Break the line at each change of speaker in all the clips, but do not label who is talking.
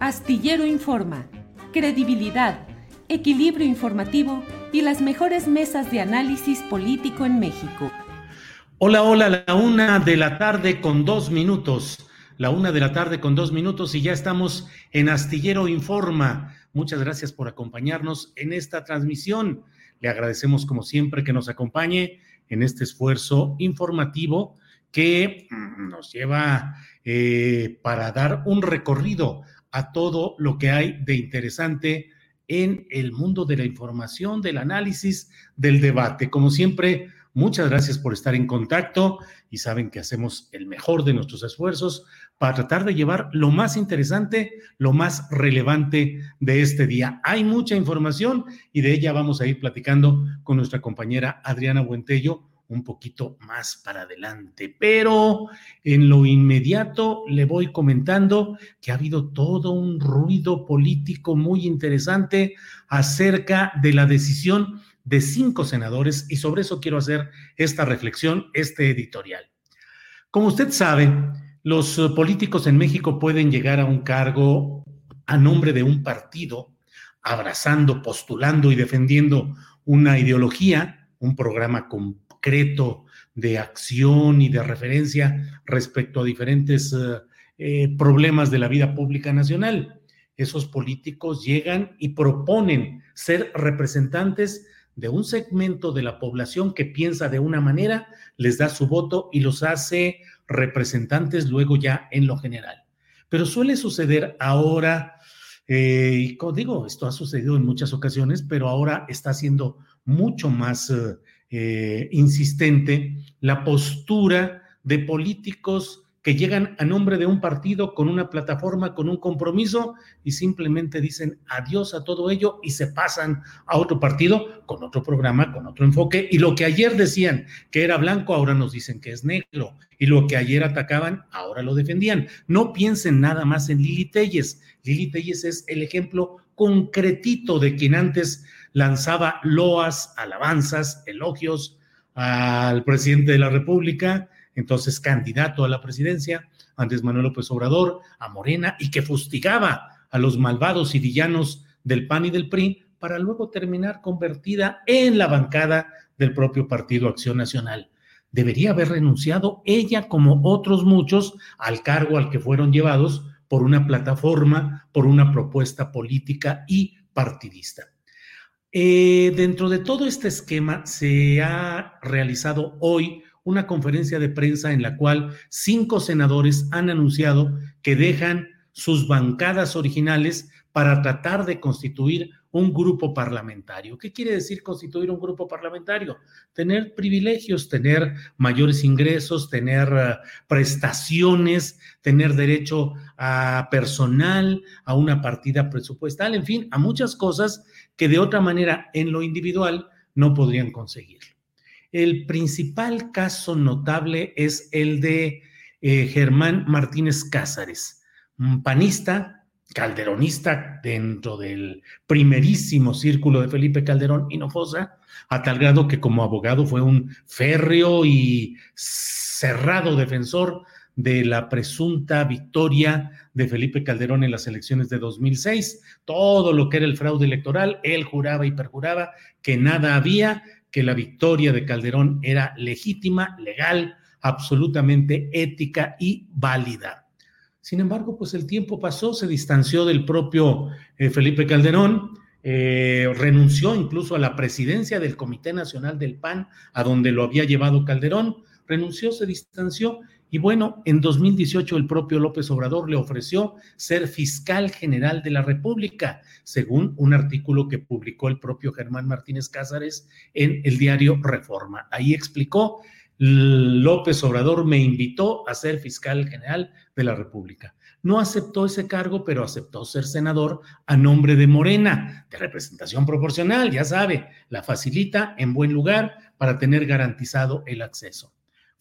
Astillero Informa, credibilidad, equilibrio informativo y las mejores mesas de análisis político en México.
Hola, hola, la una de la tarde con dos minutos. La una de la tarde con dos minutos y ya estamos en Astillero Informa. Muchas gracias por acompañarnos en esta transmisión. Le agradecemos como siempre que nos acompañe en este esfuerzo informativo que mm, nos lleva eh, para dar un recorrido a todo lo que hay de interesante en el mundo de la información, del análisis, del debate. Como siempre, muchas gracias por estar en contacto y saben que hacemos el mejor de nuestros esfuerzos para tratar de llevar lo más interesante, lo más relevante de este día. Hay mucha información y de ella vamos a ir platicando con nuestra compañera Adriana Buentello un poquito más para adelante. Pero en lo inmediato le voy comentando que ha habido todo un ruido político muy interesante acerca de la decisión de cinco senadores y sobre eso quiero hacer esta reflexión, este editorial. Como usted sabe, los eh, políticos en México pueden llegar a un cargo a nombre de un partido, abrazando, postulando y defendiendo una ideología, un programa con de acción y de referencia respecto a diferentes eh, eh, problemas de la vida pública nacional. Esos políticos llegan y proponen ser representantes de un segmento de la población que piensa de una manera, les da su voto y los hace representantes luego ya en lo general. Pero suele suceder ahora, eh, y como digo, esto ha sucedido en muchas ocasiones, pero ahora está siendo mucho más eh, insistente la postura de políticos que llegan a nombre de un partido con una plataforma, con un compromiso y simplemente dicen adiós a todo ello y se pasan a otro partido con otro programa, con otro enfoque. Y lo que ayer decían que era blanco, ahora nos dicen que es negro. Y lo que ayer atacaban, ahora lo defendían. No piensen nada más en Lili Telles. Lili Telles es el ejemplo concretito de quien antes lanzaba loas, alabanzas, elogios al presidente de la República, entonces candidato a la presidencia, Andrés Manuel López Obrador, a Morena, y que fustigaba a los malvados y villanos del PAN y del PRI, para luego terminar convertida en la bancada del propio Partido Acción Nacional. Debería haber renunciado ella, como otros muchos, al cargo al que fueron llevados por una plataforma, por una propuesta política y partidista. Eh, dentro de todo este esquema se ha realizado hoy una conferencia de prensa en la cual cinco senadores han anunciado que dejan sus bancadas originales para tratar de constituir un grupo parlamentario. ¿Qué quiere decir constituir un grupo parlamentario? Tener privilegios, tener mayores ingresos, tener uh, prestaciones, tener derecho a personal, a una partida presupuestal, en fin, a muchas cosas que de otra manera en lo individual no podrían conseguir. El principal caso notable es el de eh, Germán Martínez Cázares, un panista, calderonista dentro del primerísimo círculo de Felipe Calderón Hinojosa, a tal grado que como abogado fue un férreo y cerrado defensor de la presunta victoria de Felipe Calderón en las elecciones de 2006. Todo lo que era el fraude electoral, él juraba y perjuraba que nada había, que la victoria de Calderón era legítima, legal, absolutamente ética y válida. Sin embargo, pues el tiempo pasó, se distanció del propio eh, Felipe Calderón, eh, renunció incluso a la presidencia del Comité Nacional del PAN, a donde lo había llevado Calderón, renunció, se distanció y bueno, en 2018 el propio López Obrador le ofreció ser fiscal general de la República, según un artículo que publicó el propio Germán Martínez Cázares en el diario Reforma. Ahí explicó, López Obrador me invitó a ser fiscal general de la República. No aceptó ese cargo, pero aceptó ser senador a nombre de Morena, de representación proporcional, ya sabe, la facilita en buen lugar para tener garantizado el acceso.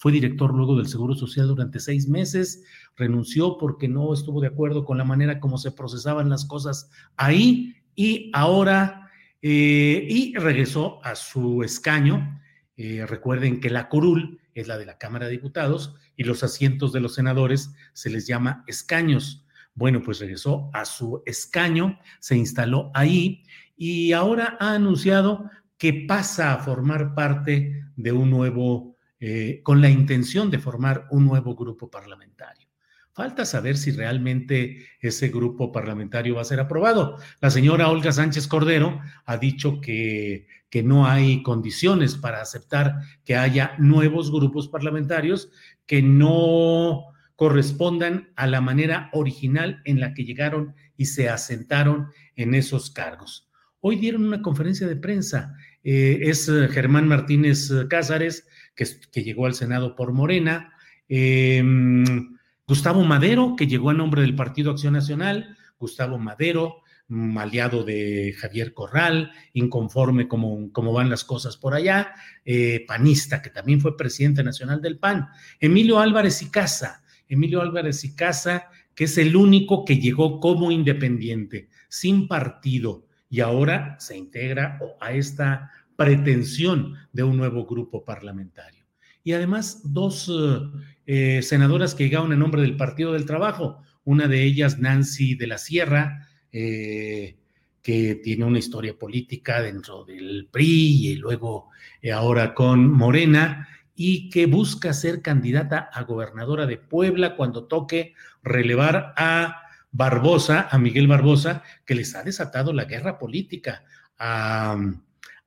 Fue director luego del Seguro Social durante seis meses, renunció porque no estuvo de acuerdo con la manera como se procesaban las cosas ahí y ahora, eh, y regresó a su escaño. Eh, recuerden que la curul es la de la Cámara de Diputados y los asientos de los senadores se les llama escaños. Bueno, pues regresó a su escaño, se instaló ahí y ahora ha anunciado que pasa a formar parte de un nuevo eh, con la intención de formar un nuevo grupo parlamentario. Falta saber si realmente ese grupo parlamentario va a ser aprobado. La señora Olga Sánchez Cordero ha dicho que, que no hay condiciones para aceptar que haya nuevos grupos parlamentarios que no correspondan a la manera original en la que llegaron y se asentaron en esos cargos. Hoy dieron una conferencia de prensa. Eh, es Germán Martínez Cázares, que, llegó al Senado por Morena, em, Gustavo Madero, que llegó a nombre del Partido Acción Nacional, Gustavo Madero, aliado de Javier Corral, inconforme como, como van las cosas por allá, eh, panista, que también fue presidente nacional del PAN, Emilio Álvarez y Casa, Emilio Álvarez y Casa, que es el único que llegó como independiente, sin partido, y ahora se integra a esta pretensión de un nuevo grupo parlamentario. Y además, dos eh, senadoras que llegaron en nombre del Partido del Trabajo, una de ellas Nancy de la Sierra, eh, que tiene una historia política dentro del PRI y luego eh, ahora con Morena, y que busca ser candidata a gobernadora de Puebla cuando toque relevar a Barbosa, a Miguel Barbosa, que les ha desatado la guerra política a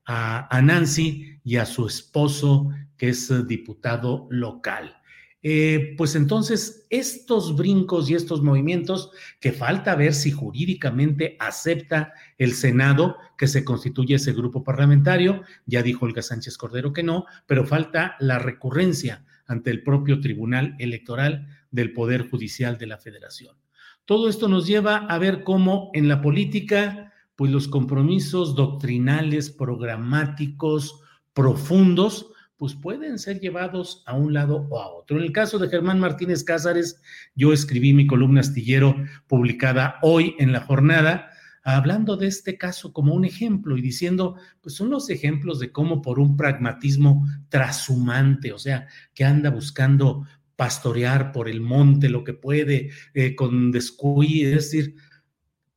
a, Nancy y a su esposo, que es eh, diputado local. Eh, pues entonces, estos brincos y estos movimientos que falta ver si jurídicamente acepta el Senado que se constituye ese grupo parlamentario, ya dijo Olga Sánchez Cordero que no, pero falta la recurrencia ante el propio Tribunal Electoral del Poder Judicial de la Federación. Todo esto nos lleva a ver cómo en la política pues los compromisos doctrinales, programáticos, profundos, pues pueden ser llevados a un lado o a otro. En el caso de Germán Martínez Cázares, yo escribí mi columna astillero publicada hoy en la jornada, hablando de este caso como un ejemplo y diciendo, pues son los ejemplos de cómo por un pragmatismo trashumante, o sea, que anda buscando pastorear por el monte lo que puede, eh, con descuido, es decir,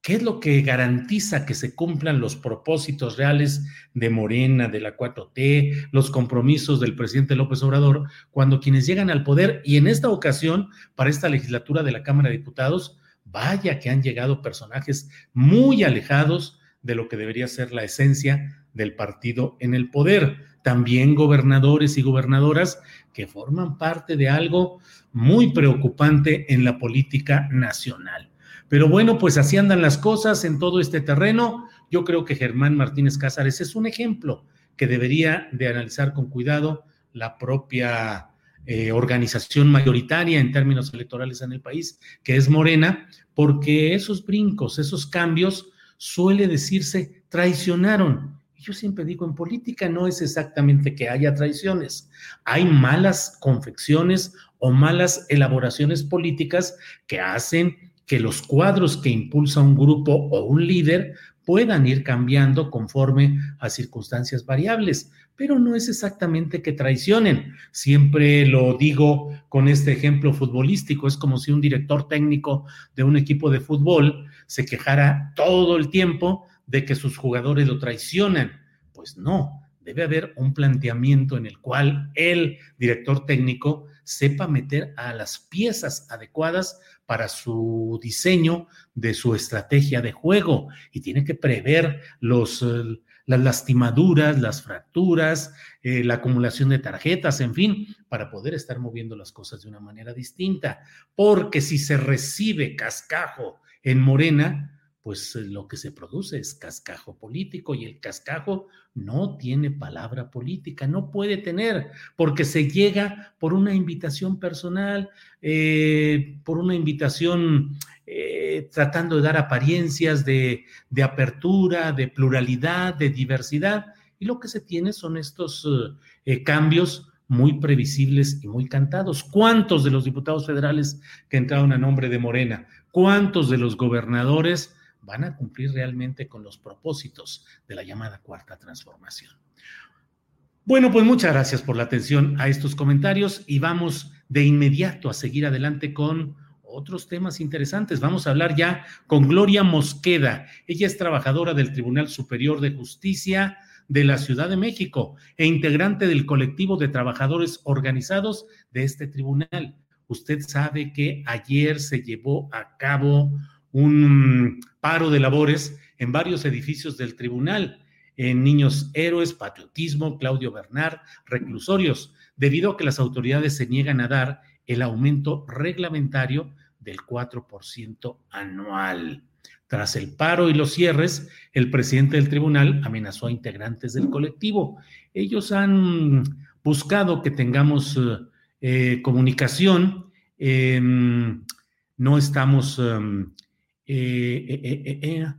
¿Qué es lo que garantiza que se cumplan los propósitos reales de Morena, de la 4T, los compromisos del presidente López Obrador, cuando quienes llegan al poder, y en esta ocasión, para esta legislatura de la Cámara de Diputados, vaya que han llegado personajes muy alejados de lo que debería ser la esencia del partido en el poder. También gobernadores y gobernadoras que forman parte de algo muy preocupante en la política nacional. Pero bueno, pues así andan las cosas en todo este terreno. Yo creo que Germán Martínez Cázares es un ejemplo que debería de analizar con cuidado la propia eh, organización mayoritaria en términos electorales en el país, que es Morena, porque esos brincos, esos cambios, suele decirse, traicionaron. Yo siempre digo, en política no es exactamente que haya traiciones, hay malas confecciones o malas elaboraciones políticas que hacen que los cuadros que impulsa un grupo o un líder puedan ir cambiando conforme a circunstancias variables, pero no es exactamente que traicionen. Siempre lo digo con este ejemplo futbolístico, es como si un director técnico de un equipo de fútbol se quejara todo el tiempo de que sus jugadores lo traicionan. Pues no, debe haber un planteamiento en el cual el director técnico sepa meter a las piezas adecuadas para su diseño de su estrategia de juego y tiene que prever los, eh, las lastimaduras, las fracturas, eh, la acumulación de tarjetas, en fin, para poder estar moviendo las cosas de una manera distinta. Porque si se recibe cascajo en Morena, pues eh, lo que se produce es cascajo político y el cascajo no tiene palabra política, no puede tener, porque se llega por una invitación personal, eh, por una invitación eh, tratando de dar apariencias de, de, apertura, de pluralidad, de diversidad, y lo que se tiene son estos cambios muy previsibles y muy cantados. ¿Cuántos de los diputados federales que entraron a nombre de Morena? ¿Cuántos de los gobernadores? Van a cumplir realmente con los propósitos de la llamada cuarta transformación. Bueno, pues muchas gracias por la atención a estos comentarios y vamos de inmediato a seguir adelante con otros temas interesantes. Vamos a hablar ya con Gloria Mosqueda. Ella es trabajadora del Tribunal Superior de Justicia de la Ciudad de México e integrante del colectivo de trabajadores organizados de este tribunal. Usted sabe que ayer se llevó a cabo un paro de labores en varios edificios del tribunal, en Niños Héroes, Patriotismo, Claudio Bernard, reclusorios, debido a que las autoridades se niegan a dar el aumento reglamentario del 4% anual. Tras el paro y los cierres, el presidente del tribunal amenazó a integrantes del colectivo. Ellos han buscado que tengamos eh, comunicación. Em, no estamos em, eh, eh,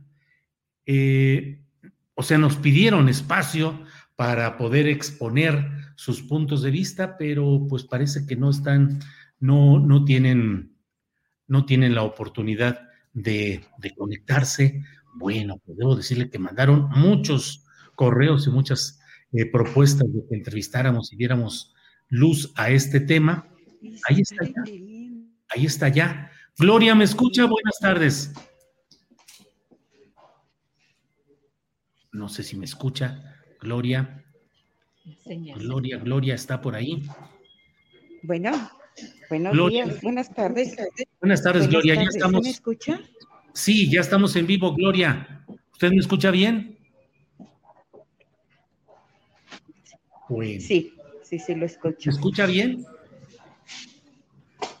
eh, o sea, nos pidieron espacio para poder exponer sus puntos de vista, pero pues parece que no están, no, no tienen, no tienen la oportunidad de, de conectarse. Bueno, pues debo decirle que mandaron muchos correos y muchas propuestas de que entrevistáramos y diéramos luz a este tema. Ahí está ya. Ahí está ya. Gloria, ¿me escucha? Buenas tardes. No sé si me escucha. Gloria. Gloria, Gloria está por ahí.
Bueno, buenos días, buenas tardes.
Buenas tardes, Gloria. Ya estamos.
¿Me escucha?
Sí, ya estamos en vivo, Gloria. ¿Usted me escucha bien?
Sí, sí, sí, lo escucho.
¿Me escucha bien?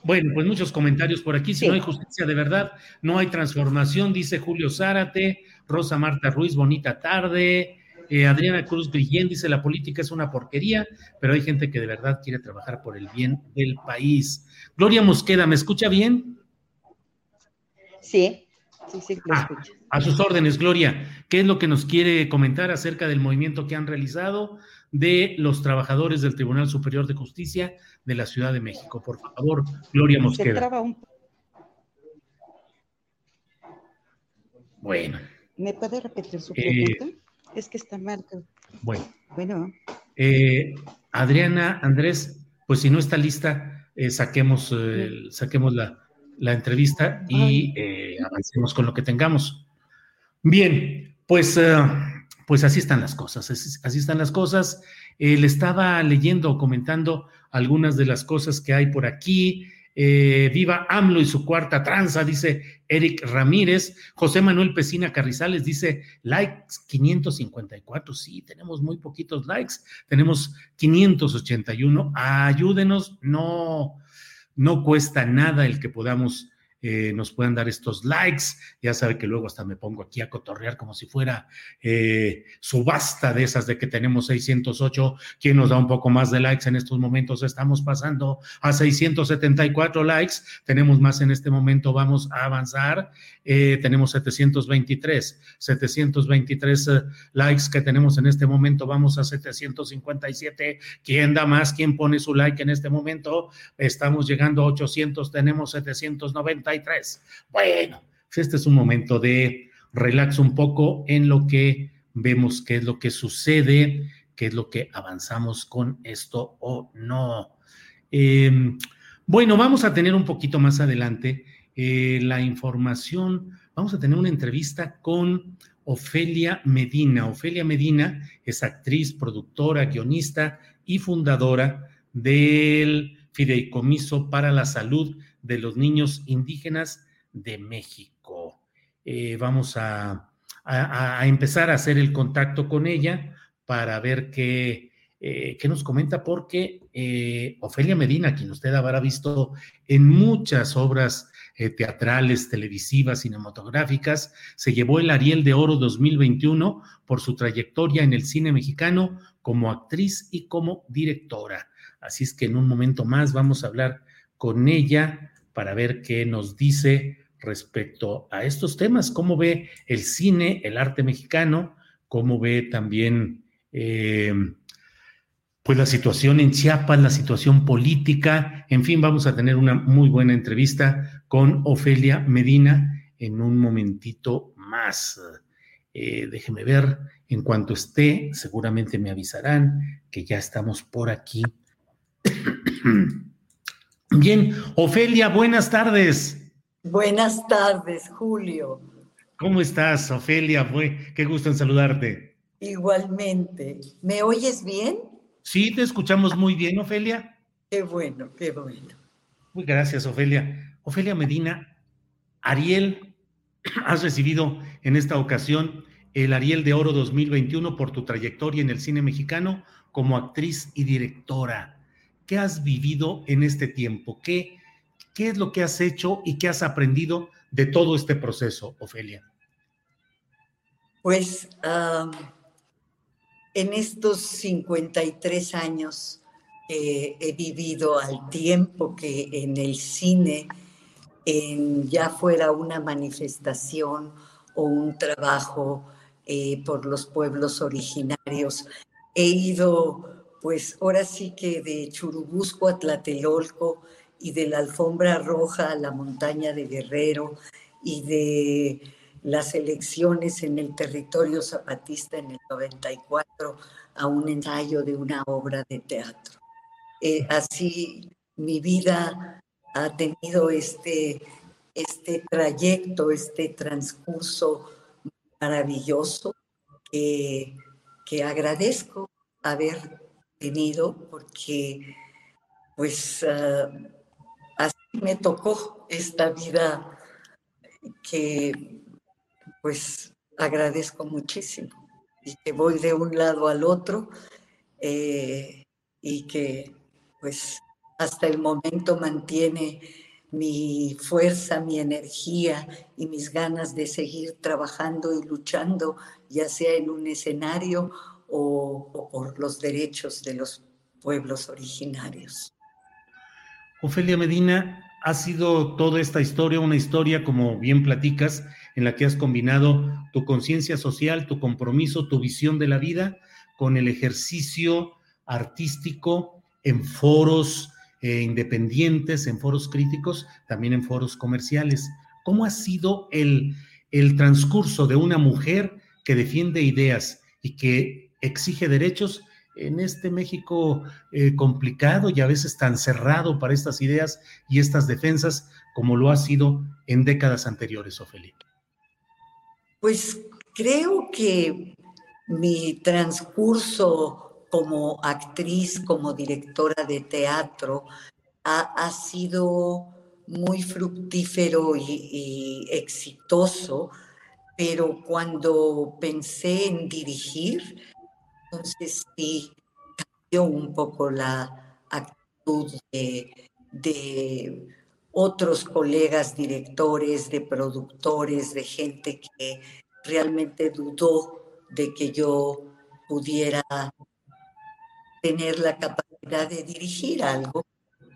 Bueno, pues muchos comentarios por aquí. Si no hay justicia de verdad, no hay transformación, dice Julio Zárate, Rosa Marta Ruiz, bonita tarde. Eh, Adriana Cruz Grillén dice: La política es una porquería, pero hay gente que de verdad quiere trabajar por el bien del país. Gloria Mosqueda, ¿me escucha bien?
Sí, sí, sí, lo
ah, A sus órdenes, Gloria. ¿Qué es lo que nos quiere comentar acerca del movimiento que han realizado de los trabajadores del Tribunal Superior de Justicia de la Ciudad de México. Por favor, Gloria Mosqueda. Bueno.
¿Me puede repetir su pregunta? Eh, es que está mal.
Bueno. Bueno. Eh, Adriana, Andrés, pues si no está lista, eh, saquemos, saquemos la, la, entrevista y avancemos con lo que tengamos. Bien, pues pues así están las cosas, así están las cosas. Eh, le estaba leyendo, comentando algunas de las cosas que hay por aquí. Eh, viva AMLO y su cuarta tranza, dice Eric Ramírez. José Manuel Pesina Carrizales dice likes 554. Sí, tenemos muy poquitos likes, tenemos 581. Ayúdenos, no, no cuesta nada el que podamos eh, nos puedan dar estos likes. Ya sabe que luego hasta me pongo aquí a cotorrear como si fuera eh, subasta de esas de que tenemos 608. ¿Quién nos da un poco más de likes en estos momentos? Estamos pasando a 674 likes. Tenemos más en este momento. Vamos a avanzar. Eh, tenemos 723. 723 likes que tenemos en este momento. Vamos a 757. ¿Quién da más? ¿Quién pone su like en este momento? Estamos llegando a 800. Tenemos 790 bueno, este es un momento de relax un poco en lo que vemos qué es lo que sucede, qué es lo que avanzamos con esto o no. Em, bueno, vamos a tener un poquito más adelante eh, la información, vamos a tener una entrevista con Ofelia Medina. Ofelia Medina es actriz, productora, guionista y fundadora del Fideicomiso para la Salud de los Niños Indígenas de México. Eh, vamos a, empezar a hacer el contacto con ella para ver qué, eh, nos comenta, porque eh, Ofelia Medina, quien usted habrá visto en muchas obras teatrales, televisivas, cinematográficas, se llevó el Ariel de Oro 2021 por su trayectoria en el cine mexicano como actriz y como directora. Así es que en un momento más vamos a hablar con ella para ver qué nos dice respecto a estos temas, cómo ve el cine, el arte mexicano, cómo ve también eh, pues la situación en Chiapas, la situación política, en fin, vamos a tener una muy buena entrevista con Ofelia Medina en un momentito más. Eh, déjeme ver, en cuanto esté, seguramente me avisarán que ya estamos por aquí. Bien, Ofelia, buenas tardes.
Buenas tardes, Julio.
¿Cómo estás, Ofelia? Qué gusto en saludarte.
Igualmente. ¿Me oyes bien?
Sí, te escuchamos muy bien, Ofelia.
Qué bueno, qué bueno.
Muy gracias, Ofelia. Ofelia Medina, Ariel, has recibido en esta ocasión el Ariel de Oro 2021 por tu trayectoria en el cine mexicano como actriz y directora. ¿Qué has vivido en este tiempo? ¿Qué, ¿Qué es lo que has hecho y qué has aprendido de todo este proceso, Ofelia?
Pues en estos 53 años he vivido al tiempo que en el cine, en, ya fuera una manifestación o un trabajo eh, por los pueblos originarios, he ido, pues ahora sí que de Churubusco a Tlatelolco, y de la alfombra roja a la montaña de Guerrero y de las elecciones en el territorio zapatista en el 94 a un ensayo de una obra de teatro. Eh, así mi vida ha tenido este, este trayecto, este transcurso maravilloso que, que agradezco haber tenido porque pues ah, me tocó esta vida que pues agradezco muchísimo y que voy de un lado al otro eh, y que pues hasta el momento mantiene mi fuerza, mi energía y mis ganas de seguir trabajando y luchando, ya sea en un escenario o, por los derechos de los pueblos originarios.
Ofelia Medina, ha sido toda esta historia una historia, como bien platicas, en la que has combinado tu conciencia social, tu compromiso, tu visión de la vida con el ejercicio artístico en foros eh, independientes, en foros críticos, también en foros comerciales. ¿Cómo ha sido el, el transcurso de una mujer que defiende ideas y que exige derechos en este México eh, complicado y a veces tan cerrado para estas ideas y estas defensas como lo ha sido en décadas anteriores, Ofelia?
Pues creo que mi transcurso como actriz, como directora de teatro, ha, sido muy fructífero y, y exitoso, pero cuando pensé en dirigir, entonces sí cambió un poco la actitud de, otros colegas directores, de productores, de gente que realmente dudó de que yo pudiera tener la capacidad de dirigir algo.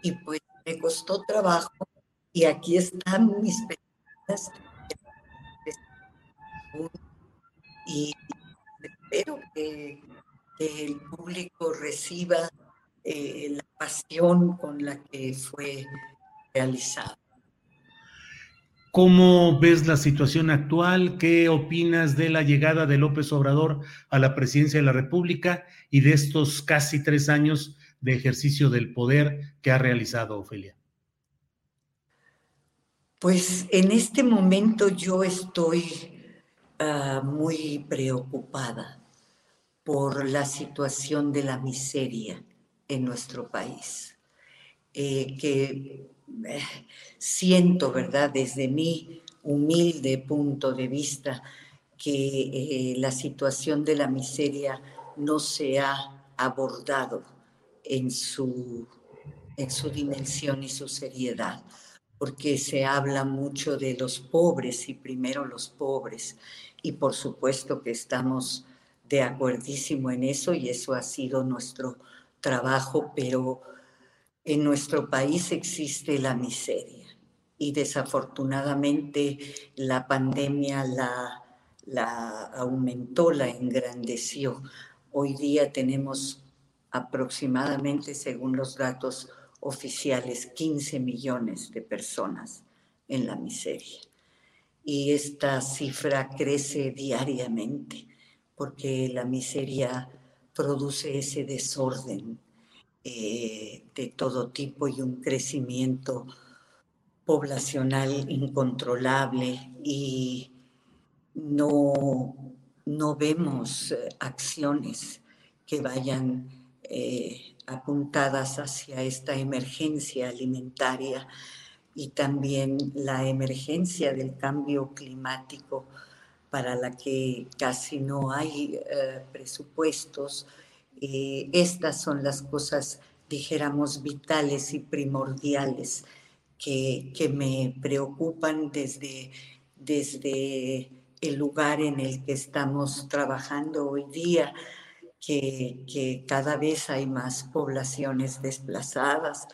Y pues me costó trabajo y aquí están mis preguntas y espero que que el público reciba eh, la pasión con la que fue realizado.
¿Cómo ves la situación actual? ¿Qué opinas de la llegada de López Obrador a la presidencia de la República y de estos casi tres años de ejercicio del poder que ha realizado Ofelia?
Pues en este momento yo estoy uh, muy preocupada por la situación de la miseria en nuestro país, eh, que eh, siento, ¿verdad?, desde mi humilde punto de vista, que eh, la situación de la miseria no se ha abordado en su, en su dimensión y su seriedad, porque se habla mucho de los pobres y primero los pobres, y por supuesto que estamos de acuerdísimo en eso y eso ha sido nuestro trabajo, pero en nuestro país existe la miseria y desafortunadamente la pandemia la, la aumentó, la engrandeció. Hoy día tenemos aproximadamente, según los datos oficiales, 15 millones de personas en la miseria. Y esta cifra crece diariamente porque la miseria produce ese desorden eh, de todo tipo y un crecimiento poblacional incontrolable y no, no vemos eh, acciones que vayan eh, apuntadas hacia esta emergencia alimentaria y también la emergencia del cambio climático para la que casi no hay presupuestos eh, estas son las cosas, dijéramos, vitales y primordiales que, que me preocupan desde, desde el lugar en el que estamos trabajando hoy día, que, que cada vez hay más poblaciones desplazadas,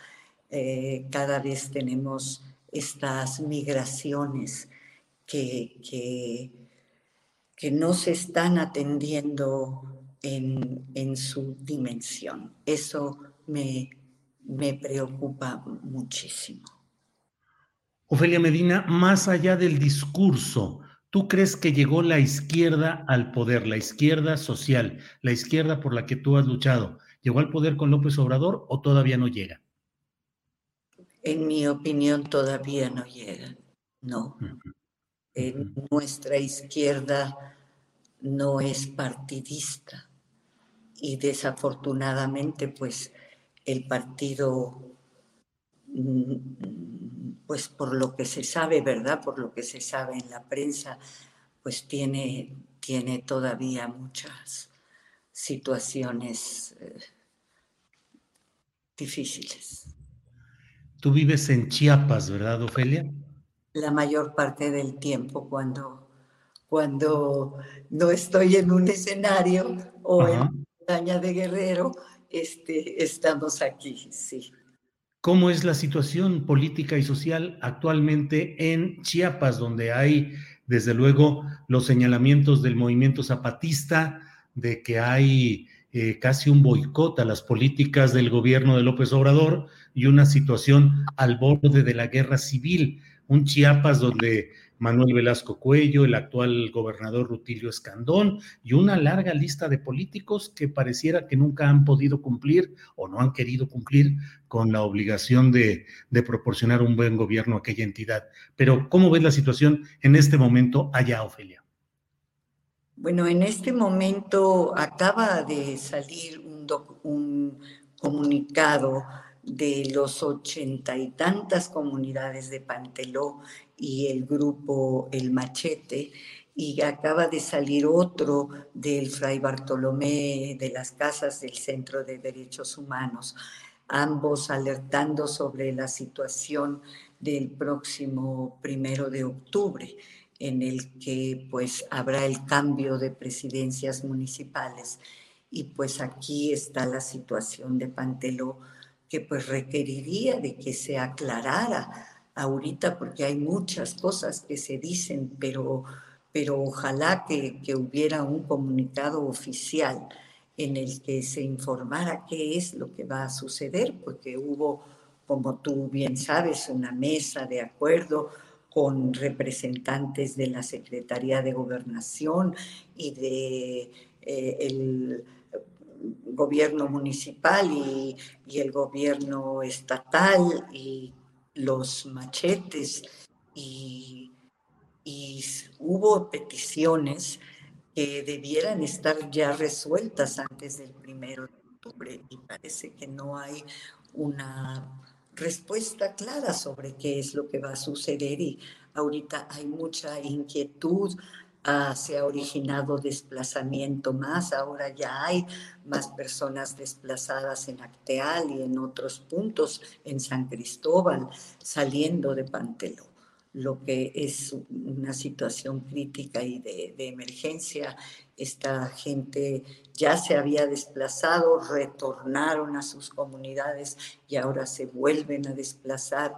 eh, cada vez tenemos estas migraciones que, que, que no se están atendiendo en, su dimensión. Eso me, me preocupa muchísimo.
Ofelia Medina, más allá del discurso, ¿tú crees que llegó la izquierda al poder, la izquierda social, la izquierda por la que tú has luchado? ¿Llegó al poder con López Obrador o todavía no llega?
En mi opinión, todavía no llega, no. En nuestra izquierda no es partidista y desafortunadamente pues el partido mm, pues por lo que se sabe, ¿verdad? Por lo que se sabe en la prensa, pues tiene, tiene todavía muchas situaciones eh, difíciles.
Tú vives en Chiapas, ¿verdad, Ofelia?
La mayor parte del tiempo cuando, cuando no estoy en un escenario o en de Guerrero, este, estamos aquí, sí.
¿Cómo es la situación política y social actualmente en Chiapas, donde hay, desde luego, los señalamientos del movimiento zapatista, de que hay eh, casi un boicot a las políticas del gobierno de López Obrador y una situación al borde de la guerra civil? Un Chiapas donde Manuel Velasco Cuello, el actual gobernador Rutilio Escandón y una larga lista de políticos que pareciera que nunca han podido cumplir o no han querido cumplir con la obligación de, proporcionar un buen gobierno a aquella entidad. Pero, ¿cómo ves la situación en este momento allá, Ofelia?
Bueno, en este momento acaba de salir un, un comunicado de los ochenta y tantas comunidades de Panteló y el grupo El Machete, y acaba de salir otro del Fray Bartolomé de las Casas del Centro de Derechos Humanos, ambos alertando sobre la situación del próximo primero de octubre, en el que pues habrá el cambio de presidencias municipales. Y pues aquí está la situación de Panteló, que pues requeriría de que se aclarara ahorita porque hay muchas cosas que se dicen, pero, pero ojalá que, que hubiera un comunicado oficial en el que se informara qué es lo que va a suceder, porque hubo, como tú bien sabes, una mesa de acuerdo con representantes de la Secretaría de Gobernación y de eh, el gobierno municipal y, el gobierno estatal y los machetes y, y hubo peticiones que debieran estar ya resueltas antes del primero de octubre y parece que no hay una respuesta clara sobre qué es lo que va a suceder y ahorita hay mucha inquietud, ah, se ha originado desplazamiento más, ahora ya hay más personas desplazadas en Acteal y en otros puntos en San Cristóbal saliendo de Panteló lo que es una situación crítica y de, emergencia. Esta gente ya se había desplazado, retornaron a sus comunidades y ahora se vuelven a desplazar.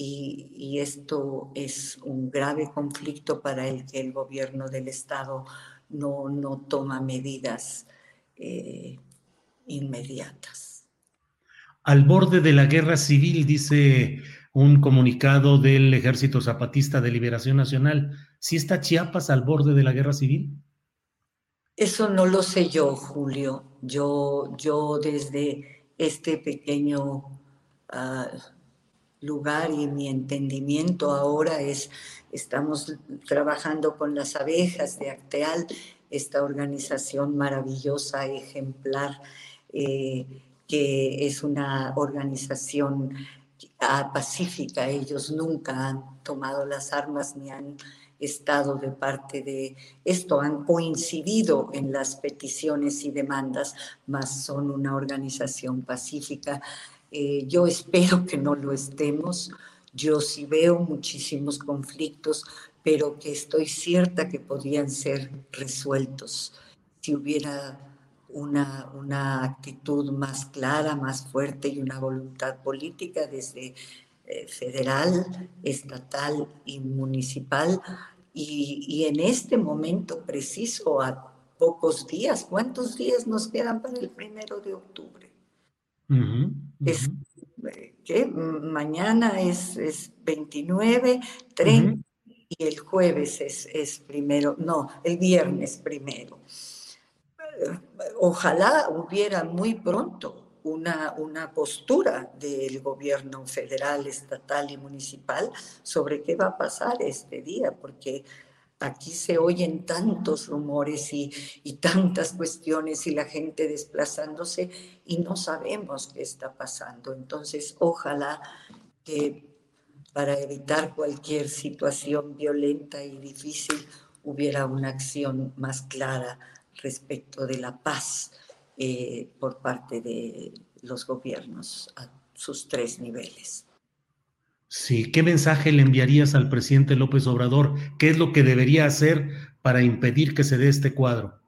Y, esto es un grave conflicto para el que el gobierno del Estado no, no toma medidas eh, inmediatas.
Al borde de la guerra civil, dice un comunicado del Ejército Zapatista de Liberación Nacional. ¿Sí está Chiapas al borde de la guerra civil?
Eso no lo sé yo, Julio. Yo, yo desde este pequeño ah, lugar y mi entendimiento ahora es, estamos trabajando con las abejas de Acteal, esta organización maravillosa, ejemplar, eh, que es una organización pacífica. Ellos nunca han tomado las armas ni han estado de parte de esto, han coincidido en las peticiones y demandas, mas son una organización pacífica. Eh, yo espero que no lo estemos. Yo sí veo muchísimos conflictos, pero que estoy cierta que podrían ser resueltos si hubiera una, una actitud más clara, más fuerte y una voluntad política desde eh, federal, estatal y municipal. Y, en este momento preciso, a pocos días, ¿cuántos días nos quedan para el primero de octubre? Es, eh, Mañana es, es 29, 30 y el jueves es, es primero, no, el viernes primero. Ojalá hubiera muy pronto una, una, postura del gobierno federal, estatal y municipal sobre qué va a pasar este día, porque aquí se oyen tantos rumores y, y, tantas cuestiones y la gente desplazándose y no sabemos qué está pasando. Entonces, ojalá que para evitar cualquier situación violenta y difícil hubiera una acción más clara respecto de la paz eh, por parte de los gobiernos a sus tres niveles.
Sí, ¿qué mensaje le enviarías al presidente López Obrador? ¿Qué es lo que debería hacer para impedir que se dé este cuadro?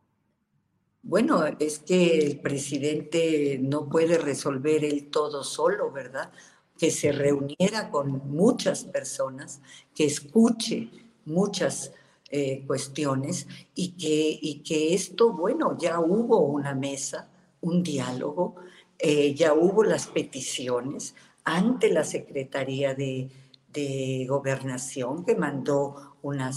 Bueno, es que el presidente no puede resolver el todo solo, ¿verdad? Que se reuniera con muchas personas, que escuche muchas eh, cuestiones y que, y que esto, bueno, ya hubo una mesa, un diálogo, eh, ya hubo las peticiones ante la Secretaría de, de Gobernación que mandó una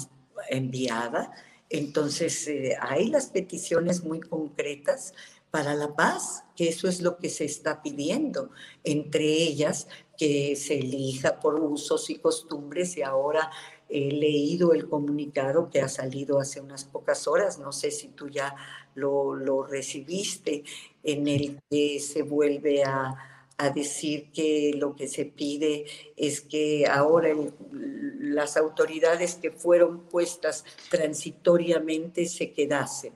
enviada. Entonces, eh, hay las peticiones muy concretas para la paz, que eso es lo que se está pidiendo, entre ellas que se elija por usos y costumbres y ahora he leído el comunicado que ha salido hace unas pocas horas, no sé si tú ya lo, recibiste, en el que se vuelve a, decir que lo que se pide es que ahora las autoridades que fueron puestas transitoriamente se quedasen.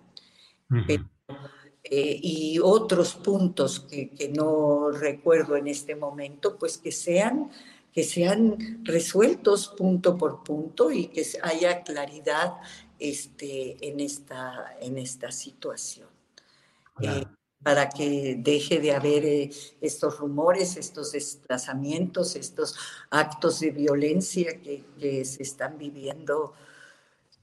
Eh, y otros puntos que, que, no recuerdo en este momento, pues que sean que sean resueltos punto por punto y que haya claridad este, en, esta, en esta situación. Eh, para que deje de haber eh, estos rumores, estos desplazamientos, estos actos de violencia que, se están viviendo,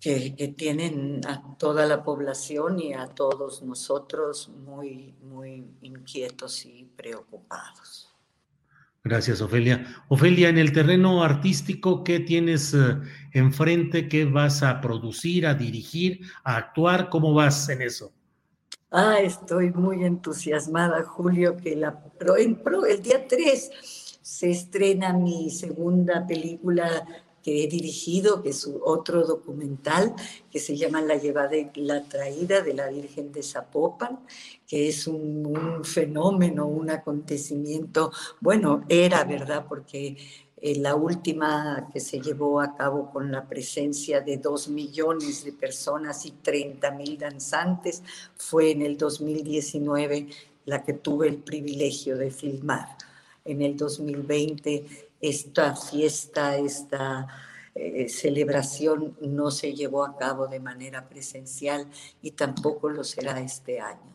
que, que, tienen a toda la población y a todos nosotros muy, muy inquietos y preocupados.
Gracias, Ofelia. Ofelia, en el terreno artístico, ¿qué tienes eh, enfrente? ¿Qué vas a producir, a dirigir, a actuar? ¿Cómo vas en eso?
Ah, estoy muy entusiasmada, Julio, que la, el día 3 se estrena mi segunda película que he dirigido, que es otro documental que se llama La llevada y la traída de la Virgen de Zapopan, que es un, fenómeno, un acontecimiento, bueno, era verdad, porque eh, la última que se llevó a cabo con la presencia de dos millones de personas y 30 mil danzantes fue en el 2019 la que tuve el privilegio de filmar. En el 2020 esta fiesta, esta eh, celebración no se llevó a cabo de manera presencial y tampoco lo será este año.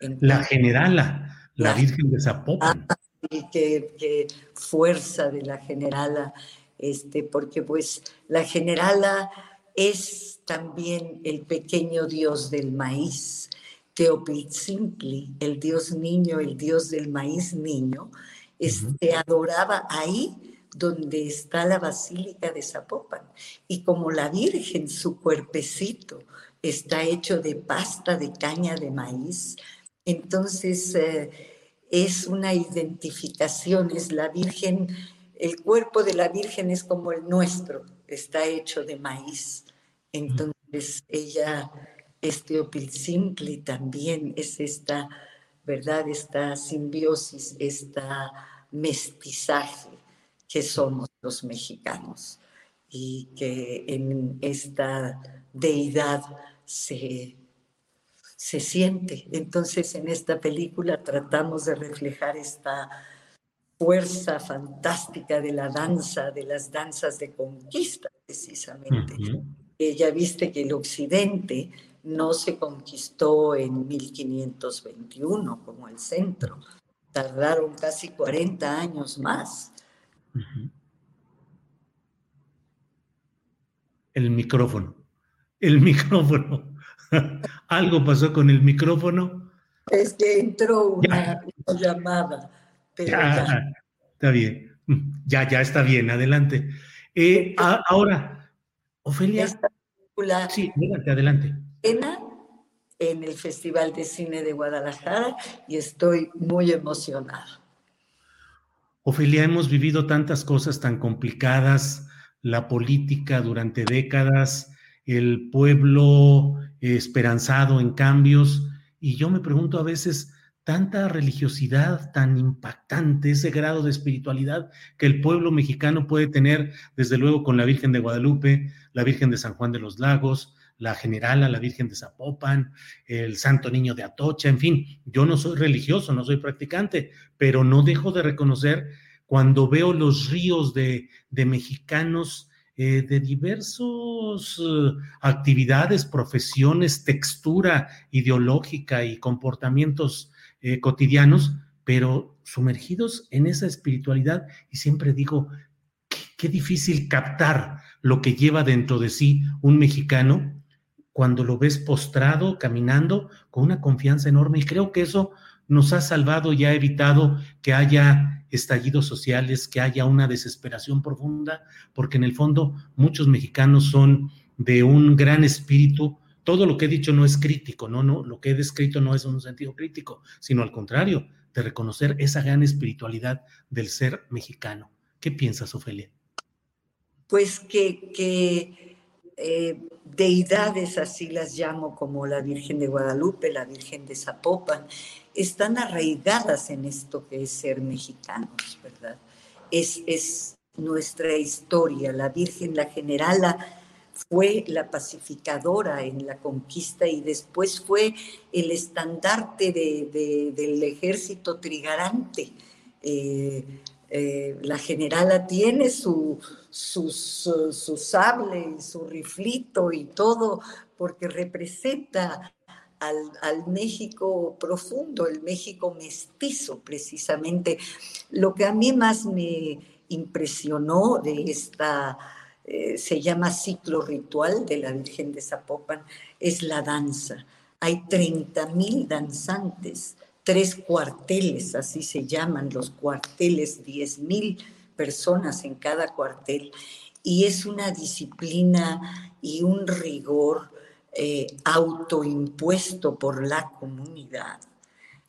la generala, la, Virgen de Zapopan.
Ah, qué, fuerza de la generala, este, porque pues la generala es también el pequeño dios del maíz. Teopitzintli, el dios niño, el dios del maíz niño, se adoraba ahí donde está la Basílica de Zapopan. Y como la Virgen, su cuerpecito está hecho de pasta de caña de maíz, entonces eh, es una identificación, es la Virgen, el cuerpo de la Virgen es como el nuestro, está hecho de maíz. Entonces ella, este Opilzimpli también es esta, ¿verdad? Esta simbiosis, esta mestizaje que somos los mexicanos y que en esta deidad se, se siente. Entonces en esta película tratamos de reflejar esta fuerza fantástica de la danza, de las danzas de conquista precisamente. ya viste que el occidente no se conquistó en 1521 como el centro, tardaron casi 40 años más.
El micrófono, el micrófono. Algo pasó con el micrófono.
Es que entró una, llamada.
Está bien, ya, ya está bien, adelante. Eh, ahora, Ofelia. sí, adelante, adelante
en el Festival de Cine de Guadalajara y estoy muy emocionada.
Ofelia, hemos vivido tantas cosas tan complicadas, la política durante décadas, el pueblo esperanzado en cambios, y yo me pregunto a veces, tanta religiosidad tan impactante, ese grado de espiritualidad que el pueblo mexicano puede tener, desde luego con la Virgen de Guadalupe, la Virgen de San Juan de los Lagos, la Generala, la Virgen de Zapopan, el Santo Niño de Atocha, en fin, yo no soy religioso, no soy practicante, pero no dejo de reconocer cuando veo los ríos de, mexicanos eh, de diversas eh, actividades, profesiones, textura ideológica y comportamientos eh, cotidianos, pero sumergidos en esa espiritualidad y siempre digo, qué difícil captar lo que lleva dentro de sí un mexicano cuando lo ves postrado, caminando, con una confianza enorme. Y creo que eso nos ha salvado y ha evitado que haya estallidos sociales, que haya una desesperación profunda, porque en el fondo muchos mexicanos son de un gran espíritu. Todo lo que he dicho no es crítico, no, no, lo que he descrito no es un sentido crítico, sino al contrario, de reconocer esa gran espiritualidad del ser mexicano. ¿Qué piensas, Ofelia?
Pues que, que eh, deidades, así las llamo, como la Virgen de Guadalupe, la Virgen de Zapopan, están arraigadas en esto que es ser mexicanos, ¿verdad? Es, es nuestra historia. La Virgen, la generala, fue la pacificadora en la conquista y después fue el estandarte del ejército trigarante. Eh, eh, la generala tiene su, su, sable y su riflito y todo, porque representa al, México profundo, el México mestizo precisamente. Lo que a mí más me impresionó de esta, eh, se llama ciclo ritual de la Virgen de Zapopan, es la danza. Hay 30 mil danzantes tres cuarteles, así se llaman los cuarteles, 10 mil personas en cada cuartel, y es una disciplina y un rigor eh, autoimpuesto por la comunidad,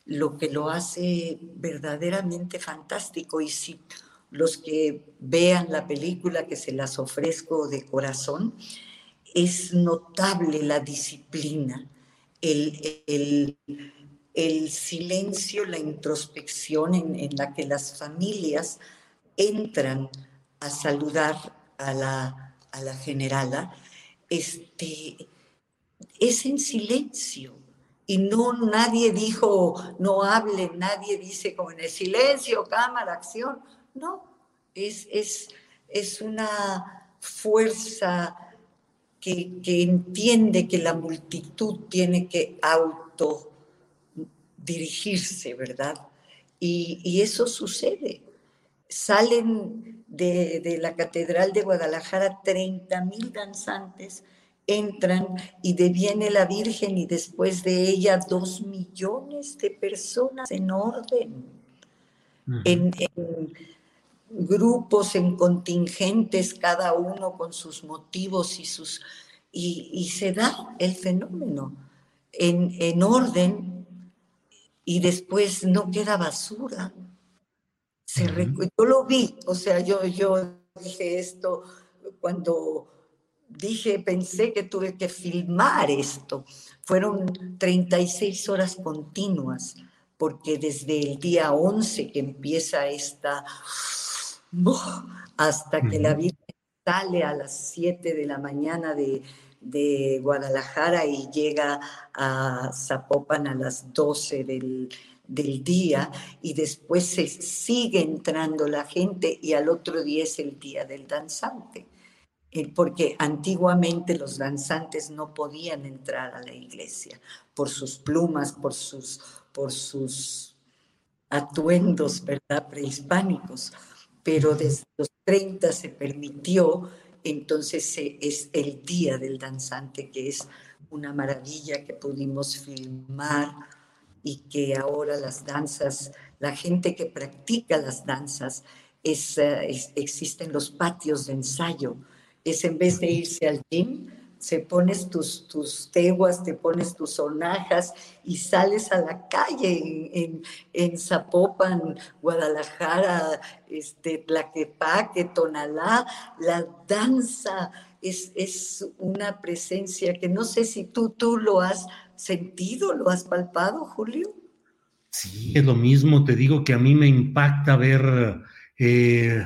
lo que lo hace verdaderamente fantástico. Y si los que vean la película, que se las ofrezco de corazón, es notable la disciplina, el, el, silencio, la introspección en, la que las familias entran a saludar a la, a la generala, este, es en silencio. Y no nadie dijo, no hable, nadie dice como en el silencio, cámara, acción. No, es, es, es una fuerza que, que, entiende que la multitud tiene que auto dirigirse, ¿verdad? Y, y eso sucede. Salen de, de, la Catedral de Guadalajara 30 mil danzantes, entran y deviene la Virgen y después de ella dos millones de personas en orden, en, en grupos, en contingentes, cada uno con sus motivos y sus... Y, y se da el fenómeno en, en orden y después no queda basura. Se Yo lo vi, o sea, yo, yo dije esto cuando dije, pensé que tuve que filmar esto. Fueron 36 horas continuas, porque desde el día 11 que empieza esta, hasta que la vida sale a las 7 de la mañana de, de Guadalajara y llega a Zapopan a las 12 del, día y después se sigue entrando la gente y al otro día es el día del danzante. Eh, porque antiguamente los danzantes no podían entrar a la iglesia por sus plumas, por sus, por sus atuendos, ¿verdad?, prehispánicos. Pero desde los 30 se permitió entonces es el Día del Danzante, que es una maravilla que pudimos filmar y que ahora las danzas, la gente que practica las danzas, es, eh, existen los patios de ensayo. Es en vez de irse al gym, se pones tus, tus teguas, te pones tus sonajas y sales a la calle en, en, Zapopan, Guadalajara, este, Tlaquepaque, Tonalá, la danza es, es una presencia que no sé si tú, tú lo has sentido, lo has palpado, Julio.
Sí, es lo mismo, te digo que a mí me impacta ver... Eh,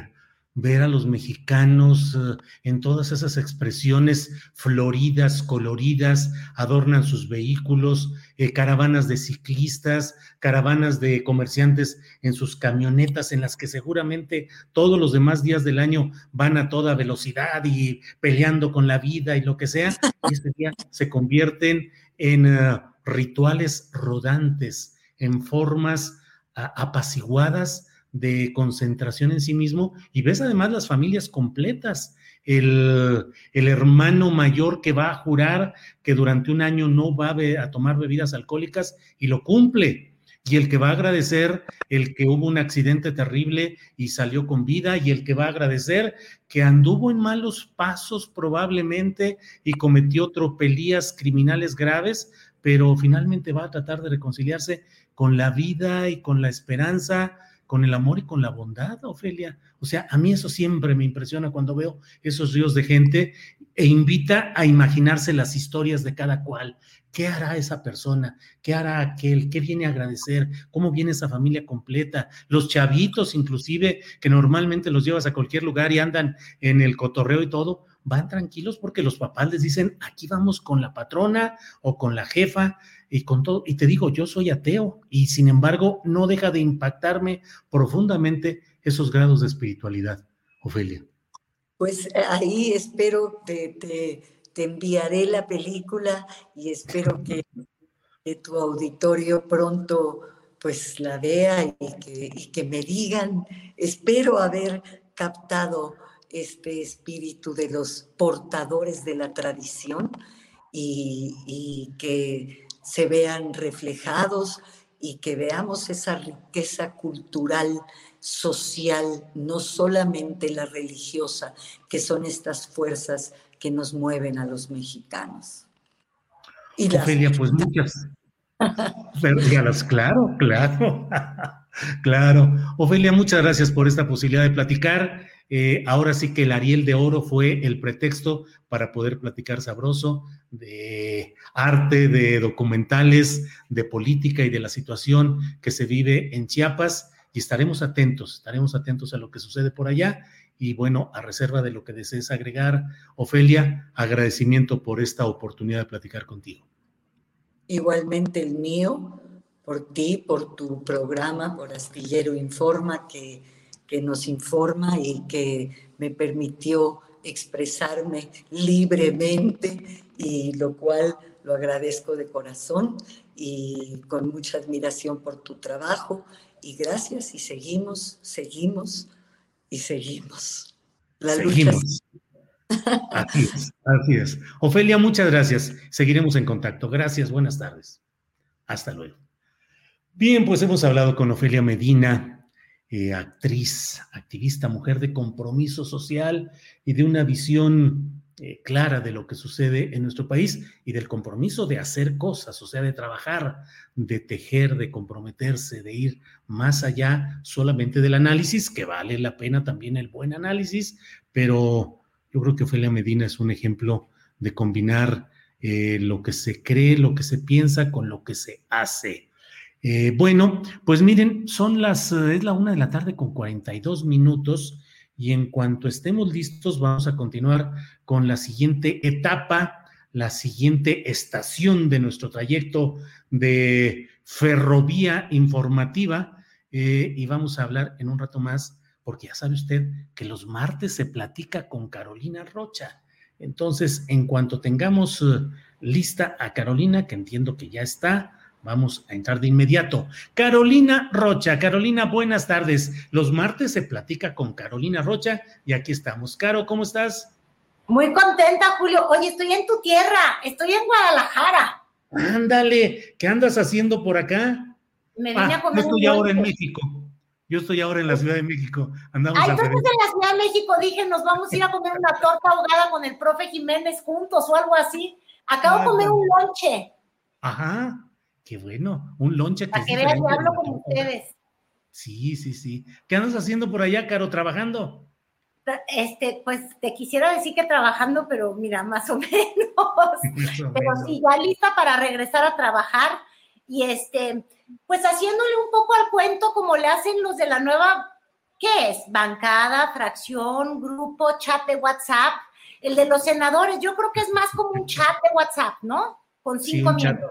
ver a los mexicanos eh, en todas esas expresiones floridas, coloridas, adornan sus vehículos, eh, caravanas de ciclistas, caravanas de comerciantes en sus camionetas, en las que seguramente todos los demás días del año van a toda velocidad y peleando con la vida y lo que sea, este día se convierten en eh, rituales rodantes, en formas apaciguadas de concentración en sí mismo y ves además las familias completas. El, hermano mayor que va a jurar que durante un año no va a, tomar bebidas alcohólicas y lo cumple. Y el que va a agradecer el que hubo un accidente terrible y salió con vida, y el que va a agradecer que anduvo en malos pasos probablemente y cometió tropelías criminales graves, pero finalmente va a tratar de reconciliarse con la vida y con la esperanza con el amor y con la bondad, Ofelia. O sea, a mí eso siempre me impresiona cuando veo esos ríos de gente e invita a imaginarse las historias de cada cual. ¿Qué hará esa persona? ¿Qué hará aquel? ¿Qué viene a agradecer? ¿Cómo viene esa familia completa? Los chavitos, inclusive, que normalmente los llevas a cualquier lugar y andan en el cotorreo y todo, van tranquilos porque los papás les dicen, aquí vamos con la patrona o con la jefa y con todo, y te digo, yo soy ateo y sin embargo no deja de impactarme profundamente esos grados de espiritualidad, Ofelia.
Pues eh, ahí espero, te, te, enviaré la película y espero que, tu auditorio pronto pues la vea y que, y que me digan, espero haber captado este espíritu de los portadores de la tradición y, y que se vean reflejados y que veamos esa riqueza cultural, social, no solamente la religiosa, que son estas fuerzas que nos mueven a los mexicanos.
Y Ofelia, pues muchas. claro, claro, claro. Ofelia, muchas gracias por esta posibilidad de platicar. Eh, ahora sí que el Ariel de Oro fue el pretexto para poder platicar sabroso de arte, de documentales, de política y de la situación que se vive en Chiapas. Y estaremos atentos, estaremos atentos a lo que sucede por allá. Y bueno, a reserva de lo que desees agregar, Ofelia, agradecimiento por esta oportunidad de platicar contigo.
Igualmente el mío, por ti, por tu programa, por Astillero Informa, que que nos informa y que me permitió expresarme libremente y lo cual lo agradezco de corazón y con mucha admiración por tu trabajo y gracias y seguimos, seguimos y seguimos.
La seguimos. Así es, así es. Ofelia, muchas gracias. Seguiremos en contacto. Gracias, buenas tardes. Hasta luego. Bien, pues hemos hablado con Ofelia Medina, eh, actriz, activista, mujer de compromiso social y de una visión eh, clara de lo que sucede en nuestro país y del compromiso de hacer cosas, o sea, de trabajar, de tejer, de comprometerse, de ir más allá solamente del análisis, que vale la pena también el buen análisis, pero yo creo que Ofelia Medina es un ejemplo de combinar eh, lo que se cree, lo que se piensa con lo que se hace. Eh, bueno, pues miren, son las, eh, es la una de la tarde con 42 minutos y en cuanto estemos listos vamos a continuar con la siguiente etapa, la siguiente estación de nuestro trayecto de ferrovía informativa eh, y vamos a hablar en un rato más porque ya sabe usted que los martes se platica con Carolina Rocha. Entonces, en cuanto tengamos lista a Carolina, que entiendo que ya está, Vamos a entrar de inmediato. Carolina Rocha. Carolina, buenas tardes. Los martes se platica con Carolina Rocha y aquí estamos. Caro, ¿cómo estás?
Muy contenta, Julio. Oye, estoy en tu tierra, estoy en Guadalajara.
Ándale, ¿qué andas haciendo por acá?
Me vine a ah,
comer. Yo estoy ahora en México. Yo estoy ahora en la Ciudad de México. Andamos
Ay, entonces en la Ciudad de México dije, nos vamos a ir a comer una torta ahogada con el profe Jiménez juntos o algo así. Acabo de comer un lonche.
Ajá. Qué bueno, un lonche
que... Para que vean, hablo con ustedes.
Sí, sí, sí. ¿Qué andas haciendo por allá, Caro, trabajando?
Este, pues te quisiera decir que trabajando, pero mira, más o menos. pero sí, ya lista para regresar a trabajar. Y este, pues haciéndole un poco al cuento como le hacen los de la nueva, ¿qué es? Bancada, fracción, grupo, chat de WhatsApp. El de los senadores, yo creo que es más como un chat de WhatsApp, ¿no? Con cinco minutos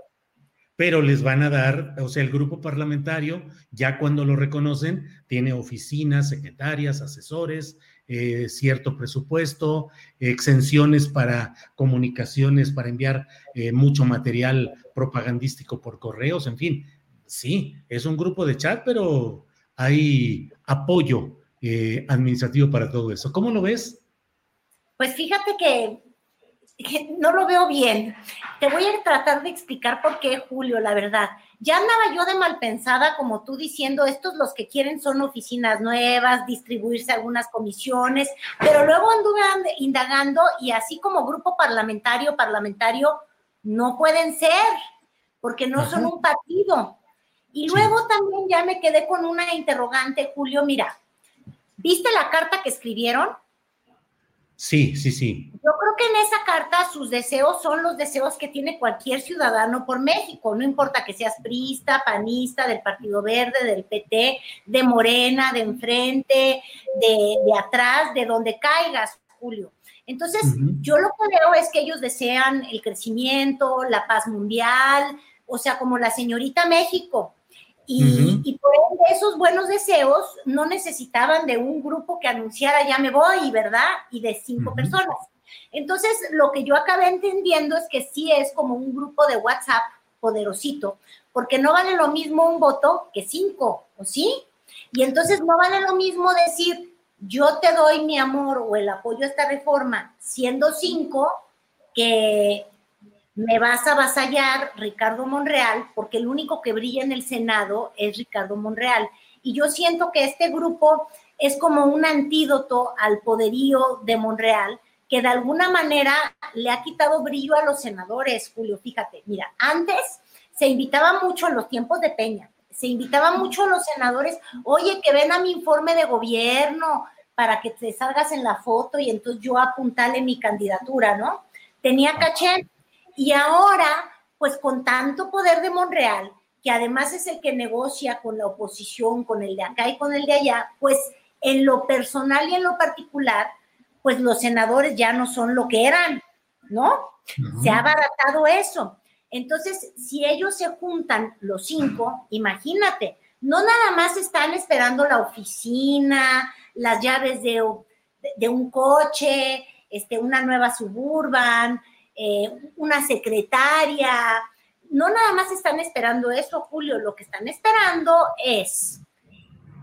pero les van a dar, o sea, el grupo parlamentario, ya cuando lo reconocen, tiene oficinas, secretarias, asesores, eh, cierto presupuesto, exenciones para comunicaciones, para enviar eh, mucho material propagandístico por correos, en fin, sí, es un grupo de chat, pero hay apoyo eh, administrativo para todo eso. ¿Cómo lo ves?
Pues fíjate que no lo veo bien. Te voy a tratar de explicar por qué, Julio, la verdad. Ya andaba yo de mal pensada, como tú diciendo, estos los que quieren son oficinas nuevas, distribuirse algunas comisiones, pero luego anduve indagando y así como grupo parlamentario, parlamentario, no pueden ser, porque no son un partido. Y luego también ya me quedé con una interrogante, Julio, mira, ¿viste la carta que escribieron?
Sí, sí, sí.
Yo creo que en esa carta sus deseos son los deseos que tiene cualquier ciudadano por México, no importa que seas priista, panista, del Partido Verde, del PT, de Morena, de enfrente, de, atrás, de donde caigas, Julio. Entonces, yo lo que veo es que ellos desean el crecimiento, la paz mundial, o sea, como la señorita México, y, por ende, esos buenos deseos no necesitaban de un grupo que anunciara ya me voy, ¿verdad? Y de cinco personas. Entonces, lo que yo acabé entendiendo es que sí es como un grupo de WhatsApp poderosito, porque no vale lo mismo un voto que cinco, ¿o sí? Y entonces no vale lo mismo decir, yo te doy mi amor o el apoyo a esta reforma siendo cinco, que me vas a avasallar, Ricardo Monreal, porque el único que brilla en el Senado es Ricardo Monreal. Y yo siento que este grupo es como un antídoto al poderío de Monreal, que de alguna manera le ha quitado brillo a los senadores, Julio. Fíjate, mira, antes se invitaba mucho en los tiempos de Peña, se invitaba mucho a los senadores, oye, que ven a mi informe de gobierno para que te salgas en la foto y entonces yo apuntale mi candidatura, ¿no? Tenía caché. Y ahora, pues con tanto poder de Monreal, que además es el que negocia con la oposición, con el de acá y con el de allá, pues en lo personal y en lo particular, pues los senadores ya no son lo que eran, ¿no? Se ha abaratado eso. Entonces, si ellos se juntan los cinco, imagínate, no nada más están esperando la oficina, las llaves de, de un coche, este, una nueva suburban, eh, una secretaria, no nada más están esperando eso, Julio, lo que están esperando es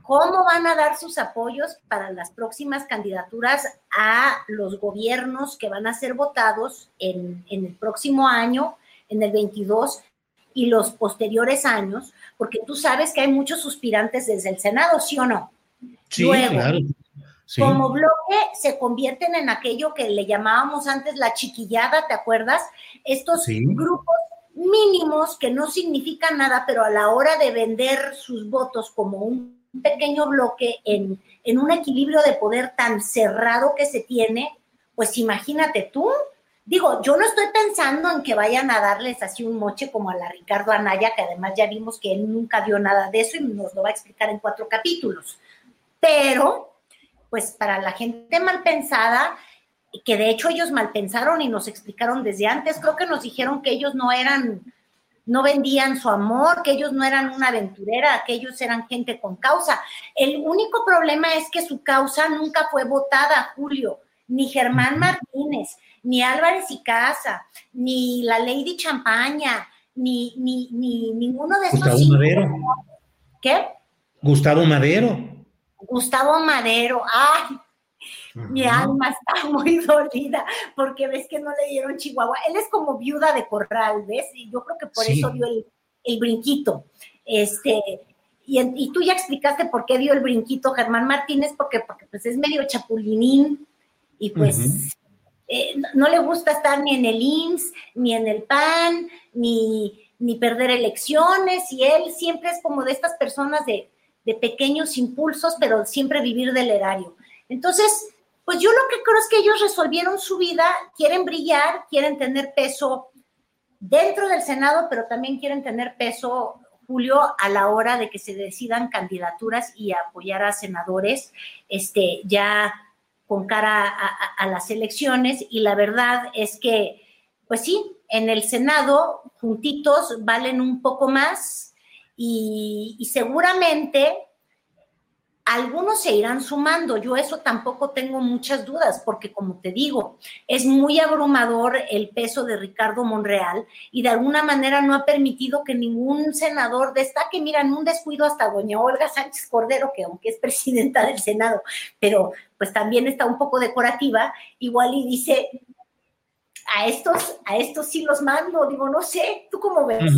cómo van a dar sus apoyos para las próximas candidaturas a los gobiernos que van a ser votados en, el próximo año, en el 22 y los posteriores años, porque tú sabes que hay muchos suspirantes desde el Senado, ¿sí o no?
Sí, claro.
Como bloque se convierten en aquello que le llamábamos antes la chiquillada, ¿te acuerdas? Estos grupos mínimos que no significan nada, pero a la hora de vender sus votos como un pequeño bloque en, en un equilibrio de poder tan cerrado que se tiene, pues imagínate tú, digo, yo no estoy pensando en que vayan a darles así un moche como a la Ricardo Anaya, que además ya vimos que él nunca dio nada de eso y nos lo va a explicar en cuatro capítulos. Pero, pues para la gente mal pensada, que de hecho ellos mal pensaron y nos explicaron desde antes, creo que nos dijeron que ellos no eran no vendían su amor, que ellos no eran una aventurera, que ellos eran gente con causa. El único problema es que su causa nunca fue votada, Julio, ni Germán Martínez, ni Álvarez y Casa, ni la Lady Champaña, ni, ni, ni ninguno de esos.
Gustavo Madero.
¿Qué?
Gustavo Madero.
Gustavo Madero, ay, mi alma está muy dolida porque ves que no le dieron Chihuahua. Él es como viuda de corral, ¿ves? Y yo creo que por eso dio el, brinquito. Este, y, tú ya explicaste por qué dio el brinquito Germán Martínez, porque, porque pues es medio chapulinín y pues eh, no, le gusta estar ni en el IMSS, ni en el PAN, ni, ni perder elecciones, y él siempre es como de estas personas de, de pequeños impulsos, pero siempre vivir del erario. Entonces, pues yo lo que creo es que ellos resolvieron su vida, quieren brillar, quieren tener peso dentro del Senado, pero también quieren tener peso, Julio, a la hora de que se decidan candidaturas y apoyar a senadores, este, ya con cara a, las elecciones. Y la verdad es que, pues sí, en el Senado, juntitos, valen un poco más y, seguramente algunos se irán sumando. Yo eso tampoco tengo muchas dudas, porque como te digo, es muy abrumador el peso de Ricardo Monreal y de alguna manera no ha permitido que ningún senador destaque. Mira, en un descuido hasta doña Olga Sánchez Cordero, que aunque es presidenta del Senado, pero pues también está un poco decorativa, igual y dice, a estos, a estos sí los mando, digo, no sé, ¿tú cómo ves?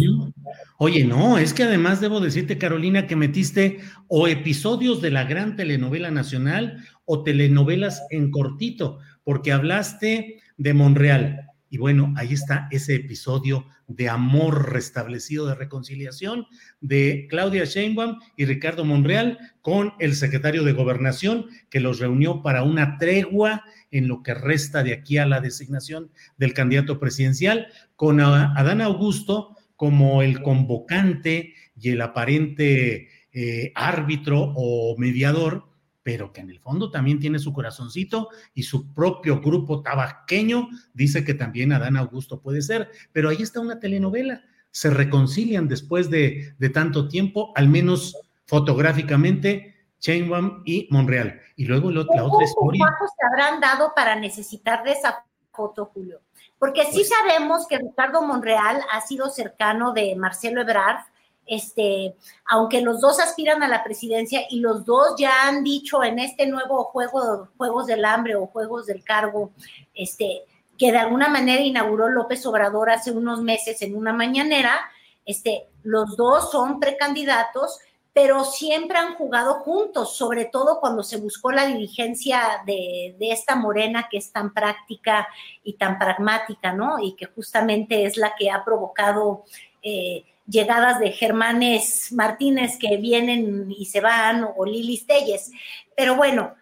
Oye, no, es que además debo decirte, Carolina, que metiste o episodios de la gran telenovela nacional o telenovelas en cortito, porque hablaste de Monreal. Y bueno, ahí está ese episodio de amor restablecido, de reconciliación de Claudia Sheinbaum y Ricardo Monreal con el secretario de Gobernación, que los reunió para una tregua en lo que resta de aquí a la designación del candidato presidencial, con Adán Augusto como el convocante y el aparente eh, árbitro o mediador, pero que en el fondo también tiene su corazoncito y su propio grupo tabaqueño dice que también Adán Augusto puede ser, pero ahí está una telenovela, se reconcilian después de, de tanto tiempo, al menos fotográficamente, Chainwam y Monreal. Y luego la, otra historia.
¿Cuántos se habrán dado para necesitar de esa foto, Julio? Porque sí pues sabemos que Ricardo Monreal ha sido cercano de Marcelo Ebrard, este, aunque los dos aspiran a la presidencia y los dos ya han dicho en este nuevo juego, Juegos del Hambre o Juegos del Cargo, este, que de alguna manera inauguró López Obrador hace unos meses en una mañanera. Este, los dos son precandidatos, pero siempre han jugado juntos, sobre todo cuando se buscó la dirigencia de, esta morena que es tan práctica y tan pragmática, ¿no? Y que justamente es la que ha provocado eh, llegadas de Germanes Martínez que vienen y se van, o Lilis Telles. Pero bueno,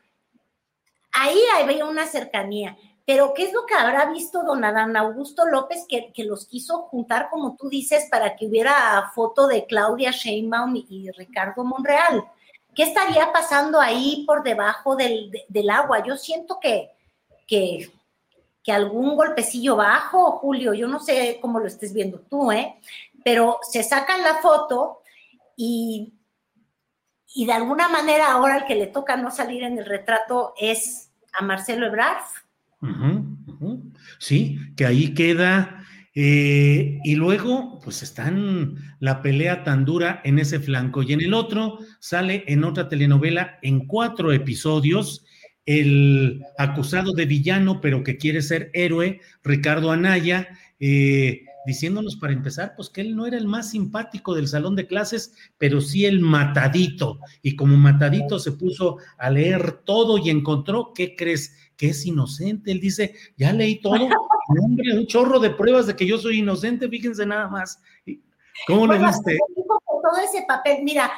ahí había una cercanía. Pero ¿qué es lo que habrá visto don Adán Augusto López que, los quiso juntar, como tú dices, para que hubiera foto de Claudia Sheinbaum y, Ricardo Monreal? ¿Qué estaría pasando ahí por debajo del, agua? Yo siento que, que, que, algún golpecillo bajo, Julio, yo no sé cómo lo estés viendo tú, ¿eh? Pero se sacan la foto y, y de alguna manera ahora el que le toca no salir en el retrato es a Marcelo Ebrard
Sí, que ahí queda. Eh, y luego, pues están la pelea tan dura en ese flanco. Y en el otro sale en otra telenovela en cuatro episodios el acusado de villano, pero que quiere ser héroe, Ricardo Anaya, eh, diciéndonos para empezar, pues que él no era el más simpático del salón de clases, pero sí el matadito. Y como matadito se puso a leer todo y encontró, ¿qué crees? que es inocente. Él dice, ya leí todo, hombre, un chorro de pruebas de que yo soy inocente, fíjense nada más. ¿Cómo lo viste?
Todo ese papel, mira,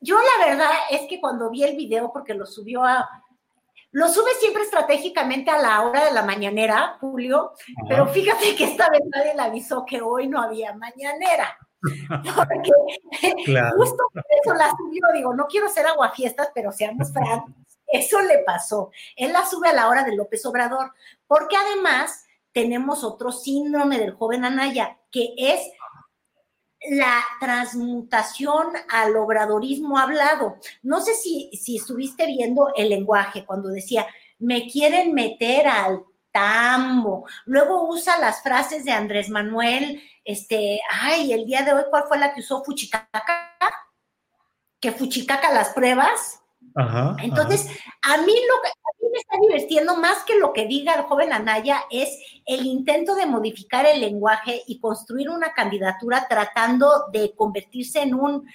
yo la verdad es que cuando vi el video, porque lo subió a, lo sube siempre estratégicamente a la hora de la mañanera, Julio, pero fíjate que esta vez nadie le avisó que hoy no había mañanera. Porque justo por eso la subió, digo, no quiero ser aguafiestas, pero seamos francos eso le pasó. Él la sube a la hora de López Obrador, porque además tenemos otro síndrome del joven Anaya, que es la transmutación al obradorismo hablado. No sé si, si estuviste viendo el lenguaje cuando decía, me quieren meter al tambo. Luego usa las frases de Andrés Manuel, este, ay, el día de hoy, ¿cuál fue la que usó Fuchicaca? Que Fuchicaca las pruebas. Entonces, a mí lo que a mí me está divirtiendo más que lo que diga el joven Anaya es el intento de modificar el lenguaje y construir una candidatura tratando de convertirse en un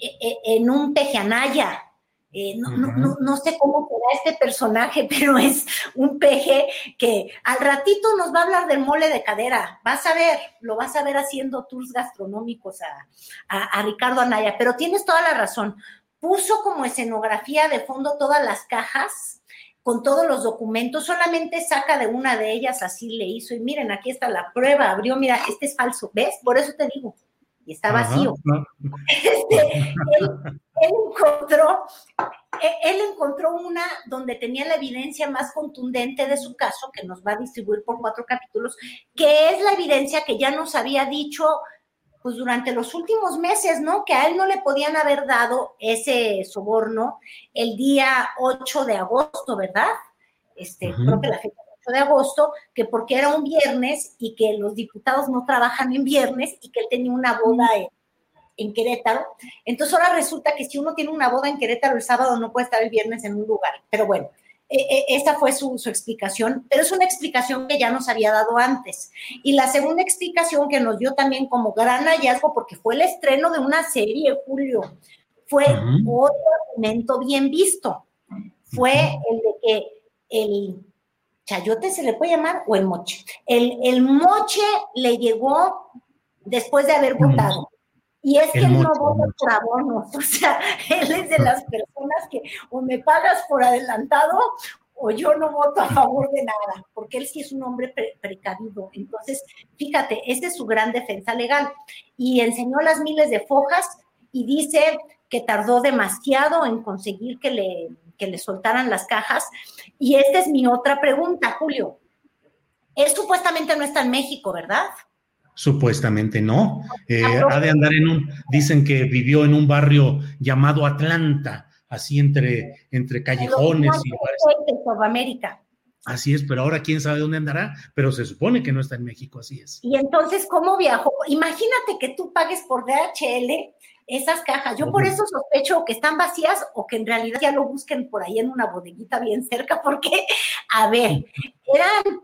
e, e, en un peje Anaya. Eh, no, no, no, sé cómo será este personaje, pero es un peje que al ratito nos va a hablar del mole de cadera. Vas a ver, lo vas a ver haciendo tours gastronómicos a, a Ricardo Anaya, pero tienes toda la razón puso como escenografía de fondo todas las cajas con todos los documentos, solamente saca de una de ellas, así le hizo, y miren, aquí está la prueba, abrió, mira, este es falso, ¿ves? Por eso te digo, y está vacío. Este, él, encontró, e, él encontró una donde tenía la evidencia más contundente de su caso, que nos va a distribuir por cuatro capítulos, que es la evidencia que ya nos había dicho pues durante los últimos meses, ¿no? Que a él no le podían haber dado ese soborno el día 8 de agosto, ¿verdad? Este, creo que la fecha 8 de agosto, que porque era un viernes y que los diputados no trabajan en viernes y que él tenía una boda en, en Querétaro. Entonces ahora resulta que si uno tiene una boda en Querétaro el sábado no puede estar el viernes en un lugar. Pero bueno, e, e, esta fue su, explicación, pero es una explicación que ya nos había dado antes. Y la segunda explicación que nos dio también como gran hallazgo, porque fue el estreno de una serie, Julio, fue otro argumento bien visto. Fue el de que el chayote se le puede llamar o el moche. El, el moche le llegó después de haber votado. Y es que él no vota por abonos, o sea, él es de las personas que o me pagas por adelantado o yo no voto a favor de nada, porque él sí es un hombre precavido. Entonces, fíjate, esta es su gran defensa legal. Y enseñó las miles de fojas y dice que tardó demasiado en conseguir que le, que le soltaran las cajas. Y esta es mi otra pregunta, Julio. Él supuestamente no está en México, ¿verdad?
Supuestamente no. Eh, ha de andar en un, dicen que vivió en un barrio llamado Atlanta, así entre, entre callejones y
América.
Así es, pero ahora quién sabe dónde andará, pero se supone que no está en México, así es.
Y entonces, ¿cómo viajó? Imagínate que tú pagues por DHL esas cajas. Yo por eso sospecho que están vacías o que en realidad ya lo busquen por ahí en una bodeguita bien cerca, porque, a ver, eran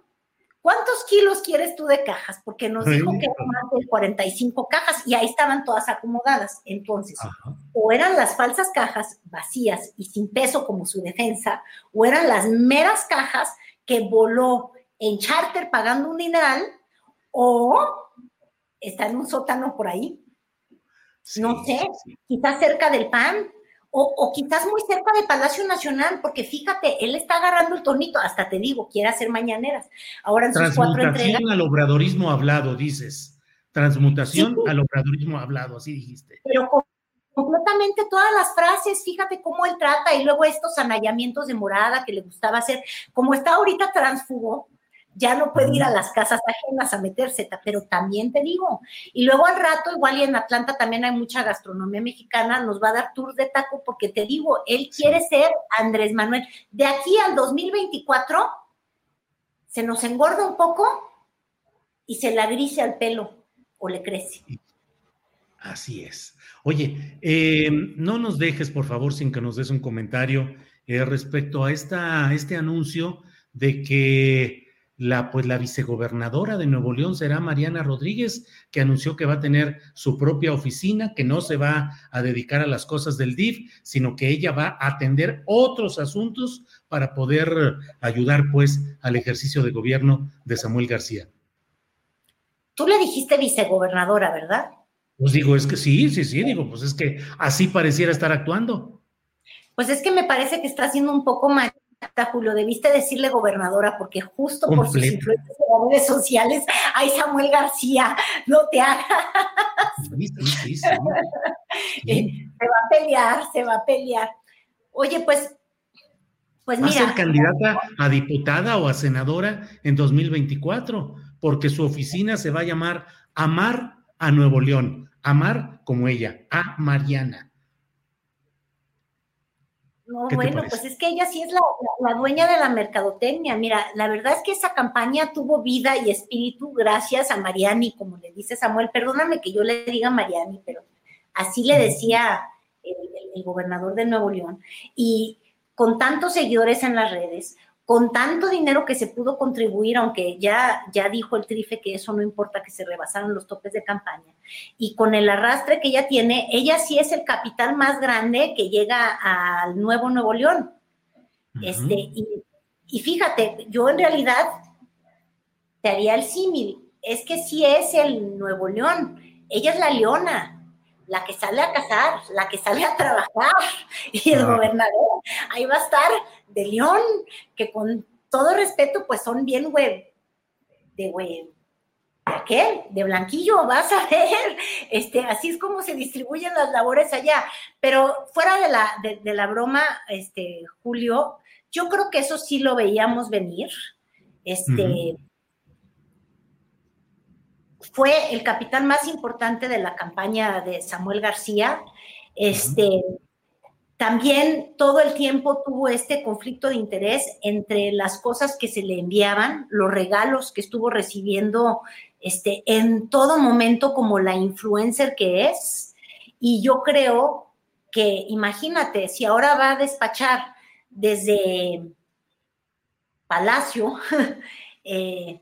¿cuántos kilos quieres tú de cajas? Porque nos dijo que eran más de 45 cajas y ahí estaban todas acomodadas. Entonces, o eran las falsas cajas vacías y sin peso como su defensa, o eran las meras cajas que voló en charter pagando un dineral, o está en un sótano por ahí. no sé, quizás cerca del PAN, o, quizás muy cerca de Palacio Nacional, porque fíjate, él está agarrando el tonito, hasta te digo, quiere hacer mañaneras. Ahora en sus cuatro entregas.
al obradorismo hablado, dices. Transmutación al obradorismo hablado, así dijiste.
Pero completamente todas las frases, fíjate cómo él trata, y luego estos anallamientos de morada que le gustaba hacer, como está ahorita transfugo, ya no puede ir a las casas ajenas a meterse, pero también te digo, y luego al rato, igual y en Atlanta también hay mucha gastronomía mexicana, nos va a dar tour de taco, porque te digo, él quiere ser Andrés Manuel. De aquí al 2024, se nos engorda un poco y se la grise al pelo o le crece.
Así es. Oye, eh, no nos dejes, por favor, sin que nos des un comentario eh, respecto a esta, este anuncio de que la, pues, la vicegobernadora de Nuevo León será Mariana Rodríguez, que anunció que va a tener su propia oficina, que no se va a dedicar a las cosas del DIF, sino que ella va a atender otros asuntos para poder ayudar, pues, al ejercicio de gobierno de Samuel García.
Tú le dijiste vicegobernadora, ¿verdad?
Pues digo, es que sí, sí, sí, digo, pues es que así pareciera estar actuando.
Pues es que me parece que está haciendo un poco mal Julio, debiste decirle gobernadora, porque justo por sus influencias en las redes sociales, hay Samuel García, no te hagas. Sí, sí, sí, se va a pelear, se va a pelear. Oye, pues, pues mira.
Va a ser candidata a diputada o a senadora en 2024, porque su oficina se va a llamar Amar a Nuevo León. Amar como ella, a Mariana.
No, bueno, pues es que ella sí es la, dueña de la mercadotecnia. Mira, la verdad es que esa campaña tuvo vida y espíritu gracias a Mariani, como le dice Samuel. Perdóname que yo le diga Mariani, pero así le decía el gobernador de Nuevo León. Y con tantos seguidores en las redes, con tanto dinero que se pudo contribuir, aunque ya, ya dijo el Trife que eso no importa que se rebasaron los topes de campaña, y con el arrastre que ella tiene, ella sí es el capital más grande que llega al nuevo Nuevo León. este, y, y, fíjate, yo en realidad te haría el símil, es que sí es el Nuevo León, ella es la leona, la que sale a cazar, la que sale a trabajar, y el gobernador ahí va a estar de León, que con todo respeto, pues son bien güey, de güey, ¿de qué? De blanquillo, vas a ver, este, así es como se distribuyen las labores allá, pero fuera de la, de, la broma, este, Julio, yo creo que eso sí lo veíamos venir, este, fue el capital más importante de la campaña de Samuel García. Este, También todo el tiempo tuvo este conflicto de interés entre las cosas que se le enviaban, los regalos que estuvo recibiendo este, en todo momento como la influencer que es. Y yo creo que, imagínate, si ahora va a despachar desde Palacio, eh,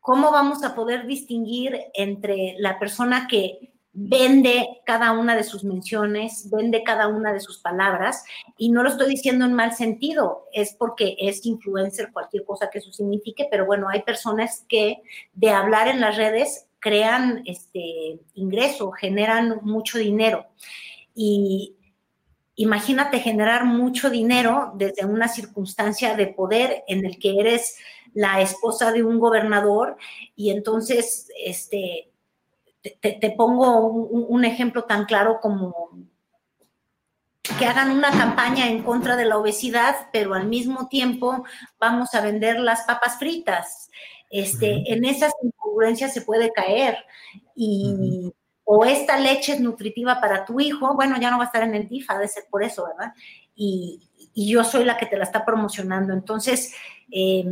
¿cómo vamos a poder distinguir entre la persona que vende cada una de sus menciones, vende cada una de sus palabras, y no lo estoy diciendo en mal sentido, es porque es influencer, cualquier cosa que eso signifique, pero bueno, hay personas que de hablar en las redes crean este ingreso, generan mucho dinero. Y imagínate generar mucho dinero desde una circunstancia de poder en el que eres la esposa de un gobernador y entonces, este, te, pongo un, ejemplo tan claro como que hagan una campaña en contra de la obesidad, pero al mismo tiempo vamos a vender las papas fritas. Este, En esas incongruencias se puede caer. Y, o esta leche es nutritiva para tu hijo, bueno, ya no va a estar en el DIF, ha de ser por eso, ¿verdad? Y, yo soy la que te la está promocionando. Entonces, eh,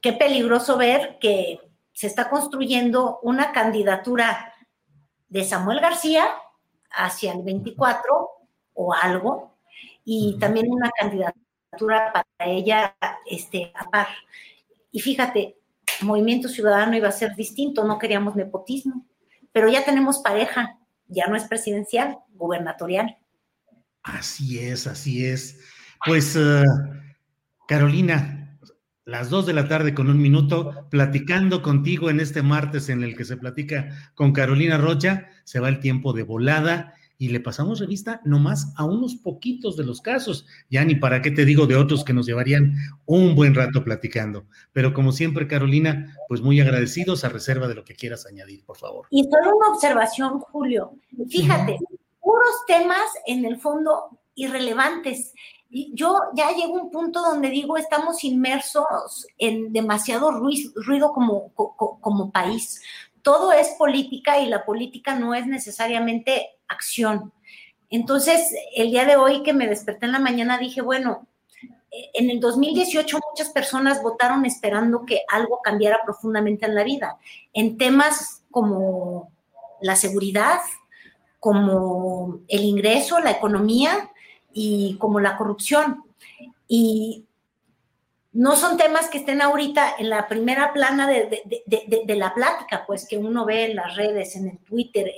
qué peligroso ver que se está construyendo una candidatura de Samuel García hacia el 24 o algo, y también una candidatura para ella este, a par. Y fíjate, Movimiento Ciudadano iba a ser distinto, no queríamos nepotismo, pero ya tenemos pareja, ya no es presidencial, gubernatorial.
Así es, así es. Pues, uh, Carolina, las dos de la tarde con un minuto, platicando contigo en este martes en el que se platica con Carolina Rocha, se va el tiempo de volada y le pasamos revista nomás a unos poquitos de los casos, ya ni para qué te digo de otros que nos llevarían un buen rato platicando. Pero como siempre, Carolina, pues muy agradecidos a reserva de lo que quieras añadir, por favor.
Y solo una observación, Julio. Fíjate, puros temas en el fondo irrelevantes. Yo ya llego a un punto donde digo, estamos inmersos en demasiado ruido, como, como país. Todo es política y la política no es necesariamente acción. Entonces, el día de hoy que me desperté en la mañana dije, bueno, en el 2018 muchas personas votaron esperando que algo cambiara profundamente en la vida, en temas como la seguridad, como el ingreso, la economía y como la corrupción. Y no son temas que estén ahorita en la primera plana de, la plática, pues que uno ve en las redes, en el Twitter,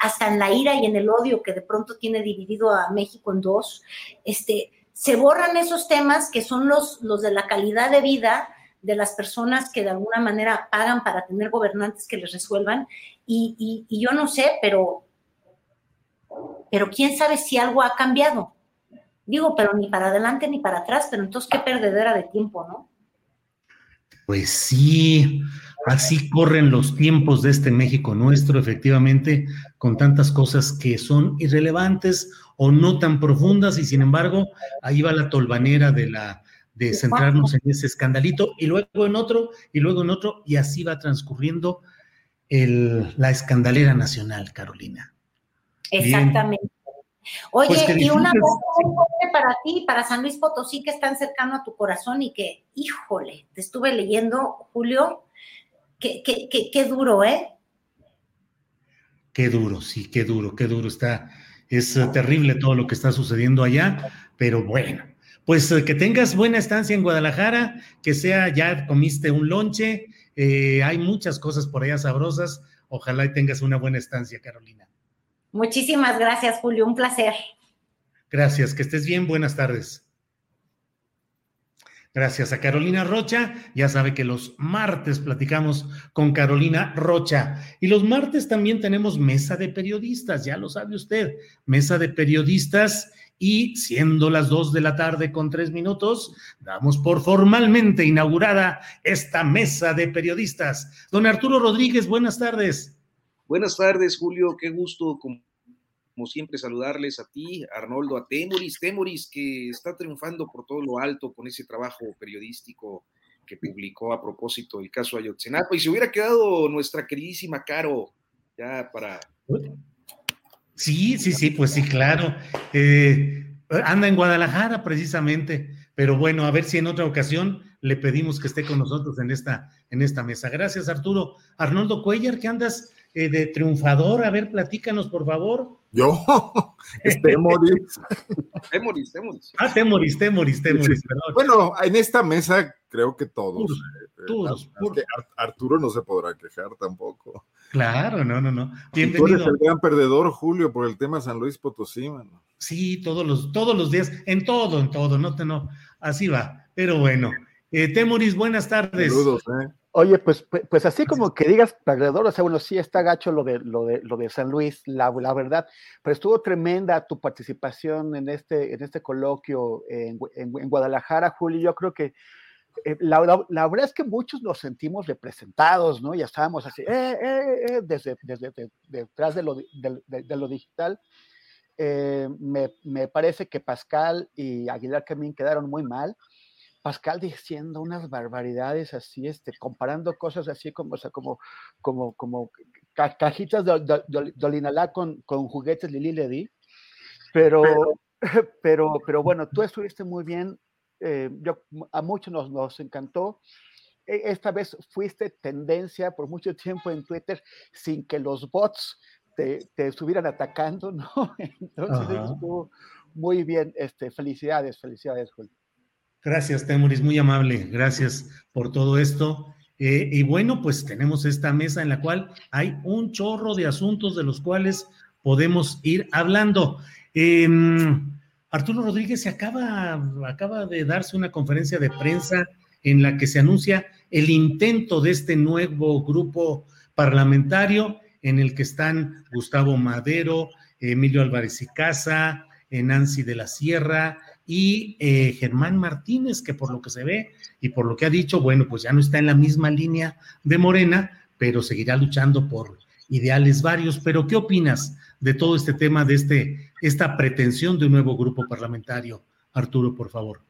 hasta en la ira y en el odio que de pronto tiene dividido a México en dos. Este, se borran esos temas que son los, los de la calidad de vida de las personas que de alguna manera pagan para tener gobernantes que les resuelvan. Y, y yo no sé, pero, pero quién sabe si algo ha cambiado Digo, pero ni para adelante ni para atrás, pero entonces qué perdedera de tiempo, ¿no?
Pues sí, así corren los tiempos de este México nuestro, efectivamente, con tantas cosas que son irrelevantes o no tan profundas, y sin embargo, ahí va la tolvanera de la de centrarnos en ese escandalito, y luego en otro, y luego en otro, y así va transcurriendo el, la escandalera nacional, Carolina.
Exactamente. Oye, pues y una cosa para ti, para San Luis Potosí, que es tan cercano a tu corazón y que, híjole, te estuve leyendo, Julio, qué, qué, qué, qué duro, ¿eh?
Qué duro, sí, qué duro, qué duro está. Es eh, terrible todo lo que está sucediendo allá, pero bueno, pues eh, que tengas buena estancia en Guadalajara, que sea, ya comiste un lonche, eh, hay muchas cosas por allá sabrosas, ojalá y tengas una buena estancia, Carolina.
Muchísimas gracias, Julio. Un placer.
Gracias, que estés bien. Buenas tardes. Gracias a Carolina Rocha. Ya sabe que los martes platicamos con Carolina Rocha. Y los martes también tenemos mesa de periodistas, ya lo sabe usted. Mesa de periodistas. Y siendo las dos de la tarde con tres minutos, damos por formalmente inaugurada esta mesa de periodistas. Don Arturo Rodríguez, buenas tardes.
Buenas tardes, Julio. Qué gusto, siempre, saludarles a ti, Arnoldo, a Temoris. Temoris, que está triunfando por todo lo alto con ese trabajo periodístico que publicó a propósito del caso Ayotzinapa. Y se hubiera quedado nuestra queridísima Caro, ya para.
Sí, sí, sí, pues sí, claro. Eh, anda en Guadalajara precisamente, pero bueno, a ver si en otra ocasión le pedimos que esté con nosotros en esta, en esta mesa. Gracias, Arturo. Arnoldo Cuellar, ¿qué andas eh, de triunfador. A ver, platícanos, por favor.
Yo, Temoris.
Temoris, Temoris.
Ah, Temoris, Temoris, Temoris,
Bueno, en esta mesa creo que todos.
Eh, todos.
Eh, Arturo no se podrá quejar tampoco.
Claro, no, no, no.
Bienvenido. tú eres el gran perdedor, Julio, por el tema San Luis Potosí, mano.
Sí, todos los, todos los días, en todo, en todo, no te no, así va. Pero bueno, Temoris, buenas tardes.
Saludos, eh.
Oye, pues, pues, pues así como que digas perdedor, o sea, bueno, sí está gacho lo de, lo de, lo de San Luis, la, la verdad, pero estuvo tremenda tu participación en este, en este coloquio en, en, Guadalajara, Julio. Yo creo que eh, la, la, verdad es que muchos nos sentimos representados, ¿no? Ya estábamos así, eh, eh, eh desde, desde detrás de lo, de, de, lo digital. Me, me, parece que Pascal y Aguilar Camín quedaron muy mal. Pascal diciendo unas barbaridades así, este, comparando cosas así como, o sea, como, como, como cajitas de, de, con, con juguetes Lili Ledi, pero, pero, pero bueno, tú estuviste muy bien, eh, yo, a muchos nos, nos encantó. E, esta vez fuiste tendencia por mucho tiempo en Twitter sin que los bots te, te estuvieran atacando, ¿no? Entonces estuvo muy bien. Este, felicidades, felicidades, Julio.
Gracias, Temuris, muy amable. Gracias por todo esto. Eh, y bueno, pues tenemos esta mesa en la cual hay un chorro de asuntos de los cuales podemos ir hablando. Em, Arturo Rodríguez se acaba, acaba de darse una conferencia de prensa en la que se anuncia el intento de este nuevo grupo parlamentario en el que están Gustavo Madero, Emilio Álvarez y Casa, Nancy de la Sierra y eh, Germán Martínez, que por lo que se ve y por lo que ha dicho, bueno, pues ya no está en la misma línea de Morena, pero seguirá luchando por ideales varios. Pero, ¿qué opinas de todo este tema, de este, esta pretensión de un nuevo grupo parlamentario? Arturo, por favor.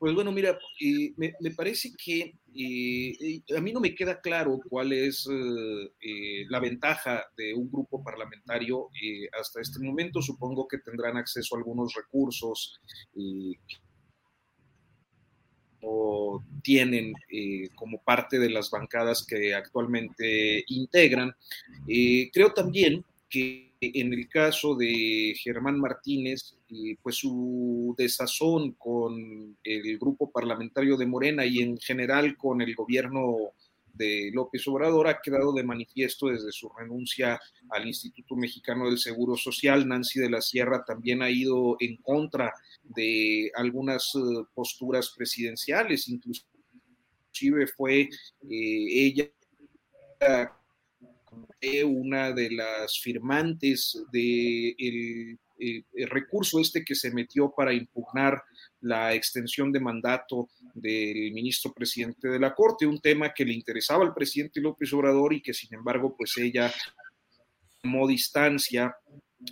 Pues bueno, mira, eh, me, parece que eh, a mí no me queda claro cuál es eh, la ventaja de un grupo parlamentario hasta este momento. Supongo que tendrán acceso a algunos recursos o tienen como parte de las bancadas que actualmente integran. creo también que en el caso de Germán Martínez, pues su desazón con el grupo parlamentario de Morena y en general con el gobierno de López Obrador ha quedado de manifiesto desde su renuncia al Instituto Mexicano del Seguro Social. Nancy de la Sierra también ha ido en contra de algunas eh, posturas presidenciales, inclusive fue eh, ella una de las firmantes del recurso este que se metió para impugnar la extensión de mandato del ministro presidente de la Corte, un tema que le interesaba al presidente López Obrador y que sin embargo pues ella tomó distancia,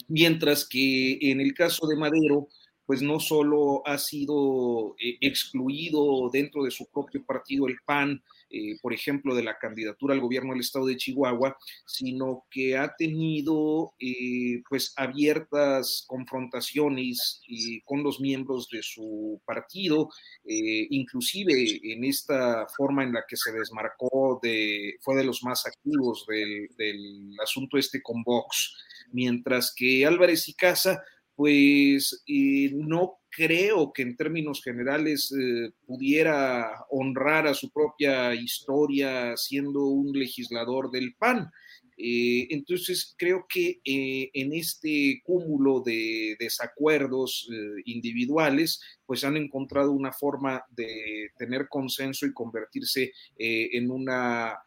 mientras que en el caso de Madero pues no solo ha sido eh, excluido dentro de su propio partido el PAN, eh, por ejemplo, de la candidatura al gobierno del estado de Chihuahua, sino que ha tenido eh, pues abiertas confrontaciones con los miembros de su partido, inclusive en esta forma en la que se desmarcó de, fue de los más activos del, del asunto este con Vox, mientras que Álvarez y Casa pues eh, no creo que en términos generales eh, pudiera honrar a su propia historia siendo un legislador del PAN. Eh, entonces, creo que en este cúmulo de desacuerdos individuales, pues han encontrado una forma de tener consenso y convertirse en una,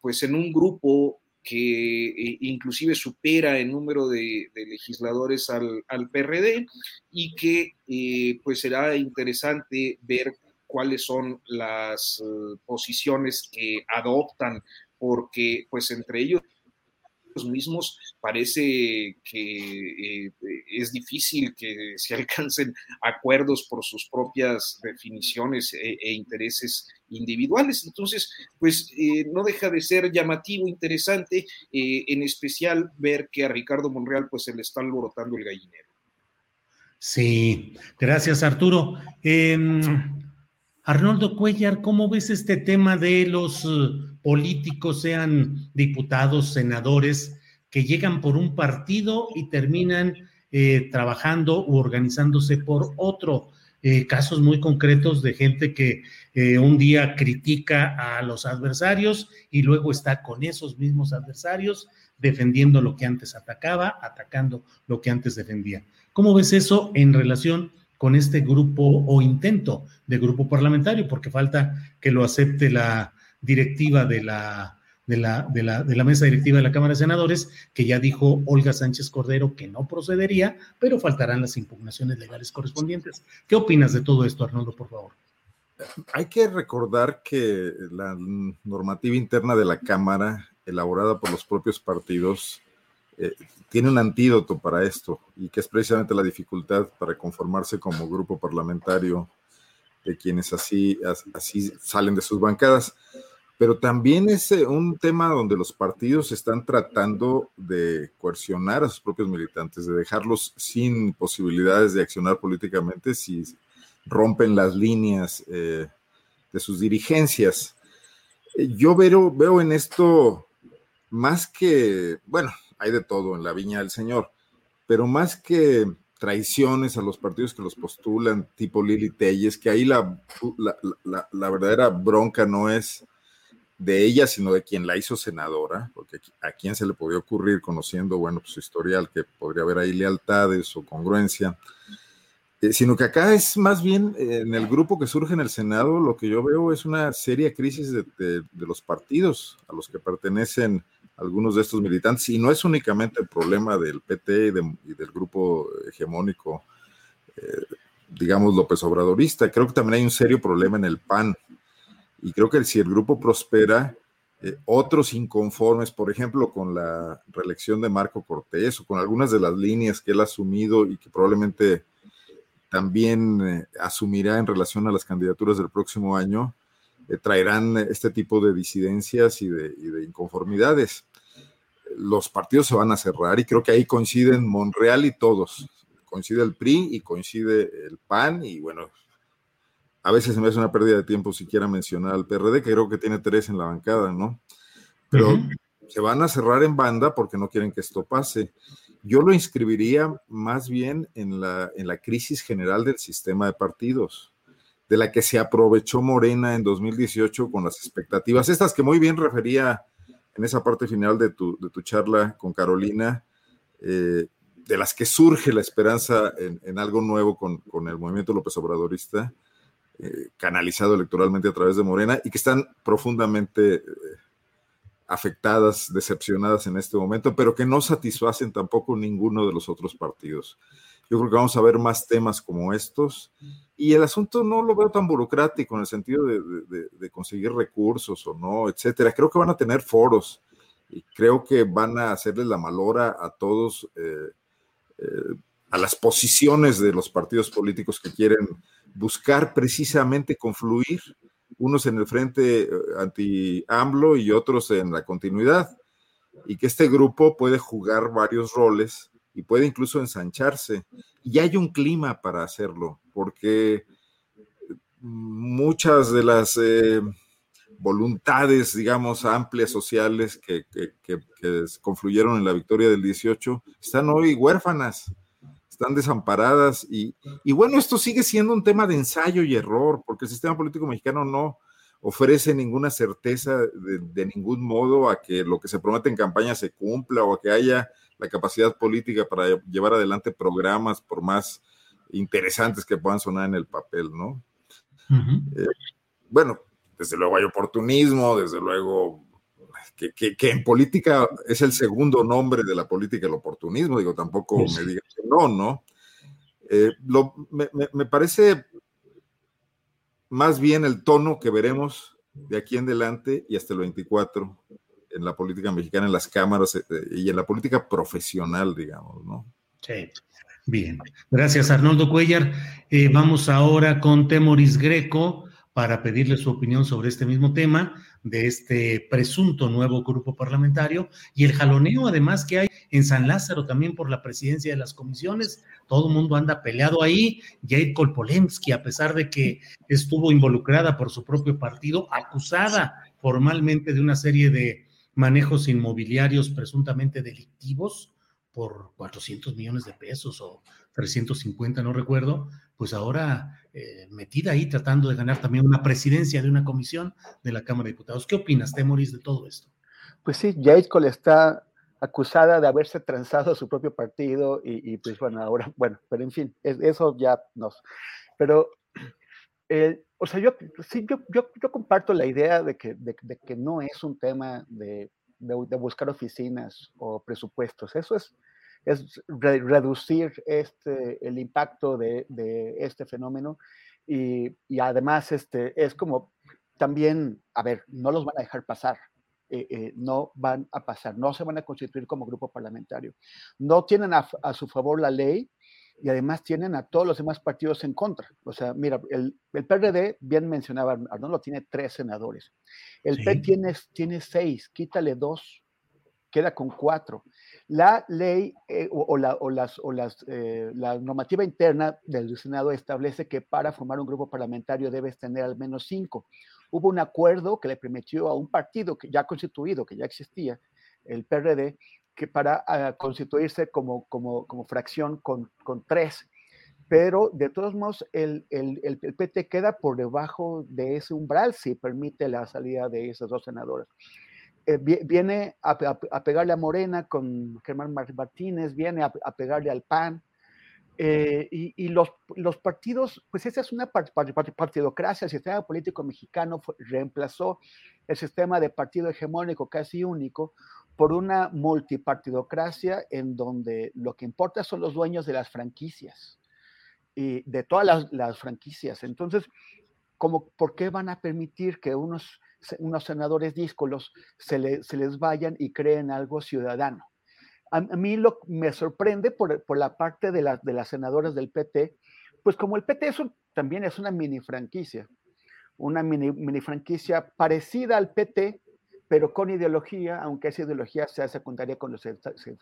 pues en un grupo que eh, inclusive supera el número de, legisladores al, PRD y que eh, pues será interesante ver cuáles son las eh, posiciones que adoptan, porque pues entre ellos mismos parece que es difícil que se alcancen acuerdos por sus propias definiciones e, e intereses individuales. Entonces, pues eh, no deja de ser llamativo, interesante, eh, en especial ver que a Ricardo Monreal pues se le está alborotando el gallinero.
Sí, gracias Arturo. Em, Arnoldo Cuellar, ¿cómo ves este tema de los políticos, sean diputados, senadores, que llegan por un partido y terminan eh, trabajando u organizándose por otro. Eh, casos muy concretos de gente que eh, un día critica a los adversarios y luego está con esos mismos adversarios defendiendo lo que antes atacaba, atacando lo que antes defendía. ¿Cómo ves eso en relación con este grupo o intento de grupo parlamentario? Porque falta que lo acepte la directiva de la, de la, de la, de la mesa directiva de la Cámara de Senadores, que ya dijo Olga Sánchez Cordero que no procedería, pero faltarán las impugnaciones legales correspondientes. ¿Qué opinas de todo esto, Arnoldo, por favor?
Hay que recordar que la normativa interna de la Cámara, elaborada por los propios partidos, eh, tiene un antídoto para esto y que es precisamente la dificultad para conformarse como grupo parlamentario de quienes así, así salen de sus bancadas pero también es eh, un tema donde los partidos están tratando de coercionar a sus propios militantes, de dejarlos sin posibilidades de accionar políticamente si rompen las líneas eh, de sus dirigencias. Eh, yo veo, veo en esto más que, bueno, hay de todo en la viña del Señor, pero más que traiciones a los partidos que los postulan, tipo Lili Telles, que ahí la, la, verdadera bronca no es de ella, sino de quien la hizo senadora, porque a quién se le podía ocurrir, conociendo, bueno, pues su historial, que podría haber ahí lealtades o congruencia, eh, sino que acá es más bien eh, en el grupo que surge en el Senado, lo que yo veo es una seria crisis de, de los partidos a los que pertenecen algunos de estos militantes, y no es únicamente el problema del PT y, del grupo hegemónico, eh, digamos, López Obradorista, creo que también hay un serio problema en el PAN, y creo que si el grupo prospera, eh, otros inconformes, por ejemplo, con la reelección de Marco Cortés o con algunas de las líneas que él ha asumido y que probablemente también eh, asumirá en relación a las candidaturas del próximo año, traerán este tipo de disidencias y de inconformidades los partidos se van a cerrar y creo que ahí coinciden Monreal y todos. Coincide el PRI y coincide el PAN y bueno, a veces se me hace una pérdida de tiempo siquiera mencionar al PRD, que creo que tiene tres en la bancada, ¿no? Pero se van a cerrar en banda porque no quieren que esto pase. Yo lo inscribiría más bien en la, en la crisis general del sistema de partidos, de la que se aprovechó Morena en 2018 con las expectativas, estas que muy bien refería en esa parte final de tu, de tu charla con Carolina, eh, de las que surge la esperanza en, algo nuevo con, con, el movimiento López Obradorista, eh, canalizado electoralmente a través de Morena, y que están profundamente eh, afectadas, decepcionadas en este momento, pero que no satisfacen tampoco ninguno de los otros partidos. Yo creo que vamos a ver más temas como estos. Y el asunto no lo veo tan burocrático en el sentido de, conseguir recursos o no, etcétera. Creo que van a tener foros y creo que van a hacerle la malora a todos, eh, eh, a las posiciones de los partidos políticos que quieren buscar precisamente confluir, unos en el frente eh, anti-AMLO y otros en la continuidad, y que este grupo puede jugar varios roles y puede incluso ensancharse. Y hay un clima para hacerlo, porque muchas de las eh, voluntades, digamos, amplias sociales que, confluyeron en la victoria del 18 están hoy huérfanas, están desamparadas y, bueno, esto sigue siendo un tema de ensayo y error, porque el sistema político mexicano no ofrece ninguna certeza de, de ningún modo a que lo que se promete en campaña se cumpla o a que haya la capacidad política para llevar adelante programas, por más interesantes que puedan sonar en el papel, ¿no? Eh, bueno, desde luego hay oportunismo, desde luego que, en política es el segundo nombre de la política el oportunismo, digo, tampoco me digas que no, ¿no? Eh, me, parece más bien el tono que veremos de aquí en adelante y hasta el 24 en la política mexicana, en las cámaras eh, y en la política profesional, digamos, ¿no?
Sí. Bien, gracias Arnoldo Cuellar. Eh, vamos ahora con Temoris Greco para pedirle su opinión sobre este mismo tema de este presunto nuevo grupo parlamentario y el jaloneo además que hay en San Lázaro también por la presidencia de las comisiones. Todo el mundo anda peleado ahí. Jair Kolpolemsky, a pesar de que estuvo involucrada por su propio partido, acusada formalmente de una serie de manejos inmobiliarios presuntamente delictivos por 400 millones de pesos o 350, no recuerdo, pues ahora eh, metida ahí tratando de ganar también una presidencia de una comisión de la Cámara de Diputados. ¿Qué opinas, Temoris, de todo esto?
Pues sí, Cole está acusada de haberse transado a su propio partido y, pues bueno, ahora, bueno, pero en fin, eso ya nos... Pero eh, o sea, yo, sí, yo, yo, comparto la idea de que, de, que no es un tema de, de, buscar oficinas o presupuestos. Eso es, es reducir este, el impacto de, este fenómeno y, y, además este, es como también, a ver, no los van a dejar pasar. Eh, eh, no van a pasar, no se van a constituir como grupo parlamentario. No tienen a, a su favor la ley, y además tienen a todos los demás partidos en contra. O sea, mira, el, el PRD, bien mencionaba Arnoldo, tiene tres senadores. El P tiene, tiene seis, quítale dos, queda con cuatro. La ley eh, o, la, o, las, o las, eh, la normativa interna del Senado establece que para formar un grupo parlamentario debes tener al menos cinco. Hubo un acuerdo que le permitió a un partido que ya constituido, que ya existía, el PRD, que para ah, constituirse como, como, como fracción con, con, tres. Pero de todos modos, el, el, el, PT queda por debajo de ese umbral si permite la salida de esos dos senadores. Eh, viene a, pegarle a Morena con Germán Martínez, viene a, pegarle al PAN, eh, y, los, partidos, pues esa es una partidocracia, el sistema político mexicano reemplazó el sistema de partido hegemónico casi único por una multipartidocracia en donde lo que importa son los dueños de las franquicias y de todas las, las franquicias. Entonces, como, ¿por qué van a permitir que unos, unos senadores díscolos se, se les vayan y creen algo ciudadano? a, mí lo, me sorprende por, por la parte de, de las senadoras del PT, pues como el PT también es una mini franquicia, una mini, mini, franquicia parecida al PT, pero con ideología, aunque esa ideología sea secundaria cuando se,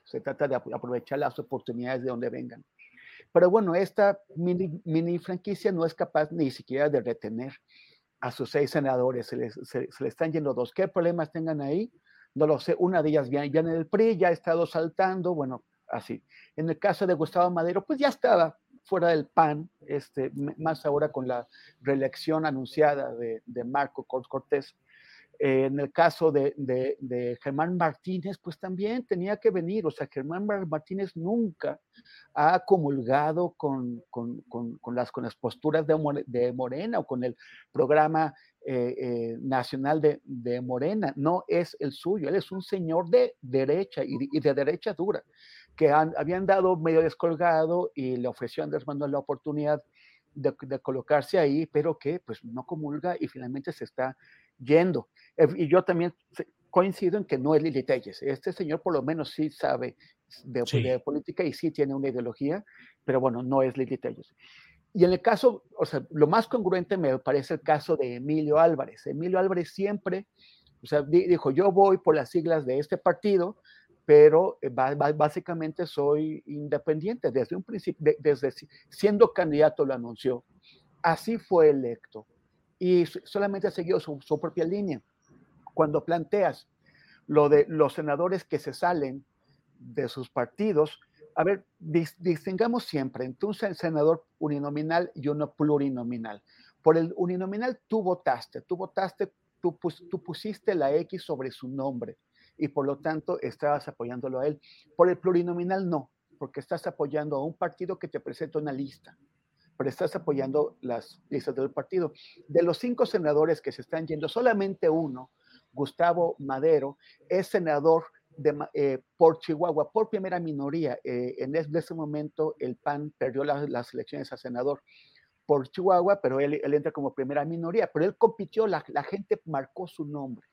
se, trata de aprovechar las oportunidades de donde vengan. Pero bueno, esta mini, mini franquicia no es capaz ni siquiera de retener a sus seis senadores, se les, se, están yendo dos. ¿Qué problemas tengan ahí? no lo sé, una de ellas ya, ya en el PRI, ya ha estado saltando, bueno, así. En el caso de Gustavo Madero, pues ya estaba fuera del PAN, este, más ahora con la reelección anunciada de, de Marco Cortés. Eh, en el caso de, Germán Martínez, pues también tenía que venir, o sea, Germán Martínez nunca ha comulgado con, con, con, las, con las posturas de, Morena o con el programa eh, eh, nacional de, Morena, no es el suyo, él es un señor de derecha y, y de derecha dura, que han, habían dado medio descolgado y le ofreció a Andrés Manuel la oportunidad de, de, colocarse ahí, pero que pues no comulga y finalmente se está yendo. Y yo también coincido en que no es Lili Telles. Este señor por lo menos sí sabe de, sí. de, política y sí tiene una ideología, pero bueno, no es Lili Telles. Y en el caso, o sea, lo más congruente me parece el caso de Emilio Álvarez. Emilio Álvarez siempre, o sea, dijo, yo voy por las siglas de este partido, pero eh, básicamente soy independiente desde un principio, desde siendo candidato lo anunció. Así fue electo y solamente ha seguido su, propia línea. Cuando planteas lo de los senadores que se salen de sus partidos, a ver, dis, distingamos siempre entre un senador uninominal y uno plurinominal. Por el uninominal tú votaste, tú votaste, tú, tú pusiste la X sobre su nombre y por lo tanto estabas apoyándolo a él. Por el plurinominal no, porque estás apoyando a un partido que te presenta una lista pero estás apoyando las listas del partido. De los cinco senadores que se están yendo, solamente uno, Gustavo Madero, es senador de, eh, por Chihuahua, por primera minoría. Eh, en ese momento el PAN perdió la, las elecciones a senador por Chihuahua, pero él, él, entra como primera minoría, pero él compitió, la, la gente marcó su nombre.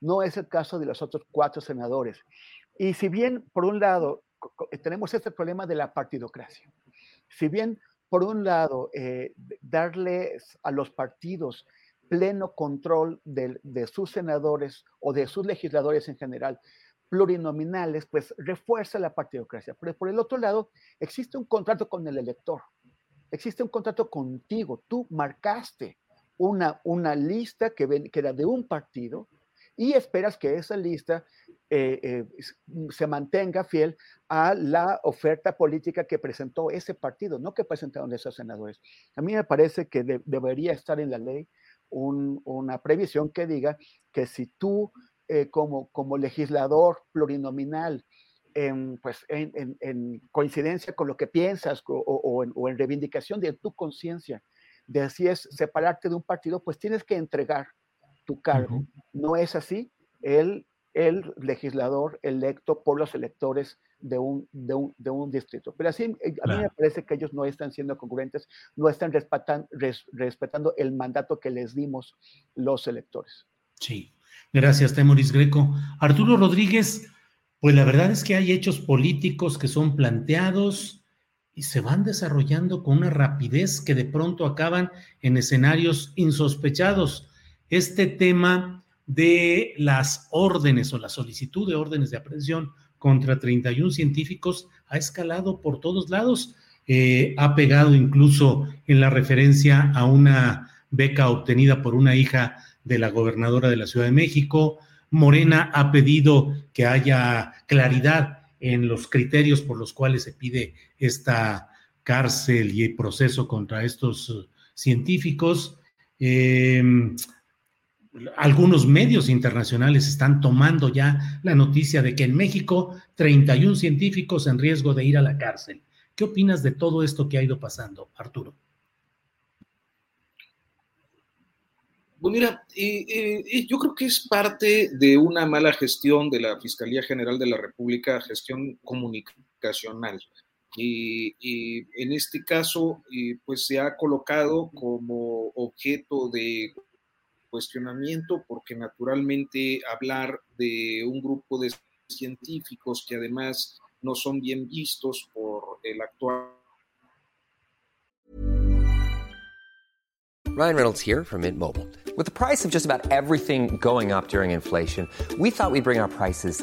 No es el caso de los otros cuatro senadores. Y si bien, por un lado, tenemos este problema de la partidocracia, si bien por un lado, eh, darles a los partidos pleno control de, de, sus senadores o de sus legisladores en general plurinominales, pues refuerza la partidocracia. Pero por el otro lado, existe un contrato con el elector, existe un contrato contigo. Tú marcaste una, una lista que, ven, que era de un partido y esperas que esa lista eh, eh, se mantenga fiel a la oferta política que presentó ese partido, no que presentaron esos senadores. A mí me parece que de, debería estar en la ley un, una previsión que diga que si tú eh, como, como legislador plurinominal, en, pues, en, en, en, coincidencia con lo que piensas o, o, o en, reivindicación de tu conciencia, decides separarte de un partido, pues tienes que entregar tu cargo. Uh -huh. No es así. Él el legislador electo por los electores de un, de un, de un distrito. Pero así, eh, a claro. mí me parece que ellos no están siendo congruentes, no están respetan, res, respetando el mandato que les dimos los electores.
Sí, gracias, Temoris Greco. Arturo Rodríguez, pues la verdad es que hay hechos políticos que son planteados y se van desarrollando con una rapidez que de pronto acaban en escenarios insospechados. Este tema de las órdenes o la solicitud de órdenes de aprehensión contra 31 científicos ha escalado por todos lados. Eh, ha pegado incluso en la referencia a una beca obtenida por una hija de la gobernadora de la Ciudad de México. Morena ha pedido que haya claridad en los criterios por los cuales se pide esta cárcel y el proceso contra estos científicos. Em, algunos medios internacionales están tomando ya la noticia de que en México 31 científicos en riesgo de ir a la cárcel. ¿Qué opinas de todo esto que ha ido pasando, Arturo?
Pues mira, yo creo que es parte de una mala gestión de la Fiscalía General de la República, gestión comunicacional. Y, en este caso, pues se ha colocado como objeto de cuestionamiento, porque naturalmente hablar de un grupo de científicos que además no son bien vistos por el actual.
Ryan Reynolds here from Mint Mobile. With the price of just about everything going up during inflation, we thought we'd bring our prices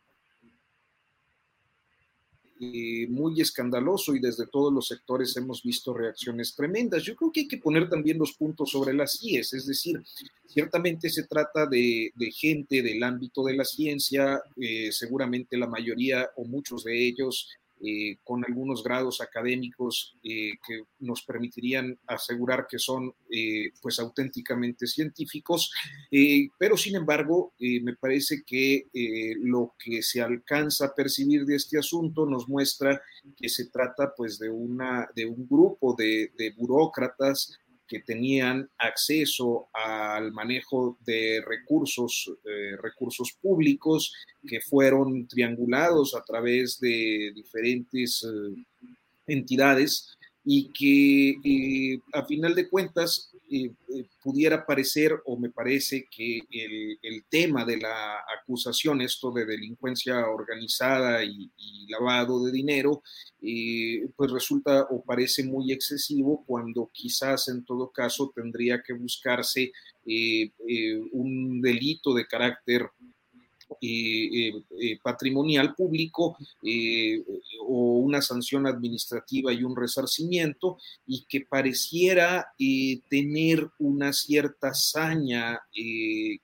Eh, muy escandaloso y desde todos los sectores hemos visto reacciones tremendas. Yo creo que hay que poner también los puntos sobre las CIES, es decir, ciertamente se trata de, gente del ámbito de la ciencia, eh, seguramente la mayoría o muchos de ellos eh, con algunos grados académicos eh, que nos permitirían asegurar que son eh, pues auténticamente científicos, pero sin embargo me parece que lo que se alcanza a percibir de este asunto nos muestra que se trata pues de, una, de un grupo de, de burócratas que tenían acceso al manejo de recursos, eh, recursos públicos que fueron triangulados a través de diferentes eh, entidades y que eh, a final de cuentas eh, eh, pudiera parecer o me parece que el, tema de la acusación, esto de delincuencia organizada y, y lavado de dinero, pues resulta o parece muy excesivo cuando quizás en todo caso tendría que buscarse un delito de carácter eh, eh, patrimonial público eh, o una sanción administrativa y un resarcimiento y que pareciera tener una cierta saña,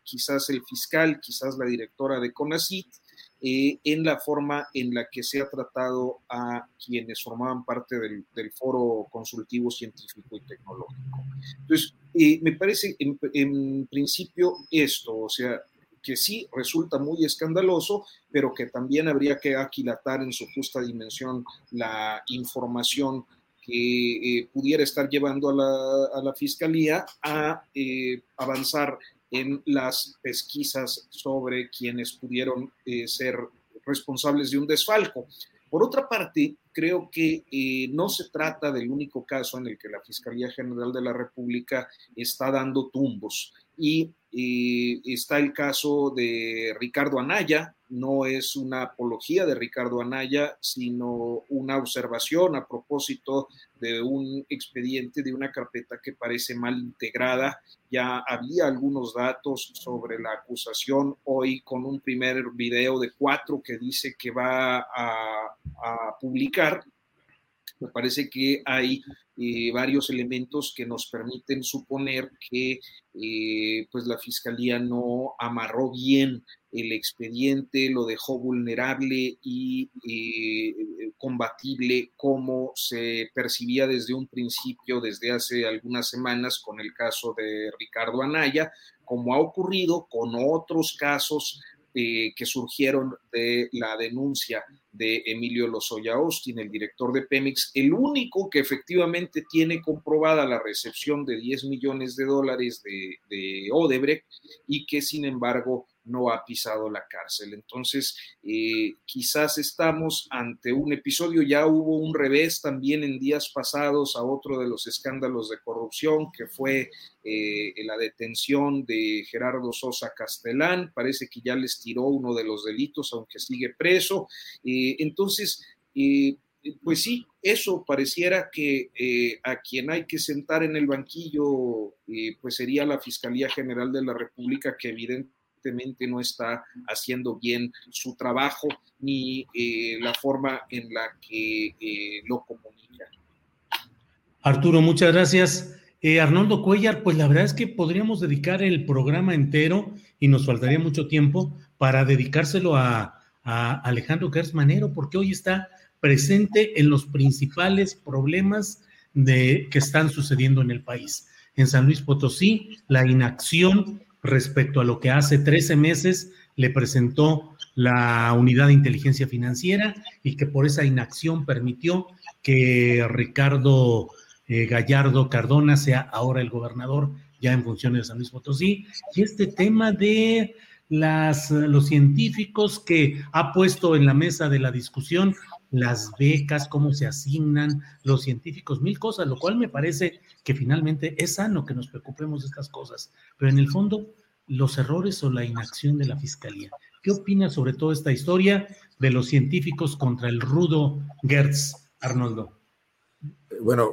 quizás el fiscal, quizás la directora de CONACIT, en la forma en la que se ha tratado a quienes formaban parte del, foro consultivo científico y tecnológico. Entonces, me parece en, en, principio esto, o sea, que sí resulta muy escandaloso, pero que también habría que aquilatar en su justa dimensión la información que eh, pudiera estar llevando a la, Fiscalía a eh, avanzar en las pesquisas sobre quienes pudieron eh, ser responsables de un desfalco. Por otra parte, creo que no se trata del único caso en el que la Fiscalía General de la República está dando tumbos. Y está el caso de Ricardo Anaya, no es una apología de Ricardo Anaya, sino una observación a propósito de un expediente, de una carpeta que parece mal integrada. Ya había algunos datos sobre la acusación hoy con un primer video de cuatro que dice que va a, publicar. Me parece que hay eh, varios elementos que nos permiten suponer que eh, pues la fiscalía no amarró bien el expediente, lo dejó vulnerable y eh, combatible como se percibía desde un principio, desde hace algunas semanas con el caso de Ricardo Anaya, como ha ocurrido con otros casos que surgieron de la denuncia de Emilio Lozoya Austin, el director de Pemex, el único que efectivamente tiene comprobada la recepción de 10 millones de dólares de, de Odebrecht y que sin embargo no ha pisado la cárcel. Entonces, eh, quizás estamos ante un episodio, ya hubo un revés también en días pasados a otro de los escándalos de corrupción, que fue eh, la detención de Gerardo Sosa Castellán, parece que ya les tiró uno de los delitos, aunque sigue preso. Eh, entonces, pues sí, eso pareciera que a quien hay que sentar en el banquillo, pues sería la Fiscalía General de la República, que evidentemente no está haciendo bien su trabajo ni eh, la forma en la que eh, lo comunica.
Arturo, muchas gracias. Eh, Arnoldo Cuellar, pues la verdad es que podríamos dedicar el programa entero y nos faltaría mucho tiempo para dedicárselo a, Alejandro Gersmanero, porque hoy está presente en los principales problemas que están sucediendo en el país. En San Luis Potosí, la inacción respecto a lo que hace 13 meses le presentó la unidad de inteligencia financiera y que por esa inacción permitió que Ricardo eh, Gallardo Cardona sea ahora el gobernador ya en funciones de San Luis Potosí. Y este tema de las, los científicos que ha puesto en la mesa de la discusión las becas, cómo se asignan los científicos, mil cosas, lo cual me parece que finalmente es sano que nos preocupemos de estas cosas, pero en el fondo, los errores o la inacción de la fiscalía. ¿Qué opina sobre toda esta historia de los científicos contra el rudo Gertz, Arnoldo?
Bueno,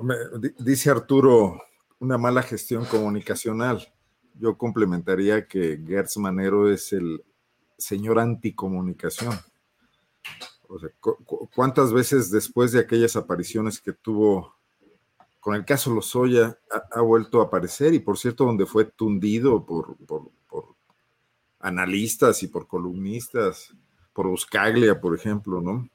dice Arturo, una mala gestión comunicacional. Yo complementaría que Gertz Manero es el señor anticomunicación ¿cuántas veces después de aquellas apariciones que tuvo con el caso Lozoya ha, vuelto a aparecer? Y por cierto, donde fue tundido por, analistas y por columnistas, por Buscaglia, por ejemplo, ¿no?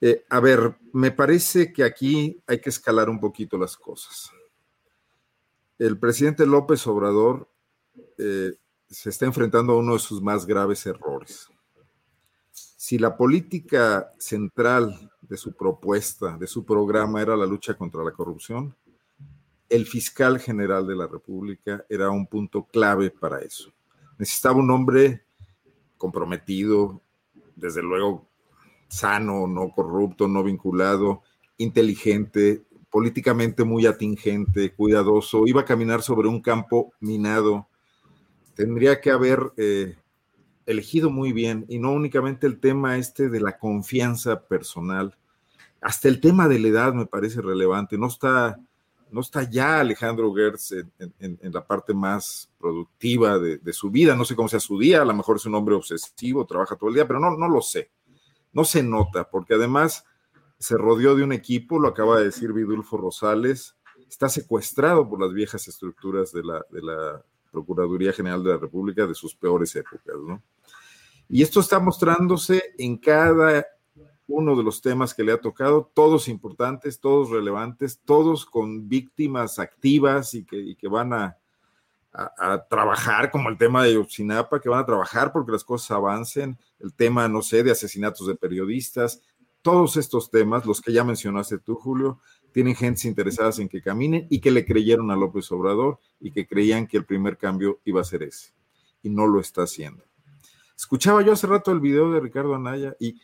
Eh, a ver, me parece que aquí hay que escalar un poquito las cosas. El presidente López Obrador eh, se está enfrentando a uno de sus más graves errores si la política central de su propuesta, de su programa era la lucha contra la corrupción, el fiscal general de la República era un punto clave para eso. Necesitaba un hombre comprometido, desde luego sano, no corrupto, no vinculado, inteligente, políticamente muy atingente, cuidadoso, iba a caminar sobre un campo minado. Tendría que haber eh, elegido muy bien y no únicamente el tema este de la confianza personal, hasta el tema de la edad me parece relevante. No está, no está ya Alejandro Gertz en, la parte más productiva de, su vida. No sé cómo sea su día, a lo mejor es un hombre obsesivo, trabaja todo el día, pero no, no lo sé. No se nota, porque además se rodeó de un equipo, lo acaba de decir Vidulfo Rosales, está secuestrado por las viejas estructuras de la, de la Procuraduría General de la República de sus peores épocas, ¿no? Y esto está mostrándose en cada uno de los temas que le ha tocado, todos importantes, todos relevantes, todos con víctimas activas y que, van a, trabajar, como el tema de Yotzinapa, que van a trabajar porque las cosas avancen, el tema, no sé, de asesinatos de periodistas, todos estos temas, los que ya mencionaste tú, Julio, tienen gentes interesadas en que caminen y que le creyeron a López Obrador y que creían que el primer cambio iba a ser ese. Y no lo está haciendo. Escuchaba yo hace rato el video de Ricardo Anaya y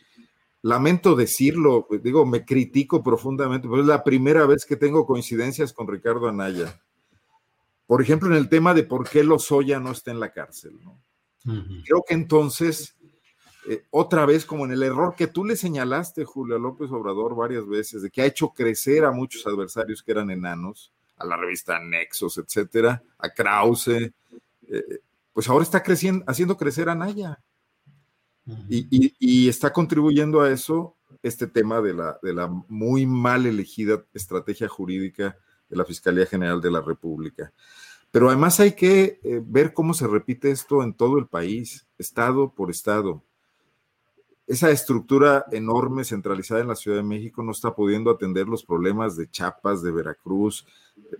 lamento decirlo, digo, me critico profundamente, pero es la primera vez que tengo coincidencias con Ricardo Anaya. Por ejemplo, en el tema de por qué Lozoya no está en la cárcel. ¿no? Creo que entonces, eh, otra vez, como en el error que tú le señalaste, Julio López Obrador, varias veces, de que ha hecho crecer a muchos adversarios que eran enanos, a la revista Nexos, etcétera, a Krause, eh, pues ahora está creciendo, haciendo crecer a Naya. y, está contribuyendo a eso este tema de la, de la muy mal elegida estrategia jurídica de la Fiscalía General de la República. Pero además hay que eh, ver cómo se repite esto en todo el país, estado por estado esa estructura enorme centralizada en la Ciudad de México no está pudiendo atender los problemas de Chiapas, de Veracruz,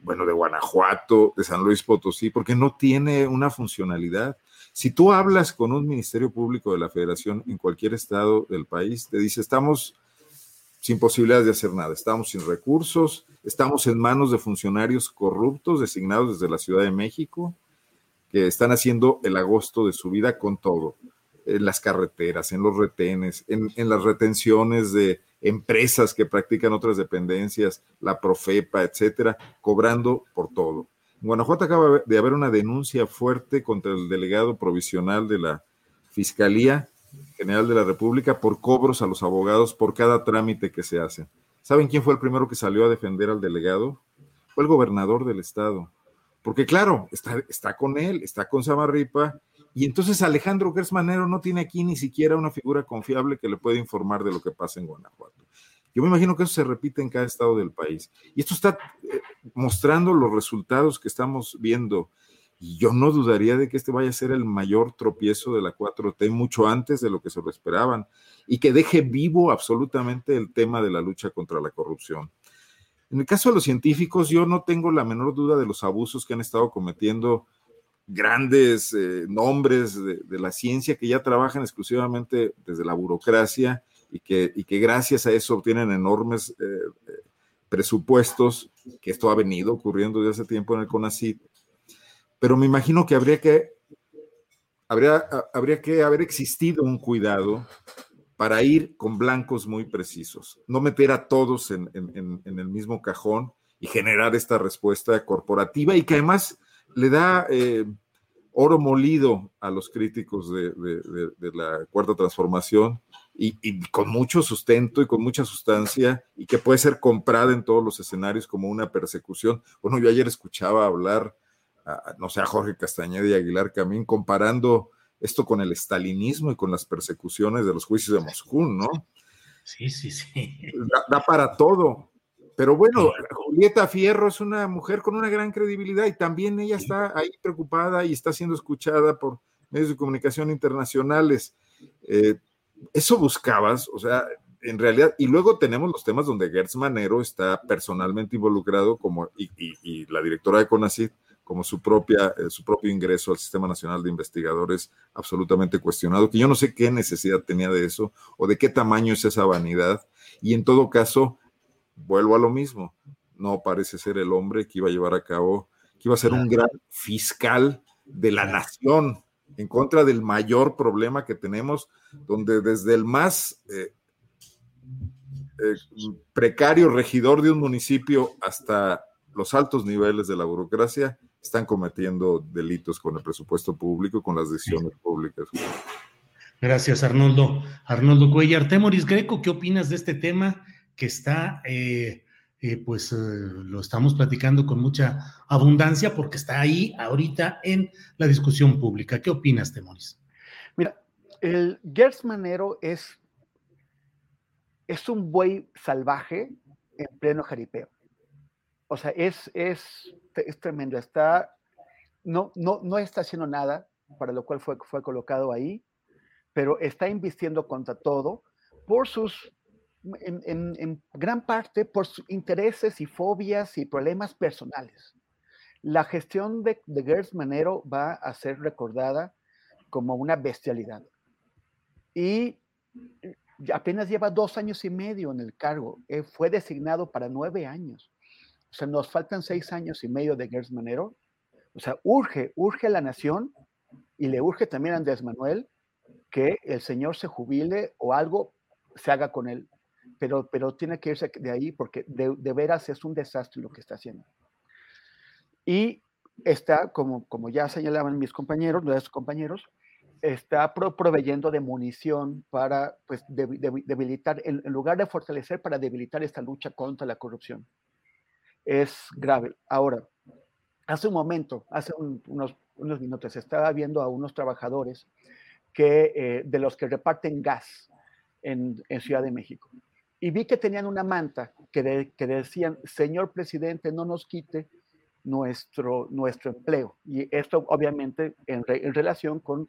bueno, de Guanajuato, de San Luis Potosí, porque no tiene una funcionalidad. Si tú hablas con un ministerio público de la federación en cualquier estado del país, te dice, estamos sin posibilidades de hacer nada, estamos sin recursos, estamos en manos de funcionarios corruptos designados desde la Ciudad de México, que están haciendo el agosto de su vida con todo, en las carreteras, en los retenes, en, en las retenciones de empresas que practican otras dependencias, la Profepa, etcétera, cobrando por todo. En Guanajuato acaba de haber una denuncia fuerte contra el delegado provisional de la Fiscalía General de la República por cobros a los abogados por cada trámite que se hace. ¿Saben quién fue el primero que salió a defender al delegado? Fue el gobernador del estado. Porque claro, está, está con él, está con Samarripa, y entonces Alejandro Gersmanero no tiene aquí ni siquiera una figura confiable que le pueda informar de lo que pasa en Guanajuato. Yo me imagino que eso se repite en cada estado del país. Y esto está eh, mostrando los resultados que estamos viendo. Y yo no dudaría de que este vaya a ser el mayor tropiezo de la 4T mucho antes de lo que se lo esperaban y que deje vivo absolutamente el tema de la lucha contra la corrupción. En el caso de los científicos, yo no tengo la menor duda de los abusos que han estado cometiendo grandes eh, nombres de, la ciencia que ya trabajan exclusivamente desde la burocracia y que, y que gracias a eso obtienen enormes eh, eh, presupuestos, que esto ha venido ocurriendo desde hace tiempo en el CONACYT. Pero me imagino que habría que, habría, habría que haber existido un cuidado para ir con blancos muy precisos, no meter a todos en, el mismo cajón y generar esta respuesta corporativa y que además le da eh, oro molido a los críticos de, la cuarta transformación y, y, con mucho sustento y con mucha sustancia y que puede ser comprada en todos los escenarios como una persecución. Bueno, yo ayer escuchaba hablar, a, no sé, a Jorge Castañeda y Aguilar Camín comparando esto con el estalinismo y con las persecuciones de los juicios de Moscú, ¿no?
Sí, sí, sí.
Da, para todo. Pero bueno, Julieta Fierro es una mujer con una gran credibilidad y también ella está ahí preocupada y está siendo escuchada por medios de comunicación internacionales. Eh, eso buscabas, o sea, en realidad, y luego tenemos los temas donde Gertz Manero está personalmente involucrado como, y, y la directora de CONACYT como su, propia, eh, su propio ingreso al Sistema Nacional de Investigadores absolutamente cuestionado, que yo no sé qué necesidad tenía de eso o de qué tamaño es esa vanidad. Y en todo caso, vuelvo a lo mismo, no parece ser el hombre que iba a llevar a cabo, que iba a ser un gran fiscal de la nación en contra del mayor problema que tenemos, donde desde el más eh, eh, precario regidor de un municipio hasta los altos niveles de la burocracia están cometiendo delitos con el presupuesto público, con las decisiones públicas.
Gracias, Arnoldo. Arnoldo Cuellar. Temoris Greco, ¿qué opinas de este tema que está, eh, eh, pues eh, lo estamos platicando con mucha abundancia porque está ahí ahorita en la discusión pública? ¿Qué opinas, Temoris?
Mira, el Gers Manero es, es un buey salvaje en pleno jaripeo. O sea, es, es es tremendo. Está, no, no, no está haciendo nada, para lo cual fue, fue colocado ahí, pero está invirtiendo contra todo por sus, en, en, gran parte, por sus intereses y fobias y problemas personales. La gestión de, de Gers Manero va a ser recordada como una bestialidad. Y apenas lleva dos años y medio en el cargo. Eh, fue designado para nueve años. O sea, nos faltan seis años y medio de Gers Manero. O sea, urge, urge a la nación y le urge también a Andrés Manuel que el señor se jubile o algo se haga con él. Pero, pero tiene que irse de ahí porque de, veras es un desastre lo que está haciendo. Y está, como, como ya señalaban mis compañeros, nuestros compañeros, está proveyendo de munición para pues, debilitar, en lugar de fortalecer, para debilitar esta lucha contra la corrupción es grave. Ahora, hace un momento, hace unos, unos, minutos, estaba viendo a unos trabajadores que, eh, de los que reparten gas en, en, Ciudad de México. Y vi que tenían una manta que, decían, señor presidente, no nos quite nuestro, nuestro empleo. Y esto obviamente en, en relación con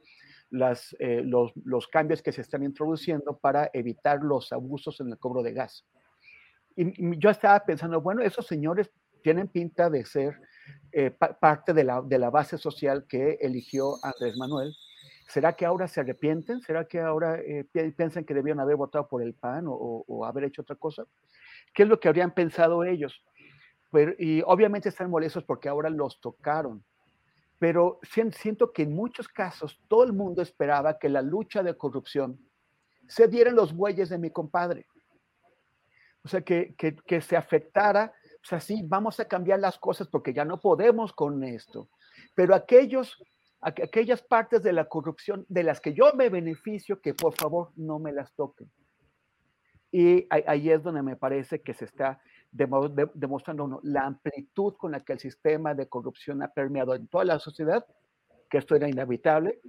las, eh, los, los cambios que se están introduciendo para evitar los abusos en el cobro de gas. Y, yo estaba pensando, bueno, esos señores tienen pinta de ser eh, parte de la, de la, base social que eligió Andrés Manuel ¿Será que ahora se arrepienten? ¿Será que ahora eh, piensan que debían haber votado por el PAN o, haber hecho otra cosa? ¿Qué es lo que habrían pensado ellos? y obviamente están molestos porque ahora los tocaron. Pero siento que en muchos casos todo el mundo esperaba que la lucha de corrupción se dieran los bueyes de mi compadre. O sea, que, que se afectara o sea, sí, vamos a cambiar las cosas porque ya no podemos con esto. Pero aquellos, aquellas partes de la corrupción de las que yo me beneficio, que por favor no me las toquen. Y ahí es donde me parece que se está demostrando la amplitud con la que el sistema de corrupción ha permeado en toda la sociedad, que esto era inevitable,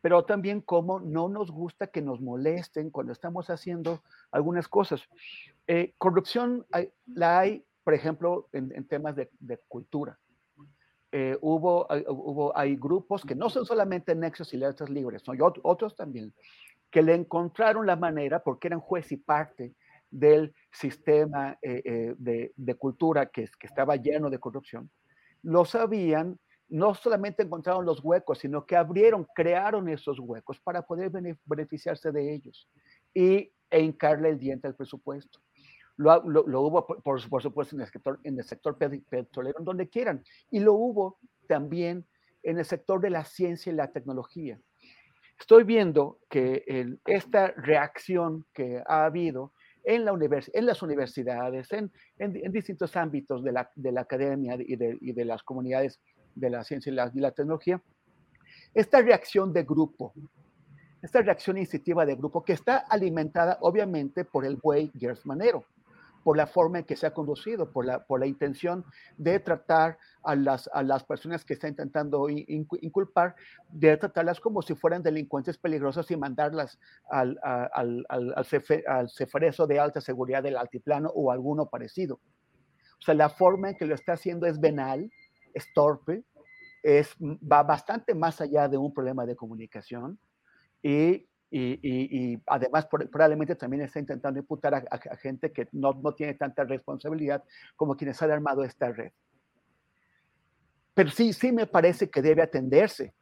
pero también cómo no nos gusta que nos molesten cuando estamos haciendo algunas cosas. Eh, corrupción la hay por ejemplo, en, temas de, cultura. Eh, hubo, hubo, hay grupos que no son solamente Nexos y Letras Libres, son otros también, que le encontraron la manera, porque eran juez y parte del sistema eh, eh, de, de, cultura que, que estaba lleno de corrupción, lo sabían, no solamente encontraron los huecos, sino que abrieron, crearon esos huecos para poder beneficiarse de ellos y, e hincarle el diente al presupuesto. Lo, hubo, por, supuesto, en el sector, en el sector petrolero, donde quieran. Y lo hubo también en el sector de la ciencia y la tecnología. Estoy viendo que esta reacción que ha habido en, la en las universidades, en, en, distintos ámbitos de la, de la academia y de, y de, las comunidades de la ciencia y la, y la tecnología, esta reacción de grupo, esta reacción instintiva de grupo que está alimentada obviamente por el buey Gers Manero por la forma en que se ha conducido, por la, por la intención de tratar a las, a las personas que está intentando inculpar, de tratarlas como si fueran delincuentes peligrosos y mandarlas al, al, al, al, ceferezo de alta seguridad del altiplano o alguno parecido. O sea, la forma en que lo está haciendo es venal, es torpe, es, va bastante más allá de un problema de comunicación y y, además probablemente también está intentando imputar a, gente que no, no, tiene tanta responsabilidad como quienes han armado esta red. Pero sí, sí me parece que debe atenderse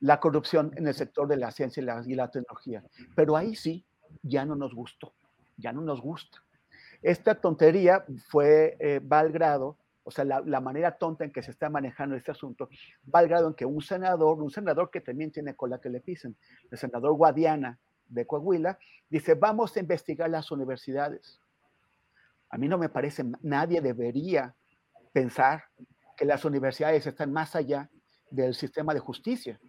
la corrupción en el sector de la ciencia y la, tecnología. Pero ahí sí, ya no nos gustó, ya no nos gusta. Esta tontería fue, eh, o sea, la, manera tonta en que se está manejando este asunto, va al grado en que un senador, un senador que también tiene cola que le pisen, el senador Guadiana de Coahuila, dice, vamos a investigar las universidades. A mí no me parece, nadie debería pensar que las universidades están más allá del sistema de justicia.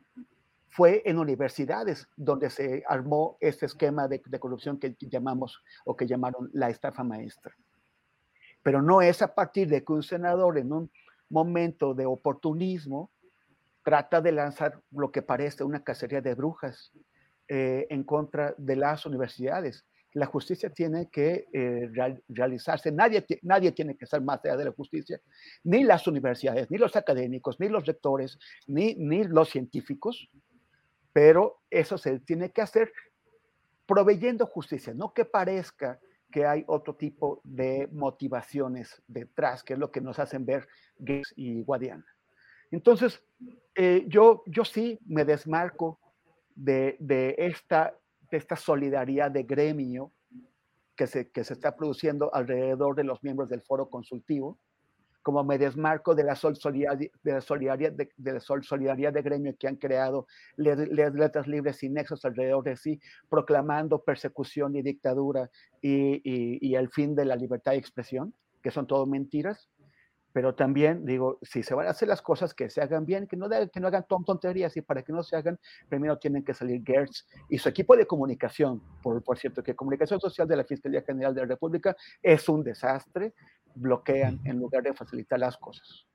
Fue en universidades donde se armó este esquema de, de corrupción que llamamos o que llamaron la estafa maestra pero no es a partir de que un senador en un momento de oportunismo trata de lanzar lo que parece una cacería de brujas eh, en contra de las universidades. La justicia tiene que eh, realizarse, nadie, nadie tiene que estar más allá de la justicia, ni las universidades, ni los académicos, ni los rectores, ni, ni los científicos, pero eso se tiene que hacer proveyendo justicia, no que parezca que hay otro tipo de motivaciones detrás, que es lo que nos hacen ver Gates y Guadiana. Entonces, eh, yo, yo sí me desmarco de, de, esta, de esta solidaridad de gremio que se, que se está produciendo alrededor de los miembros del foro consultivo, como me desmarco de la solidaridad de, la solidaridad de, de, la solidaridad de gremio que han creado letras libres y nexos alrededor de sí, proclamando persecución y dictadura y, y, el fin de la libertad de expresión, que son todo mentiras. Pero también digo, si se van a hacer las cosas, que se hagan bien, que no, que no hagan tonterías y para que no se hagan, primero tienen que salir Gertz y su equipo de comunicación, por, por cierto, que comunicación social de la Fiscalía General de la República es un desastre, bloquean en lugar de facilitar las cosas.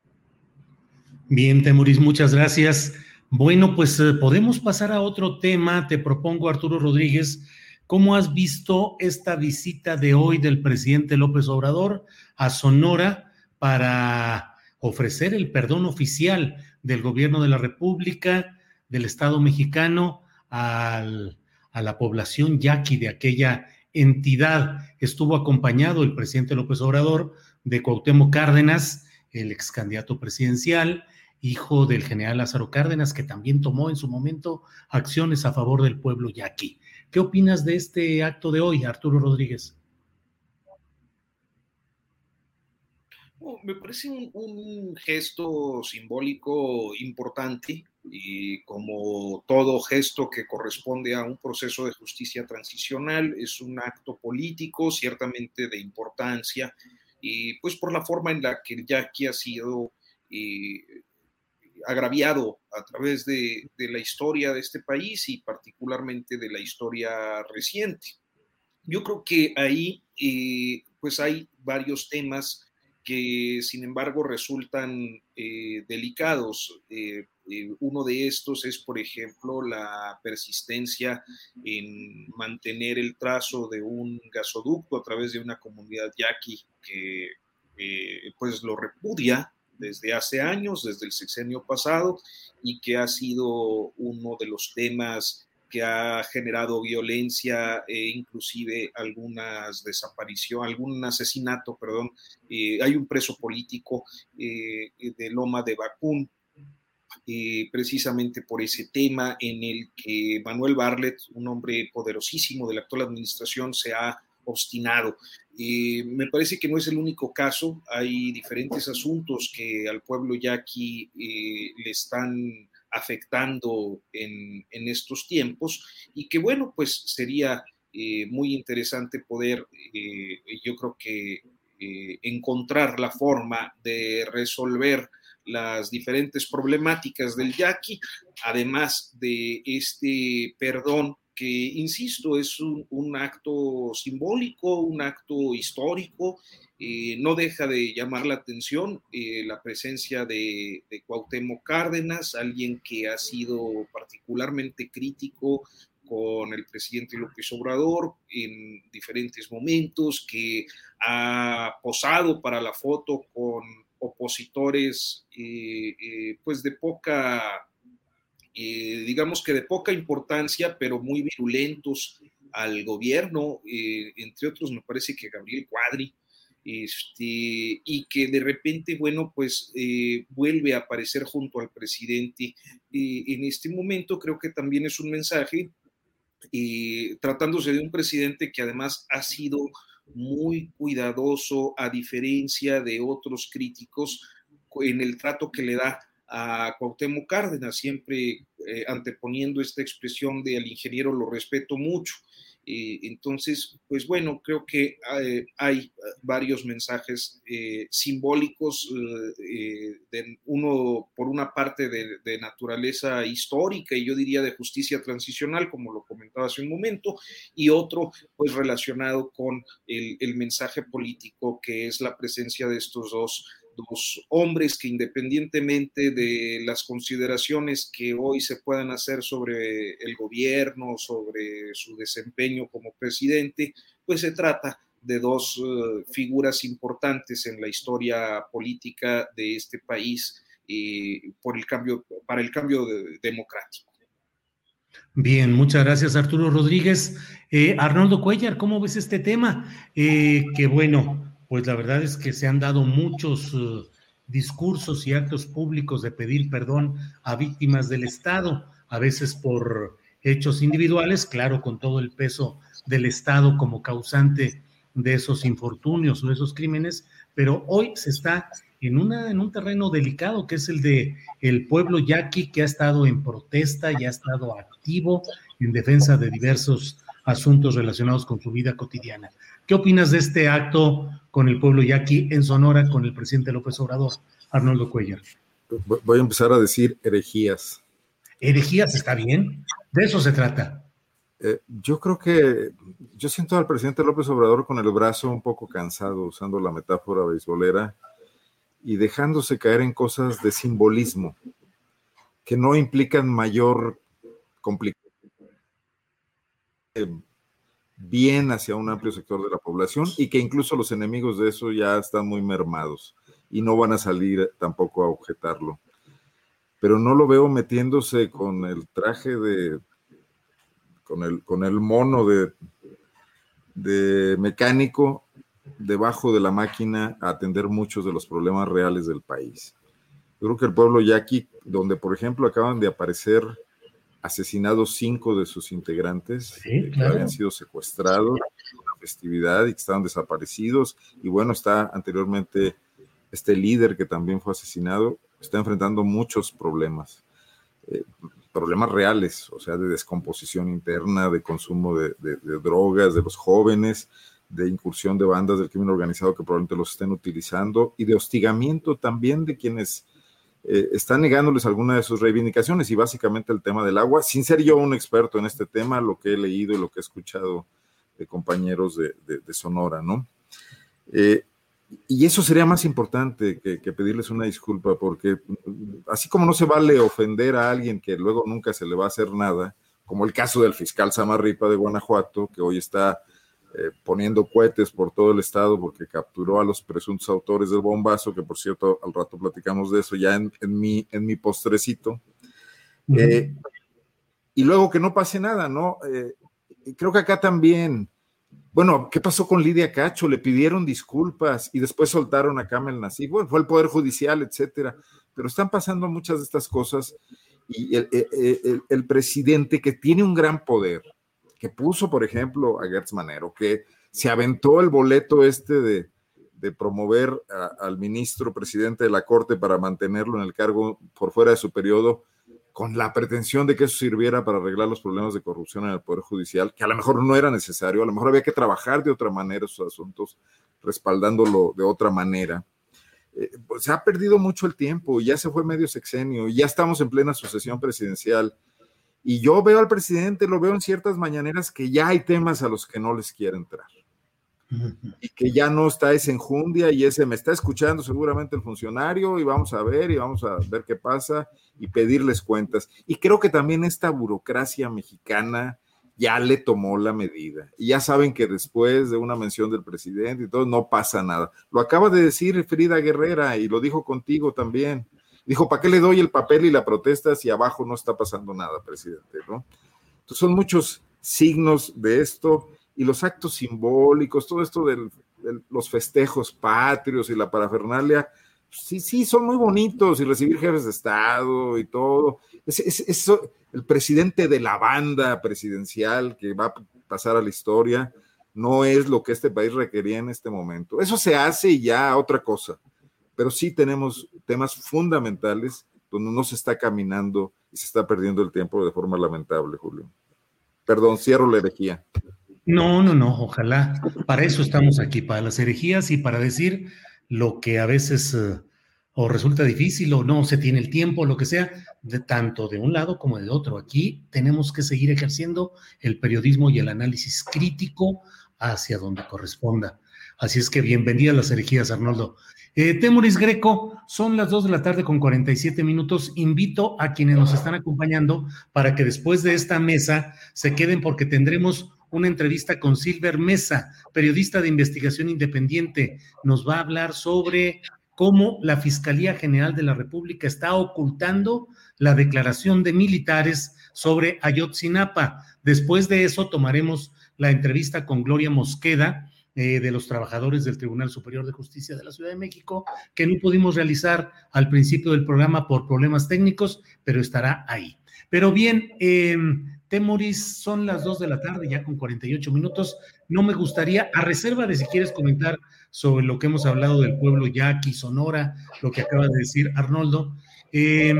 Bien, Temuris, muchas gracias. Bueno, pues eh, podemos pasar a otro tema. Te propongo, Arturo Rodríguez, ¿cómo has visto esta visita de hoy del presidente López Obrador a Sonora para ofrecer el perdón oficial del gobierno de la República, del Estado mexicano, al, a la población yaqui de aquella entidad? Estuvo acompañado el presidente López Obrador de Cuauhtémoc Cárdenas, el ex candidato presidencial, hijo del general Lázaro Cárdenas, que también tomó en su momento acciones a favor del pueblo yaqui. ¿Qué opinas de este acto de hoy, Arturo Rodríguez?
me parece un, gesto simbólico importante y como todo gesto que corresponde a un proceso de justicia transicional es un acto político ciertamente de importancia y pues por la forma en la que yaqui ha sido eh, agraviado a través de, la historia de este país y particularmente de la historia reciente. Yo creo que ahí eh, pues hay varios temas que sin embargo resultan eh, delicados. Eh, eh, uno de estos es, por ejemplo, la persistencia en mantener el trazo de un gasoducto a través de una comunidad yaqui que pues lo repudia desde hace años, desde el sexenio pasado, y que ha sido uno de los temas que ha generado violencia e inclusive algunas desapariciones, algún asesinato, perdón. Eh, hay un preso político eh, de Loma de Bacún, eh, precisamente por ese tema en el que Manuel Barlet, un hombre poderosísimo de la actual administración, se ha obstinado. me parece que no es el único caso, hay diferentes asuntos que al pueblo yaqui le están afectando en, estos tiempos y que bueno, pues sería eh, muy interesante poder, eh, yo creo que eh, encontrar la forma de resolver las diferentes problemáticas del yaqui, además de este perdón que, insisto, es un, acto simbólico, un acto histórico, eh, no deja de llamar la atención eh, la presencia de, de, Cuauhtémoc Cárdenas, alguien que ha sido particularmente crítico con el presidente López Obrador en diferentes momentos, que ha posado para la foto con opositores eh, pues de poca eh, digamos que de poca importancia, pero muy virulentos al gobierno, eh, entre otros me parece que Gabriel Cuadri, este, y que de repente, bueno, pues eh, vuelve a aparecer junto al presidente. en este momento creo que también es un mensaje, tratándose de un presidente que además ha sido muy cuidadoso, a diferencia de otros críticos, en el trato que le da a Cuauhtémoc Cárdenas, siempre eh, anteponiendo esta expresión de al ingeniero lo respeto mucho. Eh, entonces, pues bueno, creo que eh, hay varios mensajes simbólicos, de uno por una parte de, naturaleza histórica y yo diría de justicia transicional, como lo comentaba hace un momento, y otro pues relacionado con el mensaje político que es la presencia de estos dos dos hombres que independientemente de las consideraciones que hoy se puedan hacer sobre el gobierno, sobre su desempeño como presidente, pues se trata de dos eh, figuras importantes en la historia política de este país y por el cambio, para el cambio democrático.
Bien, muchas gracias Arturo Rodríguez. Eh, Arnoldo Cuellar, ¿cómo ves este tema? Eh, que bueno, pues la verdad es que se han dado muchos eh, discursos y actos públicos de pedir perdón a víctimas del Estado, a veces por hechos individuales, claro, con todo el peso del Estado como causante de esos infortunios o esos crímenes, pero hoy se está en, una, en un terreno delicado que es el de el pueblo yaqui que ha estado en protesta y ha estado activo en defensa de diversos asuntos relacionados con su vida cotidiana. ¿Qué opinas de este acto con el pueblo yaqui en Sonora con el presidente López Obrador, Arnoldo Cuellar?
Voy a empezar a decir herejías.
Herejías está bien, de eso se trata.
Eh, yo creo que yo siento al presidente López Obrador con el brazo un poco cansado, usando la metáfora beisbolera y dejándose caer en cosas de simbolismo que no implican mayor complicación bien hacia un amplio sector de la población y que incluso los enemigos de eso ya están muy mermados y no van a salir tampoco a objetarlo. Pero no lo veo metiéndose con el traje de, con el, con el mono de, de mecánico debajo de la máquina a atender muchos de los problemas reales del país. Yo creo que el pueblo yaqui, donde por ejemplo acaban de aparecer asesinados cinco de sus integrantes eh, que habían sido secuestrados en una festividad y que estaban desaparecidos. Y bueno, está anteriormente este líder que también fue asesinado, está enfrentando muchos problemas, eh, problemas reales, o sea, de descomposición interna, de consumo de, drogas de los jóvenes, de incursión de bandas del crimen organizado que probablemente los estén utilizando y de hostigamiento también de quienes eh, están negándoles alguna de sus reivindicaciones y básicamente el tema del agua, sin ser yo un experto en este tema, lo que he leído y lo que he escuchado de compañeros de, Sonora, ¿no? Eh, y eso sería más importante que, pedirles una disculpa, porque así como no se vale ofender a alguien que luego nunca se le va a hacer nada, como el caso del fiscal Samarripa de Guanajuato, que hoy está eh, poniendo cohetes por todo el estado porque capturó a los presuntos autores del bombazo, que por cierto al rato platicamos de eso ya en, mi, en mi postrecito. Eh, y luego que no pase nada, ¿no? Eh, creo que acá también bueno, ¿qué pasó con Lidia Cacho? Le pidieron disculpas y después soltaron a Kamel Nasif. Bueno, fue el Poder Judicial, etcétera. Pero están pasando muchas de estas cosas y el, presidente que tiene un gran poder, que puso, por ejemplo, a Gertz Manero, que se aventó el boleto este de, promover al ministro presidente de la Corte para mantenerlo en el cargo por fuera de su periodo, con la pretensión de que eso sirviera para arreglar los problemas de corrupción en el Poder Judicial, que a lo mejor no era necesario, a lo mejor había que trabajar de otra manera esos asuntos, respaldándolo de otra manera. Eh, pues se ha perdido mucho el tiempo, ya se fue medio sexenio, ya estamos en plena sucesión presidencial. Y yo veo al presidente, lo veo en ciertas mañaneras que ya hay temas a los que no les quiere entrar y que ya no está esa enjundia y ese me está escuchando seguramente el funcionario y vamos a ver y vamos a ver qué pasa y pedirles cuentas. Y creo que también esta burocracia mexicana ya le tomó la medida y ya saben que después de una mención del presidente y todo no pasa nada. Lo acaba de decir Frida Guerrera y lo dijo contigo también. Dijo, ¿para qué le doy el papel y la protesta si abajo no está pasando nada, presidente? ¿no? Entonces son muchos signos de esto y los actos simbólicos, todo esto de los festejos patrios y la parafernalia, sí, sí, son muy bonitos y recibir jefes de Estado y todo. Es, eso, el presidente de la banda presidencial que va a pasar a la historia no es lo que este país requería en este momento. Eso se hace y ya otra cosa. Pero sí tenemos temas fundamentales donde no se está caminando y se está perdiendo el tiempo de forma lamentable, Julio. Perdón, cierro la herejía.
No, no, no, ojalá. Para eso estamos aquí, para las herejías y para decir lo que a veces eh, o resulta difícil o no se tiene el tiempo, lo que sea, de tanto de un lado como de otro. Aquí tenemos que seguir ejerciendo el periodismo y el análisis crítico hacia donde corresponda. Así es que bienvenidas las herejías, Arnoldo. Eh, Temuris Greco, son las 2 de la tarde con 47 minutos. Invito a quienes nos están acompañando para que después de esta mesa se queden porque tendremos una entrevista con Silver Mesa, periodista de investigación independiente. Nos va a hablar sobre cómo la Fiscalía General de la República está ocultando la declaración de militares sobre Ayotzinapa. Después de eso tomaremos la entrevista con Gloria Mosqueda, eh, de los trabajadores del Tribunal Superior de Justicia de la Ciudad de México, que no pudimos realizar al principio del programa por problemas técnicos, pero estará ahí. Pero bien, eh, Temoris, son las 2 de la tarde, ya con 48 minutos. No me gustaría, a reserva de si quieres comentar sobre lo que hemos hablado del pueblo yaqui, Sonora, lo que acaba de decir Arnoldo, eh,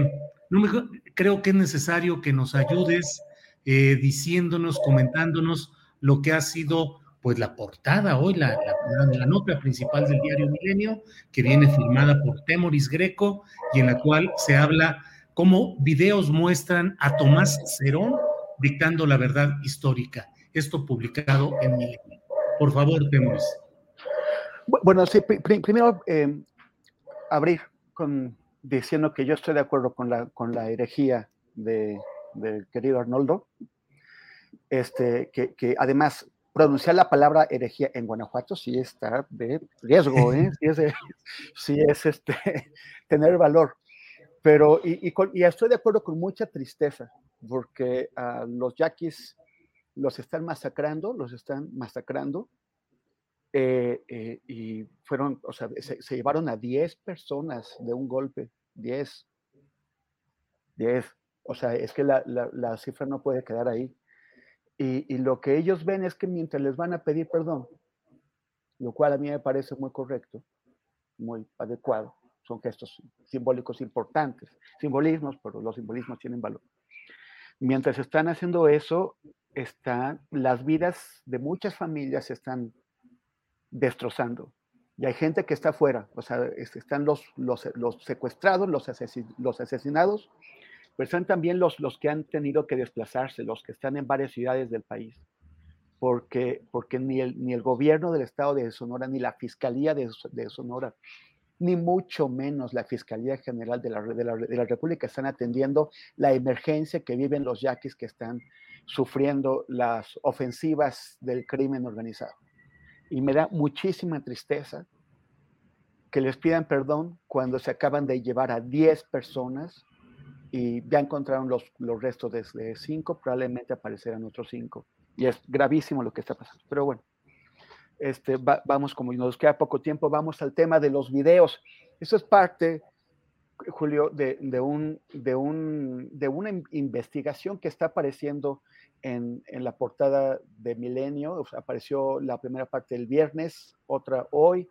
no me, creo que es necesario que nos ayudes eh, diciéndonos, comentándonos lo que ha sido pues la portada hoy, la, la, la, nota principal del diario Milenio, que viene firmada por Temoris Greco y en la cual se habla cómo videos muestran a Tomás Cerón dictando la verdad histórica. Esto publicado en Milenio. Por favor, Temoris.
Bueno, sí, primero eh, abrir con diciendo que yo estoy de acuerdo con la, con la herejía del querido Arnoldo, este, que, que, además pronunciar la palabra herejía en Guanajuato sí está de riesgo, ¿eh? sí es, sí es este, tener valor. Pero, y, y, y, estoy de acuerdo con mucha tristeza, porque a los yaquis los están masacrando, los están masacrando, eh, eh, y fueron, o sea, se, llevaron a 10 personas de un golpe 10. 10. O sea, es que la, la, cifra no puede quedar ahí. Y, lo que ellos ven es que mientras les van a pedir perdón, lo cual a mí me parece muy correcto, muy adecuado, son gestos simbólicos importantes, simbolismos, pero los simbolismos tienen valor. Mientras están haciendo eso, están, las vidas de muchas familias se están destrozando. Y hay gente que está afuera, o sea, están los, los, los secuestrados, los, los asesinados, pero están también los, los que han tenido que desplazarse, los que están en varias ciudades del país, porque, porque ni, el, ni el gobierno del estado de Sonora, ni la fiscalía de, de Sonora, ni mucho menos la Fiscalía General de la, de la, de la República están atendiendo la emergencia que viven los yaquis que están sufriendo las ofensivas del crimen organizado. Y me da muchísima tristeza que les pidan perdón cuando se acaban de llevar a 10 personas y ya encontraron los, los restos de 5, probablemente aparecerán otros 5. Y es gravísimo lo que está pasando. Pero bueno, este, vamos, como nos queda poco tiempo, vamos al tema de los videos. Eso es parte, Julio, de, de, un, de, un, de una investigación que está apareciendo en, en la portada de Milenio. apareció la primera parte el viernes, otra hoy,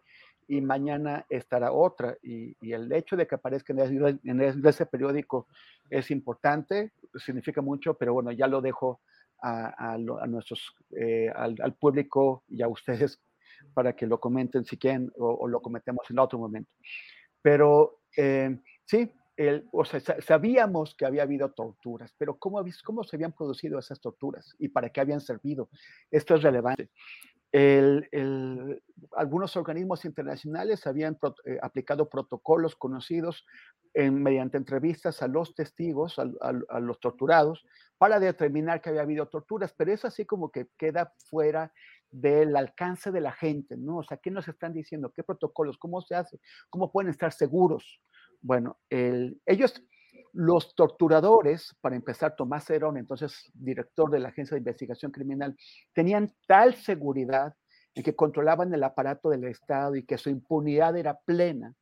y mañana estará otra. Y, y el hecho de que aparezca en, en, ese periódico es importante, significa mucho, pero bueno, ya lo dejo a, a, nuestros, eh, al, al, público y a ustedes para que lo comenten si quieren o, lo cometemos en otro momento. Pero eh, sí, el, o sea, sabíamos que había habido torturas, pero ¿cómo, ¿cómo se habían producido esas torturas y para qué habían servido? Esto es relevante. Algunos organismos internacionales habían eh, aplicado protocolos conocidos mediante entrevistas a los testigos, a, los torturados, para determinar que había habido torturas, pero eso así como que queda fuera del alcance de la gente, ¿no? O sea, ¿qué nos están diciendo? ¿Qué protocolos? ¿Cómo se hace? ¿Cómo pueden estar seguros? Bueno, el, ellos, los torturadores, para empezar, Tomás Herón, entonces director de la Agencia de Investigación Criminal, tenían tal seguridad en que controlaban el aparato del Estado y que su impunidad era plena,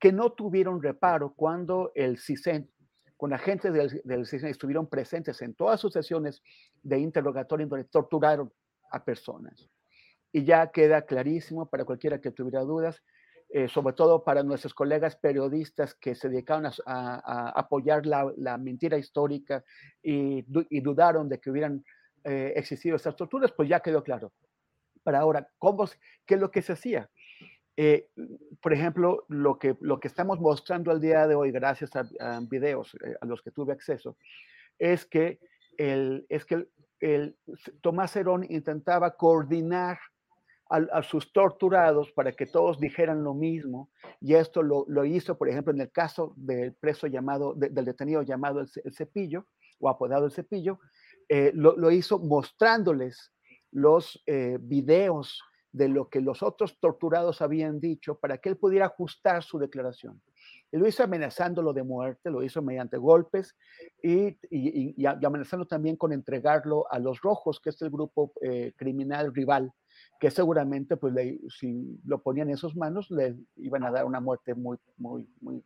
que no tuvieron reparo cuando el CISEN, con agentes del, del estuvieron presentes en todas sus sesiones de interrogatorio donde torturaron a personas. Y ya queda clarísimo para cualquiera que tuviera dudas, eh, sobre todo para nuestros colegas periodistas que se dedicaron a, apoyar la, mentira histórica y, dudaron de que hubieran eh, existido estas torturas, pues ya quedó claro. Para ahora, ¿cómo, ¿qué es lo que se hacía? Eh, por ejemplo, lo que, lo que estamos mostrando al día de hoy, gracias a, a videos a los que tuve acceso, es que, el, es que el, Tomás Herón intentaba coordinar a, a, sus torturados para que todos dijeran lo mismo, y esto lo, lo hizo, por ejemplo, en el caso del preso llamado, de, del detenido llamado el, el, Cepillo, o apodado el Cepillo, eh, lo, lo, hizo mostrándoles los eh, videos de lo que los otros torturados habían dicho para que él pudiera ajustar su declaración. Lo hizo amenazándolo de muerte, lo hizo mediante golpes y, y, amenazando también con entregarlo a los rojos, que es el grupo eh, criminal rival que seguramente, pues, si lo ponían en sus manos, le iban a dar una muerte muy, muy, muy,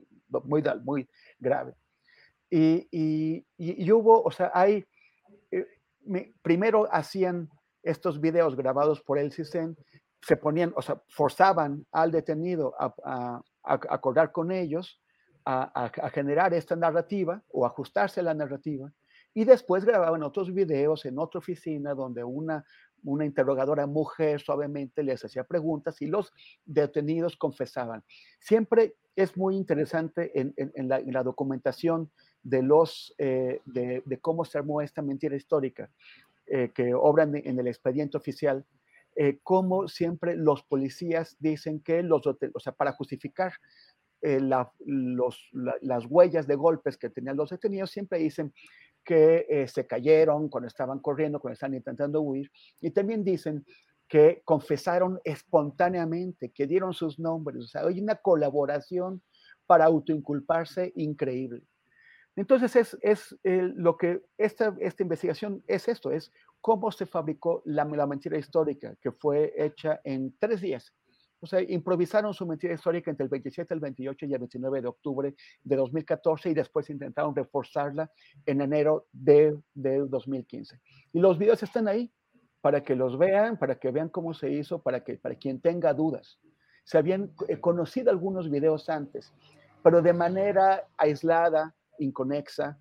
muy, grave. Y, y, hubo, o sea, hay, eh, me, primero hacían estos videos grabados por el CISEN, se ponían, o sea, forzaban al detenido a, a acordar con ellos, a, generar esta narrativa o ajustarse a la narrativa, y después grababan otros videos en otra oficina donde una, una interrogadora mujer suavemente les hacía preguntas y los detenidos confesaban. Siempre es muy interesante en, la, en la, documentación de, los, eh, de, de, cómo se armó esta mentira histórica eh, que obran en el expediente oficial, eh, cómo siempre los policías dicen que los, o sea, para justificar eh, la, los, la, las huellas de golpes que tenían los detenidos, siempre dicen que eh, se cayeron cuando estaban corriendo, cuando estaban intentando huir, y también dicen que confesaron espontáneamente, que dieron sus nombres, o sea, hay una colaboración para autoinculparse increíble. Entonces, es, es eh, lo que esta, esta investigación es esto, es cómo se fabricó la, la, mentira histórica, que fue hecha en tres días. O sea, improvisaron su mentira histórica entre el 27, el 28 y el 29 de octubre de 2014 y después intentaron reforzarla en enero de, de 2015. Y los videos están ahí para que los vean, para que vean cómo se hizo, para, que, para quien tenga dudas. Se habían eh, conocido algunos videos antes, pero de manera aislada, inconexa,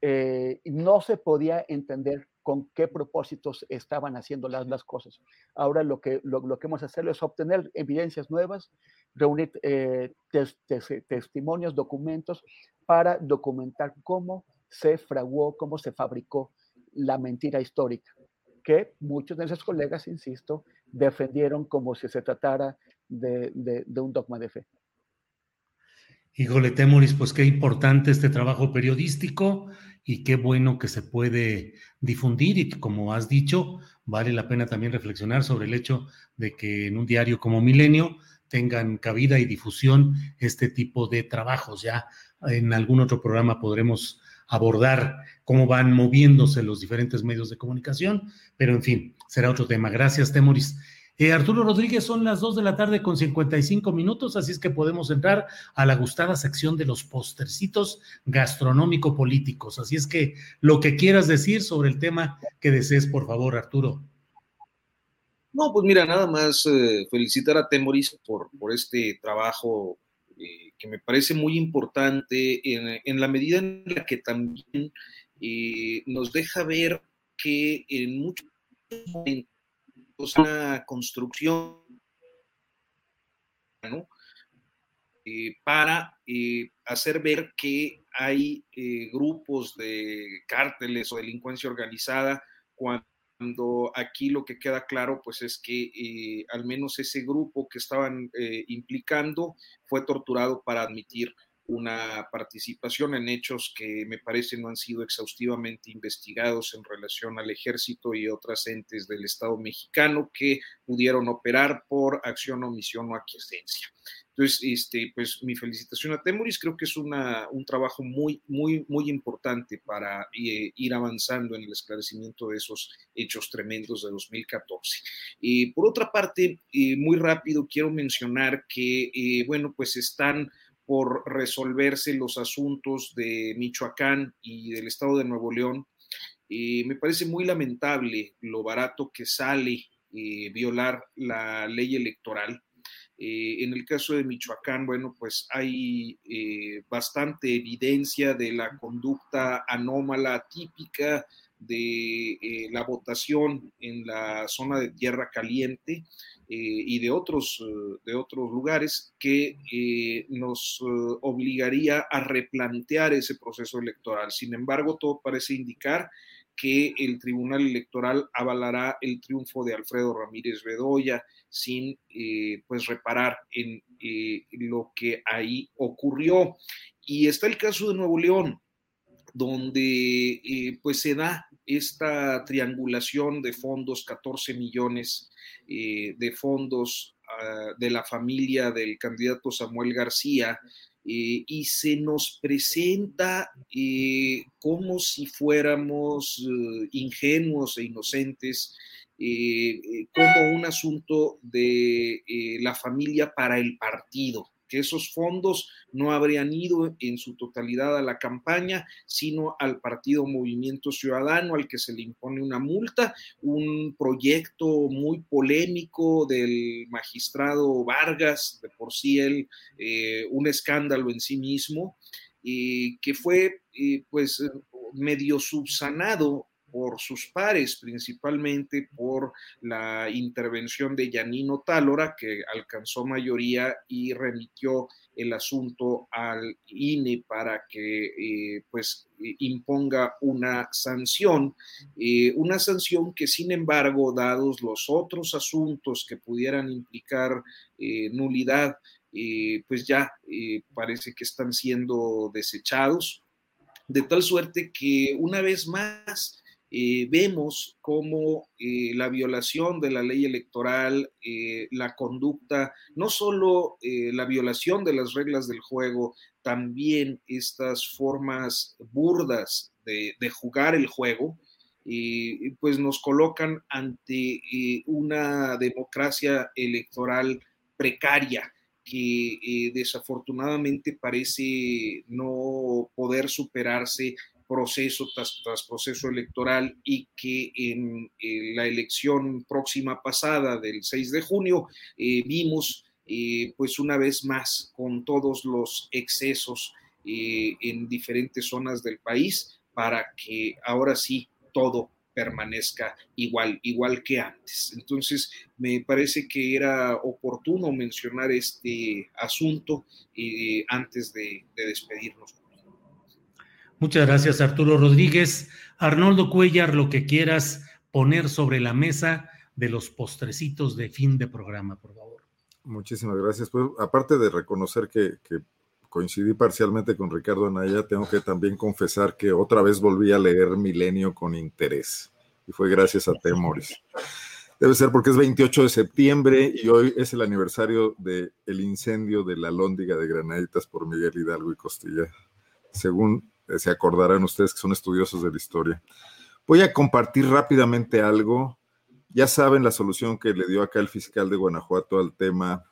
eh, no se podía entender con qué propósitos estaban haciendo las, las cosas. Ahora lo que, lo, lo que hemos hacer es obtener evidencias nuevas, reunir eh, tes, tes, testimonios, documentos, para documentar cómo se fraguó, cómo se fabricó la mentira histórica, que muchos de esos colegas, insisto, defendieron como si se tratara de, de un dogma de fe.
Híjole, Temoris, pues qué importante este trabajo periodístico y qué bueno que se puede difundir y como has dicho, vale la pena también reflexionar sobre el hecho de que en un diario como Milenio tengan cabida y difusión este tipo de trabajos. Ya en algún otro programa podremos abordar cómo van moviéndose los diferentes medios de comunicación, pero en fin, será otro tema. Gracias, Temoris. Eh, Arturo Rodríguez, son las 2 de la tarde con 55 minutos, así es que podemos entrar a la gustada sección de los postercitos gastronómico-políticos. Así es que lo que quieras decir sobre el tema que desees, por favor, Arturo.
No, pues mira, nada más eh, felicitar a Temoris por, por este trabajo eh, que me parece muy importante en, en, la medida en la que también nos deja ver que en muchos momentos una construcción ¿no? eh, para eh, hacer ver que hay eh, grupos de cárteles o delincuencia organizada cuando aquí lo que queda claro pues es que al menos ese grupo que estaban implicando fue torturado para admitir una participación en hechos que me parece no han sido exhaustivamente investigados en relación al ejército y otras entes del Estado mexicano que pudieron operar por acción, omisión o aquiescencia. Entonces, este, pues mi felicitación a Temoris, creo que es una, un trabajo muy, muy, muy importante para eh, ir avanzando en el esclarecimiento de esos hechos tremendos de 2014. Eh, por otra parte, eh, muy rápido quiero mencionar que, eh, bueno, pues están por resolverse los asuntos de Michoacán y del estado de Nuevo León. Eh, me parece muy lamentable lo barato que sale eh, violar la ley electoral. Eh, en el caso de Michoacán, bueno, pues hay bastante evidencia de la conducta anómala, típica de la votación en la zona de Tierra Caliente y de otros, uh, de otros lugares que eh, nos obligaría a replantear ese proceso electoral. Sin embargo, todo parece indicar que el Tribunal Electoral avalará el triunfo de Alfredo Ramírez Bedoya sin eh, pues reparar en lo que ahí ocurrió. Y está el caso de Nuevo León, donde eh, pues se da esta triangulación de fondos, 14 millones eh, de fondos uh, de la familia del candidato Samuel García, eh, y se nos presenta como si fuéramos ingenuos e inocentes, como un asunto de la familia para el partido que esos fondos no habrían ido en su totalidad a la campaña, sino al partido Movimiento Ciudadano, al que se le impone una multa, un proyecto muy polémico del magistrado Vargas, de por sí él, eh, un escándalo en sí mismo, eh, que fue eh, pues medio subsanado por sus pares, principalmente por la intervención de Yanino Tálora, que alcanzó mayoría y remitió el asunto al INE para que eh, pues imponga una sanción, eh, una sanción que sin embargo, dados los otros asuntos que pudieran implicar eh, nulidad, eh, pues ya eh, parece que están siendo desechados, de tal suerte que una vez más eh, vemos cómo eh, la violación de la ley electoral, eh, la conducta, no solo la violación de las reglas del juego, también estas formas burdas de, de jugar el juego, pues nos colocan ante una democracia electoral precaria que desafortunadamente parece no poder superarse proceso tras, proceso electoral y que en la elección próxima pasada del 6 de junio eh, vimos eh, pues una vez más con todos los excesos en diferentes zonas del país para que ahora sí todo permanezca igual, igual que antes. Entonces, me parece que era oportuno mencionar este asunto eh, antes de, despedirnos.
Muchas gracias, Arturo Rodríguez. Arnoldo Cuellar, lo que quieras poner sobre la mesa de los postrecitos de fin de programa, por favor.
Muchísimas gracias. Pues, aparte de reconocer que, coincidí parcialmente con Ricardo Anaya, tengo que también confesar que otra vez volví a leer Milenio con interés. Y fue gracias a Temoris. Debe ser porque es 28 de septiembre y hoy es el aniversario del el incendio de la Lóndiga de Granaditas por Miguel Hidalgo y Costilla, según se acordarán ustedes que son estudiosos de la historia. Voy a compartir rápidamente algo. Ya saben la solución que le dio acá el fiscal de Guanajuato al tema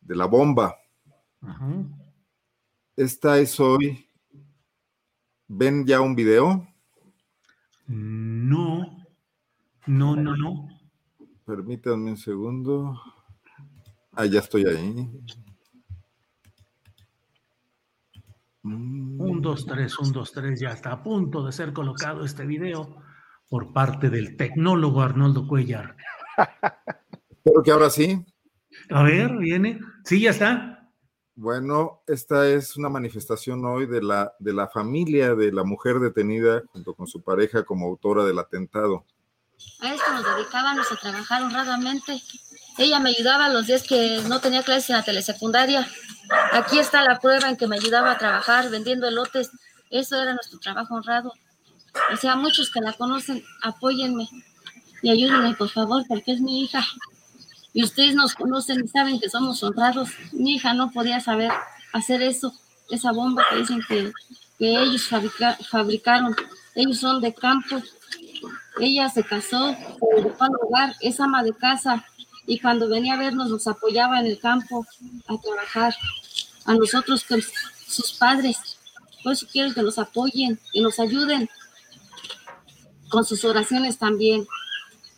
de la bomba. Ajá. Esta es hoy. ¿Ven ya un video?
No, no, no, no.
Permítanme un segundo. Ah, ya estoy ahí.
Un, dos, tres, un, dos, tres, ya está a punto de ser colocado este video por parte del tecnólogo Arnoldo Cuellar.
Espero que ahora sí.
A ver, viene. Sí, ya está.
Bueno, esta es una manifestación hoy de la, de la familia de la mujer detenida junto con su pareja como autora del atentado.
A esto nos dedicábamos a trabajar honradamente. Ella me ayudaba los días que no tenía clases en la telesecundaria. Aquí está la prueba en que me ayudaba a trabajar vendiendo elotes. Eso era nuestro trabajo honrado. O sea, muchos que la conocen, apóyenme y ayúdenme, por favor, porque es mi hija y ustedes nos conocen y saben que somos honrados. Mi hija no podía saber hacer eso, esa bomba que dicen que, ellos fabricaron. Ellos son de campo. Ella se casó, es ama de casa y cuando venía a vernos nos apoyaba en el campo a trabajar. A nosotros, que sus padres. Por eso quiero que nos apoyen, que nos ayuden con sus oraciones también.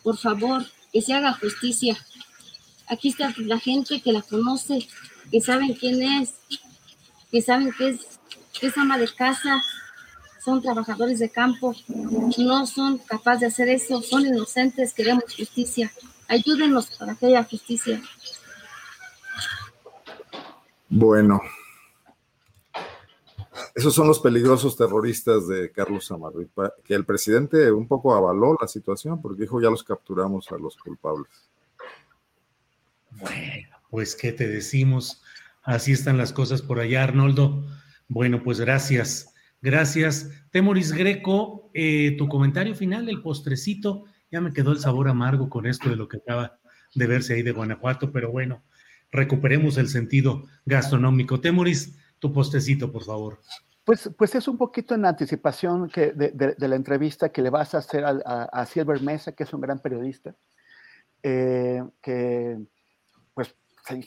Por favor, que se haga justicia. Aquí está la gente que la conoce, que saben quién es, que saben que es, que es ama de casa, son trabajadores de campo, no son capaces de hacer eso, son inocentes, queremos justicia. Ayúdenos para que haya justicia.
Bueno, esos son los peligrosos terroristas de Carlos Amarripa, que el presidente un poco avaló la situación porque dijo ya los capturamos a los culpables.
Bueno, pues qué te decimos. Así están las cosas por allá, Arnoldo. Bueno, pues gracias. Gracias. Temoris Greco, eh, tu comentario final, el postrecito. Ya me quedó el sabor amargo con esto de lo que acaba de verse ahí de Guanajuato, pero bueno, recuperemos el sentido gastronómico. Temoris, tu postrecito, por favor.
Pues, pues es un poquito en anticipación que de, la entrevista que le vas a hacer a, a, Silver Mesa, que es un gran periodista, eh, que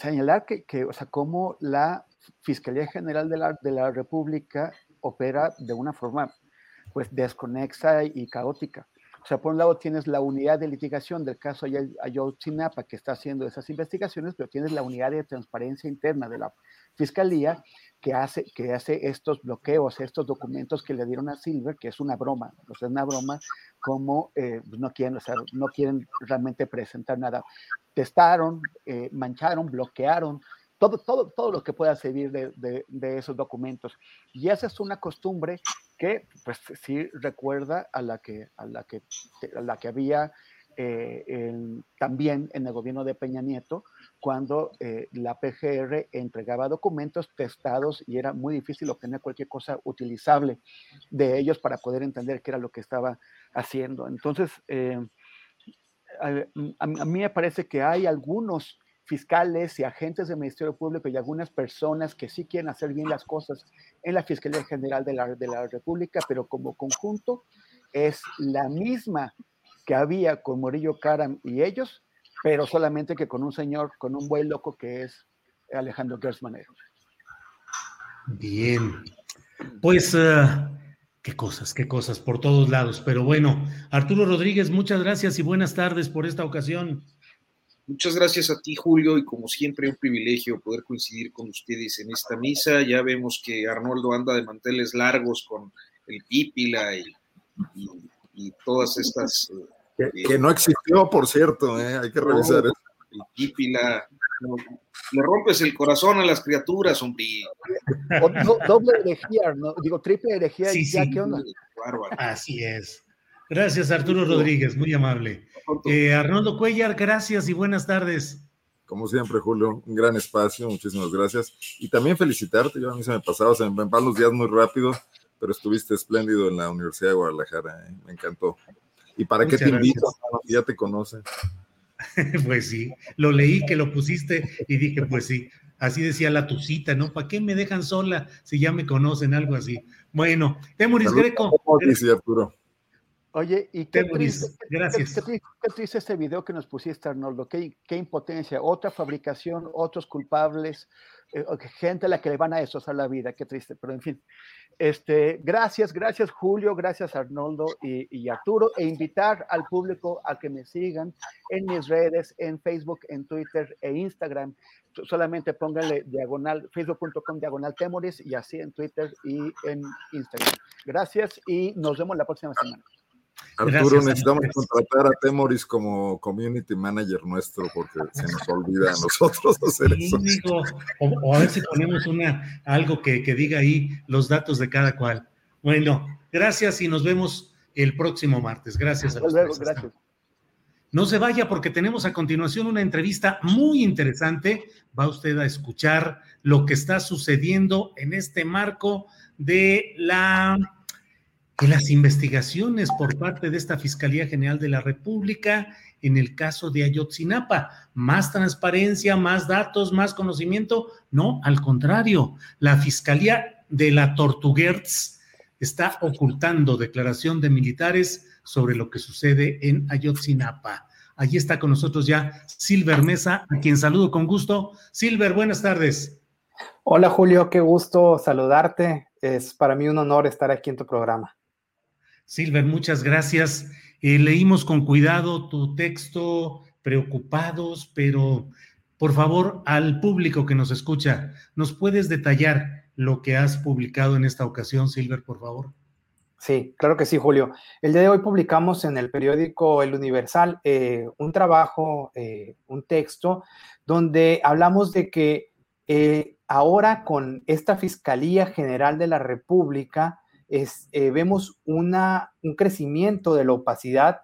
señalar que, que, o sea, cómo la Fiscalía General de la, de la República opera de una forma pues desconexa y caótica. O sea, por un lado tienes la unidad de litigación del caso Ayotzinapa que está haciendo esas investigaciones, pero tienes la unidad de transparencia interna de la Fiscalía que hace, que hace estos bloqueos, estos documentos que le dieron a Silver, que es una broma, o sea, es una broma, como eh, pues, no, quieren, o sea, no quieren realmente presentar nada. Testaron, eh, mancharon, bloquearon, todo, todo, todo lo que pueda servir de, de, de, esos documentos. Y esa es una costumbre que, pues, sí recuerda a la que, a la que, a la que había eh, también en el gobierno de Peña Nieto, cuando eh, la PGR entregaba documentos testados y era muy difícil obtener cualquier cosa utilizable de ellos para poder entender qué era lo que estaba haciendo. Entonces, eh, a, mí me parece que hay algunos fiscales y agentes del Ministerio Público y algunas personas que sí quieren hacer bien las cosas en la Fiscalía General de la, de la República, pero como conjunto es la misma que había con Morillo Caram y ellos, pero solamente que con un señor, con un buen loco que es Alejandro Gersmanero.
Bien, pues uh, qué cosas, qué cosas por todos lados, pero bueno, Arturo Rodríguez, muchas gracias y buenas tardes por esta ocasión.
Muchas gracias a ti, Julio, y como siempre, un privilegio poder coincidir con ustedes en esta misa. Ya vemos que Arnoldo anda de manteles largos con el pípila y, y, todas estas.
Eh, que, no existió, por cierto, ¿eh? hay que revisar eso.
El pípila. le rompes el corazón a las criaturas, hombre.
doble herejía, ¿no? digo, triple herejía.
Sí,
ya,
sí. ¿qué onda? Así es. Gracias, Arturo Rodríguez, muy amable. Eh, Arnoldo Cuellar, gracias y buenas tardes.
Como siempre, Julio, un gran espacio, muchísimas gracias. Y también felicitarte, yo a mí se me pasaba, se me van los días muy rápido, pero estuviste espléndido en la Universidad de Guadalajara, ¿eh? me encantó. ¿Y para qué te invito? Ya te conocen.
pues sí, lo leí que lo pusiste y dije, pues sí, así decía la tucita, ¿no? ¿Para qué me dejan sola si ya me conocen? Algo así. Bueno, Temuris Greco.
Arturo.
Oye, y qué triste, Gracias. Qué, triste este video que nos pusiste, Arnoldo. Qué, qué impotencia. Otra fabricación, otros culpables, eh, gente a la que le van a destrozar la vida. Qué triste. Pero en fin, este, gracias, gracias Julio, gracias Arnoldo y, y, Arturo. E invitar al público a que me sigan en mis redes, en Facebook, en Twitter e Instagram. Solamente pónganle diagonal, facebook.com diagonal temoris y así en Twitter y en Instagram. Gracias y nos vemos la próxima semana.
Arturo, necesitamos contratar a Temoris como community manager nuestro porque se nos olvida a nosotros hacer eso.
o, a ver si ponemos una, algo que, que, diga ahí los datos de cada cual. Bueno, gracias y nos vemos el próximo martes. Gracias a
ustedes. Gracias.
No se vaya porque tenemos a continuación una entrevista muy interesante. Va usted a escuchar lo que está sucediendo en este marco de la que las investigaciones por parte de esta Fiscalía General de la República en el caso de Ayotzinapa. Más transparencia, más datos, más conocimiento. No, al contrario, la Fiscalía de la Tortuguerz está ocultando declaración de militares sobre lo que sucede en Ayotzinapa. Allí está con nosotros ya Silver Mesa, a quien saludo con gusto. Silver, buenas tardes.
Hola Julio, qué gusto saludarte. Es para mí un honor estar aquí en tu programa.
Silver, muchas gracias. Eh, leímos con cuidado tu texto, preocupados, pero por favor, al público que nos escucha, ¿nos puedes detallar lo que has publicado en esta ocasión, Silver, por favor?
Sí, claro que sí, Julio. El día de hoy publicamos en el periódico El Universal eh, un trabajo, eh, un texto, donde hablamos de que ahora con esta Fiscalía General de la República, eh, vemos una, un crecimiento de la opacidad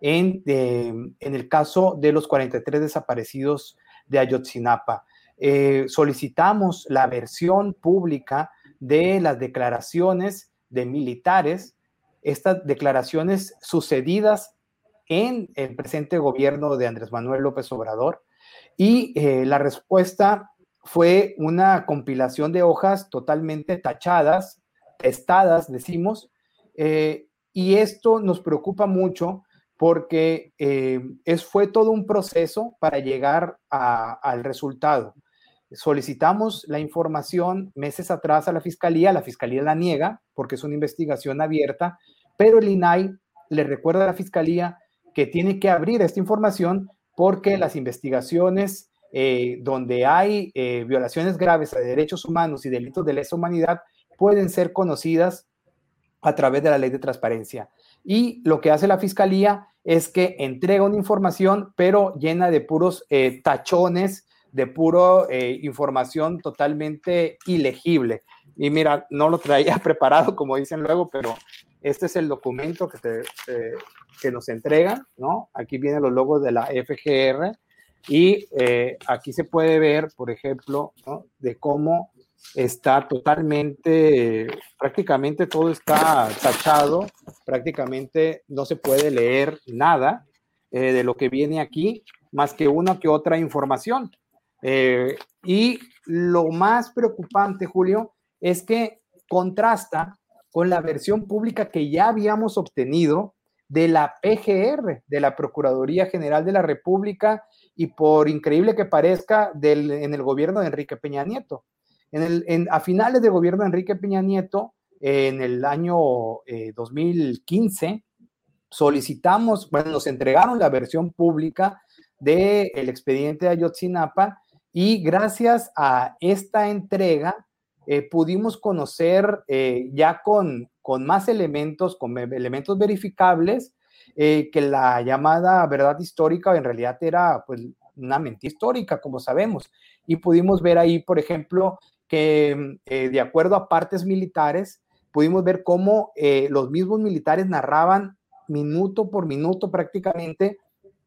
en, en, el caso de los 43 desaparecidos de Ayotzinapa. Eh, solicitamos la versión pública de las declaraciones de militares, estas declaraciones sucedidas en el presente gobierno de Andrés Manuel López Obrador, y eh, la respuesta fue una compilación de hojas totalmente tachadas, estadas, decimos, eh, y esto nos preocupa mucho porque eh, es, fue todo un proceso para llegar al resultado. Solicitamos la información meses atrás a la fiscalía, la fiscalía la niega porque es una investigación abierta, pero el INAI le recuerda a la fiscalía que tiene que abrir esta información porque las investigaciones eh, donde hay violaciones graves a derechos humanos y delitos de lesa humanidad pueden ser conocidas a través de la ley de transparencia. Y lo que hace la fiscalía es que entrega una información, pero llena de puros eh, tachones, de puro eh, información totalmente ilegible. Y mira, no lo traía preparado, como dicen luego, pero este es el documento que, que nos entregan, ¿no? Aquí vienen los logos de la FGR y eh, aquí se puede ver, por ejemplo, ¿no? de cómo está totalmente, prácticamente todo está tachado, prácticamente no se puede leer nada eh, de lo que viene aquí, más que una que otra información. Eh, y lo más preocupante, Julio, es que contrasta con la versión pública que ya habíamos obtenido de la PGR, de la Procuraduría General de la República, y por increíble que parezca, del, en el gobierno de Enrique Peña Nieto. En el, a finales del gobierno de Enrique Peña Nieto, en el año 2015, eh, solicitamos, bueno, nos entregaron la versión pública del expediente de Ayotzinapa y gracias a esta entrega eh, pudimos conocer eh, ya con, con más elementos, con elementos verificables, que la llamada verdad histórica en realidad era pues una mentira histórica, como sabemos. Y pudimos ver ahí, por ejemplo, que de acuerdo a partes militares, pudimos ver cómo los mismos militares narraban minuto por minuto prácticamente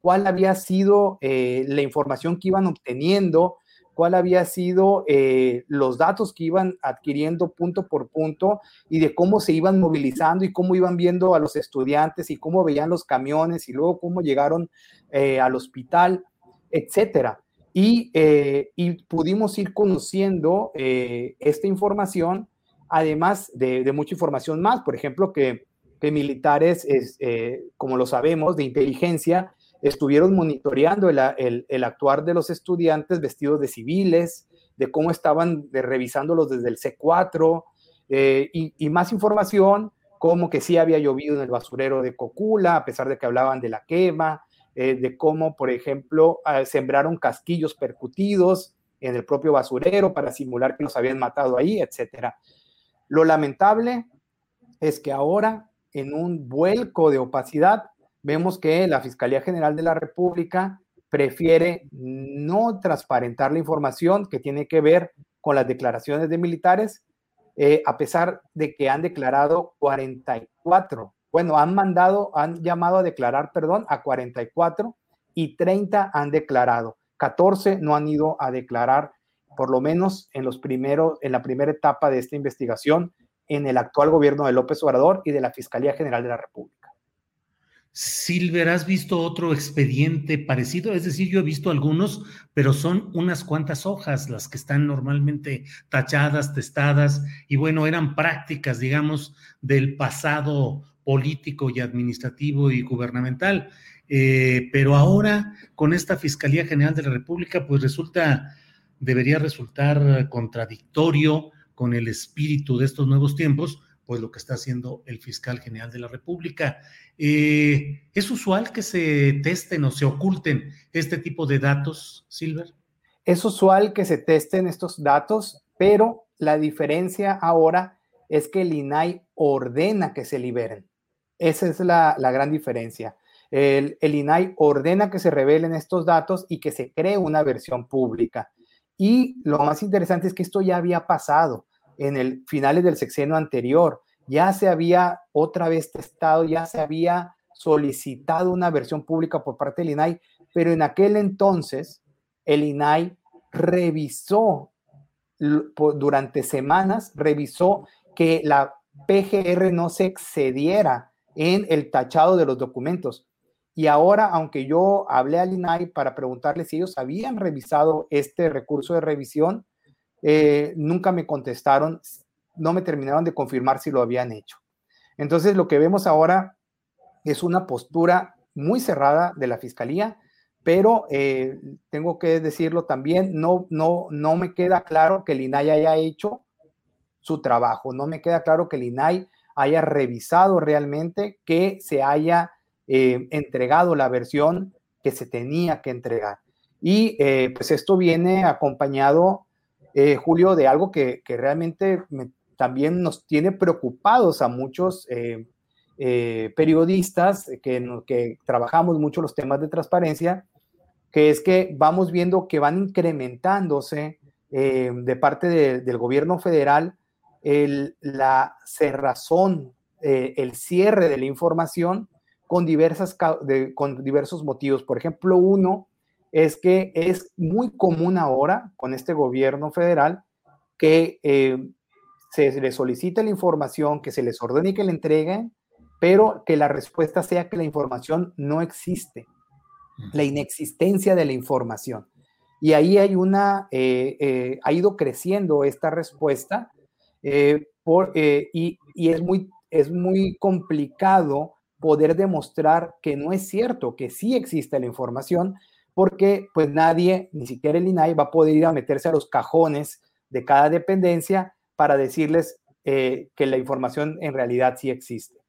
cuál había sido la información que iban obteniendo, cuál había sido eh, los datos que iban adquiriendo punto por punto y de cómo se iban movilizando y cómo iban viendo a los estudiantes y cómo veían los camiones y luego cómo llegaron eh, al hospital, etcétera. Y, eh, y, pudimos ir conociendo esta información, además de, mucha información más, por ejemplo, que, militares, es, como lo sabemos, de inteligencia, estuvieron monitoreando el, actuar de los estudiantes vestidos de civiles, de cómo estaban revisándolos desde el C4 eh, y, más información, como que sí había llovido en el basurero de Cocula, a pesar de que hablaban de la quema, eh, de cómo, por ejemplo, ah, sembraron casquillos percutidos en el propio basurero para simular que los habían matado ahí, etc. Lo lamentable es que ahora, en un vuelco de opacidad, vemos que la Fiscalía General de la República prefiere no transparentar la información que tiene que ver con las declaraciones de militares, eh, a pesar de que han declarado 44, bueno, han mandado, han llamado a declarar, perdón, a 44 y 30 han declarado, 14 no han ido a declarar, por lo menos en los primeros, en la primera etapa de esta investigación, en el actual gobierno de López Obrador y de la Fiscalía General de la República.
Silver, ¿has visto otro expediente parecido? Es decir, yo he visto algunos, pero son unas cuantas hojas las que están normalmente tachadas, testadas, y bueno, eran prácticas, digamos, del pasado político y administrativo y gubernamental. Eh, pero ahora, con esta Fiscalía General de la República, pues resulta, debería resultar contradictorio con el espíritu de estos nuevos tiempos, pues lo que está haciendo el fiscal general de la República. Eh, ¿Es usual que se testen o se oculten este tipo de datos, Silver?
Es usual que se testen estos datos, pero la diferencia ahora es que el INAI ordena que se liberen. Esa es la, gran diferencia. El, el, INAI ordena que se revelen estos datos y que se cree una versión pública. Y lo más interesante es que esto ya había pasado en el finales del sexenio anterior. Ya se había otra vez testado, ya se había solicitado una versión pública por parte del INAI, pero en aquel entonces el INAI revisó durante semanas, revisó que la PGR no se excediera en el tachado de los documentos. Y ahora, aunque yo hablé al INAI para preguntarle si ellos habían revisado este recurso de revisión, eh, nunca me contestaron, no me terminaron de confirmar si lo habían hecho. Entonces, lo que vemos ahora es una postura muy cerrada de la fiscalía, pero eh, tengo que decirlo también, no, no, no me queda claro que el INAI haya hecho su trabajo, no me queda claro que el INAI haya revisado realmente que se haya eh, entregado la versión que se tenía que entregar. Y pues esto viene acompañado eh, Julio, de algo que, realmente también nos tiene preocupados a muchos eh, eh, periodistas que, que trabajamos mucho los temas de transparencia, que es que vamos viendo que van incrementándose de parte del gobierno federal la cerrazón, el cierre de la información con, diversas, con diversos motivos. Por ejemplo, uno es que es muy común ahora con este gobierno federal que eh, se les solicite la información, que se les ordene que la entreguen, pero que la respuesta sea que la información no existe, la inexistencia de la información. Y ahí hay una, eh, eh, ha ido creciendo esta respuesta por, y, y, es, muy, es muy complicado poder demostrar que no es cierto, que sí existe la información, porque pues nadie, ni siquiera el INAI, va a poder ir a meterse a los cajones de cada dependencia para decirles eh, que la información en realidad sí existe.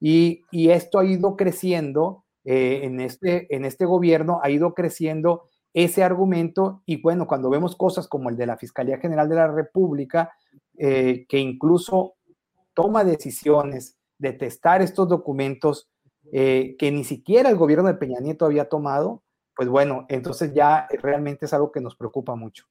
Y, esto ha ido creciendo eh, en, este, en este gobierno, ha ido creciendo ese argumento y bueno, cuando vemos cosas como el de la Fiscalía General de la República, eh, que incluso toma decisiones de testar estos documentos que ni siquiera el gobierno de Peña Nieto había tomado, pues bueno, entonces ya realmente es algo que nos preocupa mucho.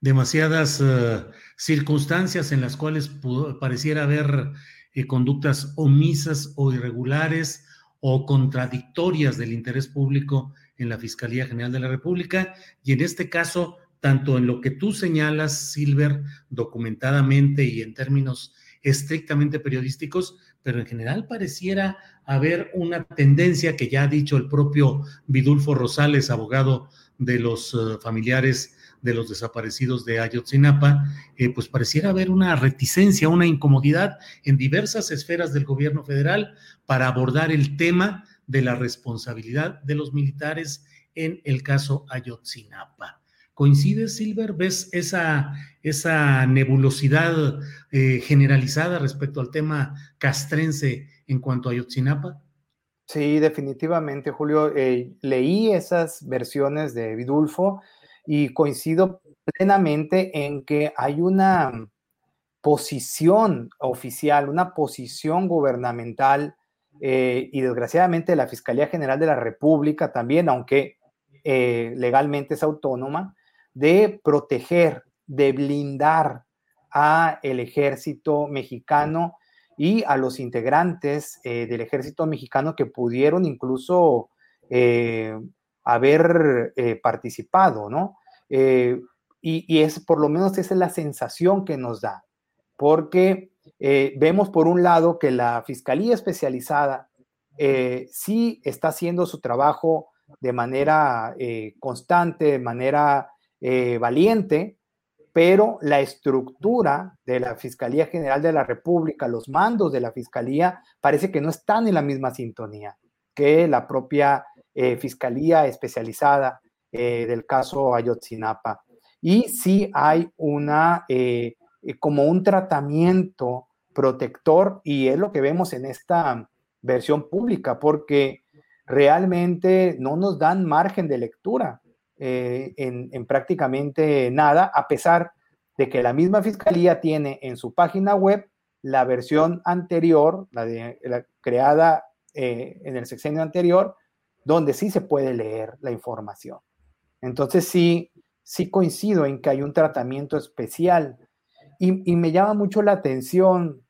Demasiadas eh, circunstancias en las cuales pareciera haber eh, conductas omisas o irregulares o contradictorias del interés público en la Fiscalía General de la República y en este caso, tanto en lo que tú señalas, Silver, documentadamente y en términos estrictamente periodísticos, pero en general pareciera haber una tendencia que ya ha dicho el propio Vidulfo Rosales, abogado de los eh, familiares de los desaparecidos de Ayotzinapa, eh, pues pareciera haber una reticencia, una incomodidad en diversas esferas del gobierno federal para abordar el tema de la responsabilidad de los militares en el caso Ayotzinapa. ¿Coincide, Silver? ¿Ves esa, esa nebulosidad eh, generalizada respecto al tema castrense en cuanto a Ayotzinapa?
Sí, definitivamente, Julio. Eh, leí esas versiones de Vidulfo y coincido plenamente en que hay una posición oficial, una posición gubernamental eh, y desgraciadamente la Fiscalía General de la República también, aunque legalmente es autónoma, de proteger, de blindar a el ejército mexicano y a los integrantes eh, del ejército mexicano que pudieron incluso haber eh, participado, ¿no? Eh, y, es por lo menos esa es la sensación que nos da, porque eh, vemos por un lado que la Fiscalía Especializada sí está haciendo su trabajo de manera constante, de manera valiente, pero la estructura de la Fiscalía General de la República, los mandos de la Fiscalía, parece que no están en la misma sintonía que la propia eh, fiscalía especializada eh, del caso Ayotzinapa. Y sí hay una, eh, como un tratamiento protector, y es lo que vemos en esta versión pública, porque realmente no nos dan margen de lectura en, en, prácticamente nada, a pesar de que la misma fiscalía tiene en su página web la versión anterior, la, de, la creada en el sexenio anterior, donde sí se puede leer la información. Entonces sí, sí coincido en que hay un tratamiento especial y, me llama mucho la atención,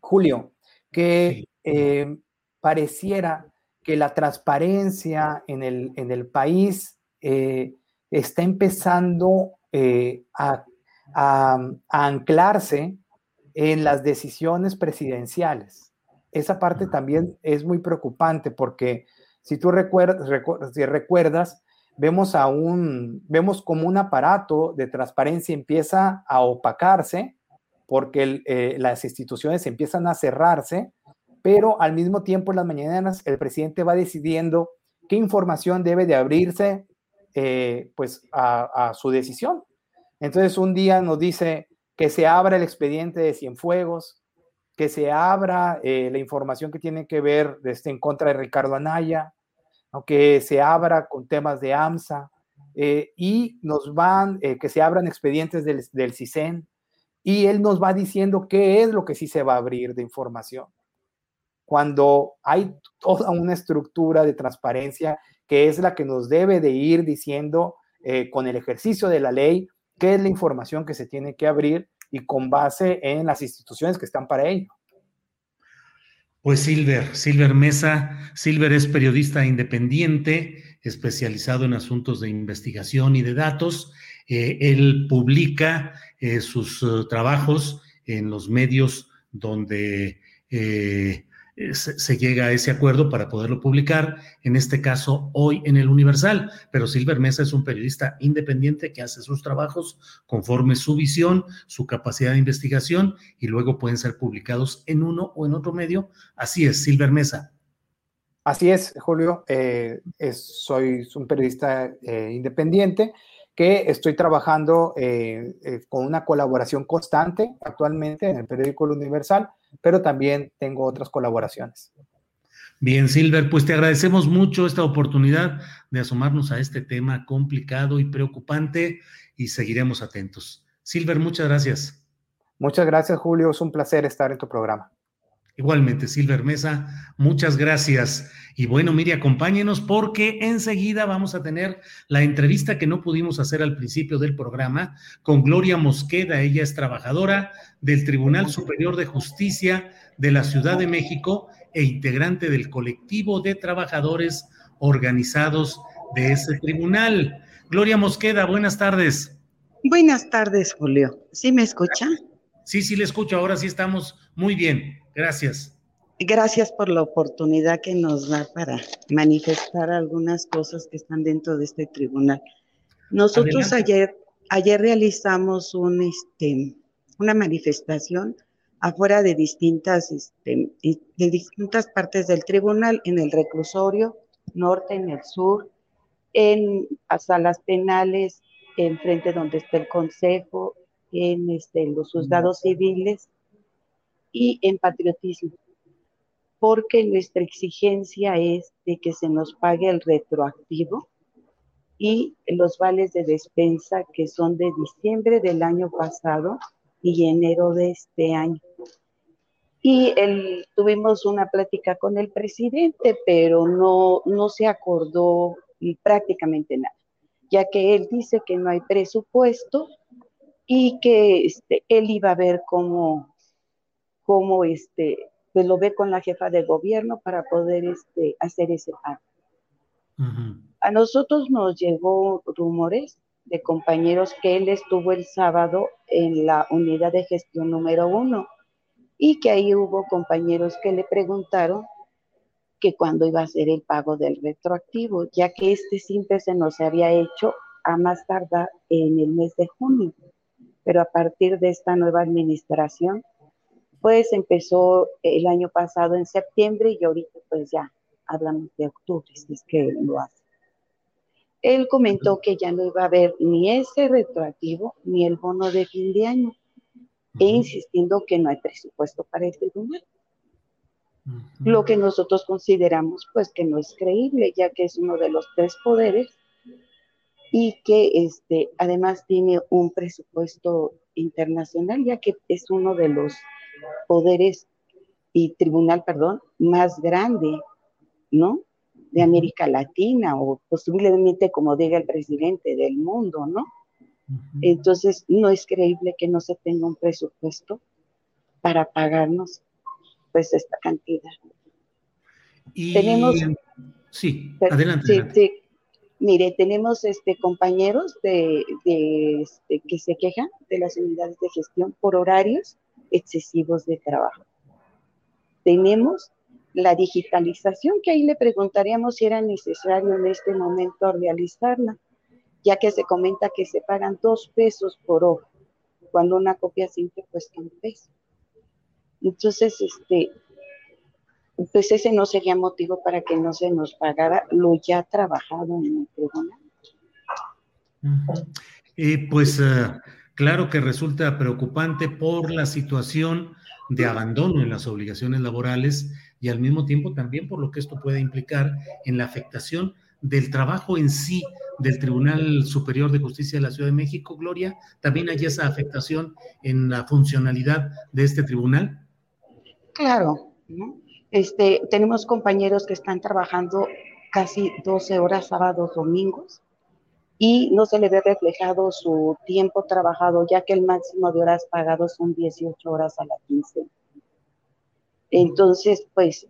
Julio, que eh, pareciera que la transparencia en el, en el país eh, está empezando eh, a, a, anclarse en las decisiones presidenciales. Esa parte también es muy preocupante porque si tú recuerdas, si recuerdas, vemos a un, vemos como un aparato de transparencia empieza a opacarse porque eh, las instituciones empiezan a cerrarse, pero al mismo tiempo en las mañanas el presidente va decidiendo qué información debe de abrirse eh, pues a, su decisión. Entonces un día nos dice que se abra el expediente de Cienfuegos, que se abra eh, la información que tiene que ver este, en contra de Ricardo Anaya, que se abra con temas de AMSA eh, y nos van, que se abran expedientes del, del CISEN y él nos va diciendo qué es lo que sí se va a abrir de información. Cuando hay toda una estructura de transparencia que es la que nos debe de ir diciendo con el ejercicio de la ley qué es la información que se tiene que abrir y con base en las instituciones que están para ello.
Pues Silver, Silver Mesa, Silver es periodista independiente, especializado en asuntos de investigación y de datos. Eh, él publica eh, sus trabajos en los medios donde eh, eh, se, llega a ese acuerdo para poderlo publicar, en este caso hoy en el Universal. Pero Silver Mesa es un periodista independiente que hace sus trabajos conforme su visión, su capacidad de investigación y luego pueden ser publicados en uno o en otro medio. Así es, Silver Mesa.
Así es, Julio. Eh, soy un periodista eh, independiente que estoy trabajando con una colaboración constante actualmente en el periódico Universal pero también tengo otras colaboraciones.
Bien, Silver, pues te agradecemos mucho esta oportunidad de asomarnos a este tema complicado y preocupante y seguiremos atentos. Silver, muchas gracias.
Muchas gracias, Julio. Es un placer estar en tu programa.
Igualmente, Silver Mesa, muchas gracias. Y bueno, mire, acompáñenos porque enseguida vamos a tener la entrevista que no pudimos hacer al principio del programa con Gloria Mosqueda. Ella es trabajadora del Tribunal Superior de Justicia de la Ciudad de México e integrante del colectivo de trabajadores organizados de ese tribunal. Gloria Mosqueda, buenas tardes.
Buenas tardes, Julio. ¿Sí me escucha?
Sí, sí le escucho. Ahora sí estamos muy bien. Gracias.
Gracias por la oportunidad que nos da para manifestar algunas cosas que están dentro de este tribunal. Nosotros ayer, ayer realizamos un, este, una manifestación afuera de distintas, este, de distintas partes del tribunal, en el reclusorio norte, en el sur, en salas penales, en frente donde está el consejo, en este, los juzgados civiles y en patriotismo, porque nuestra exigencia es de que se nos pague el retroactivo y los vales de despensa que son de diciembre del año pasado y enero de este año. Y el, tuvimos una plática con el presidente, pero no, no se acordó prácticamente nada, ya que él dice que no hay presupuesto y que este, él iba a ver cómo, cómo este, pues lo ve con la jefa de gobierno para poder este, hacer ese pago. A nosotros nos llegó rumores de compañeros que él estuvo el sábado en la unidad de gestión número uno y que ahí hubo compañeros que le preguntaron que cuándo iba a ser el pago del retroactivo, ya que este simple se nos había hecho a más tardar en el mes de junio. Pero a partir de esta nueva administración, pues empezó el año pasado en septiembre y ahorita pues ya hablamos de octubre, si es que lo hace. Él comentó que ya no iba a haber ni ese retroactivo ni el bono de fin de año, e insistiendo que no hay presupuesto para el tribunal. Lo que nosotros consideramos pues que no es creíble, ya que es uno de los tres poderes y que este, además tiene un presupuesto internacional, ya que es uno de los poderes y tribunal, perdón, más grande, ¿no? De América Latina o posiblemente, como diga el presidente, del mundo, ¿no? Entonces, no es creíble que no se tenga un presupuesto para pagarnos, pues, esta cantidad.
Y... Tenemos... Sí, adelante.
Sí, sí. Mire, tenemos este, compañeros de, este, que se quejan de las unidades de gestión por horarios excesivos de trabajo. Tenemos la digitalización, que ahí le preguntaríamos si era necesario en este momento realizarla, ya que se comenta que se pagan dos pesos por hora, cuando una copia simple cuesta un peso. Entonces, este, pues ese no sería motivo para que no se nos pagara lo ya trabajado en el tribunal.
Eh, pues uh, Claro que resulta preocupante por la situación de abandono en las obligaciones laborales y al mismo tiempo también por lo que esto puede implicar en la afectación del trabajo en sí del Tribunal Superior de Justicia de la Ciudad de México, Gloria. ¿También hay esa afectación en la funcionalidad de este tribunal?
Claro, este, tenemos compañeros que están trabajando casi 12 horas sábados, domingos, y no se le ve reflejado su tiempo trabajado, ya que el máximo de horas pagados son 18 horas a la quincena. Entonces, pues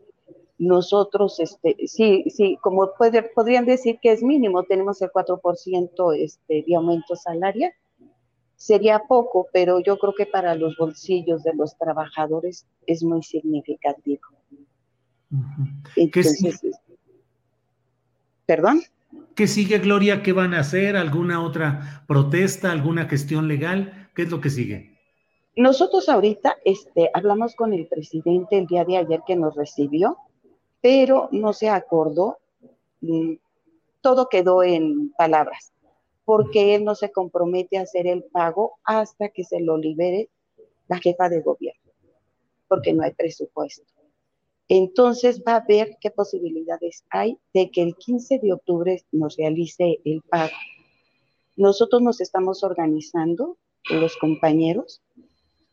nosotros, este, sí, sí, como podrían decir que es mínimo, tenemos el 4% este, de aumento salarial, sería poco, pero yo creo que para los bolsillos de los trabajadores es muy significativo. Entonces, ¿perdón?
¿Qué sigue, Gloria? ¿Qué van a hacer? ¿Alguna otra protesta? ¿Alguna gestión legal? ¿Qué es lo que sigue?
Nosotros ahorita este, hablamos con el presidente el día de ayer que nos recibió, pero no se acordó, mm, todo quedó en palabras, porque él no se compromete a hacer el pago hasta que se lo libere la jefa de gobierno, porque no hay presupuesto. Entonces va a ver qué posibilidades hay de que el 15 de octubre nos realice el pago. Nosotros nos estamos organizando, los compañeros,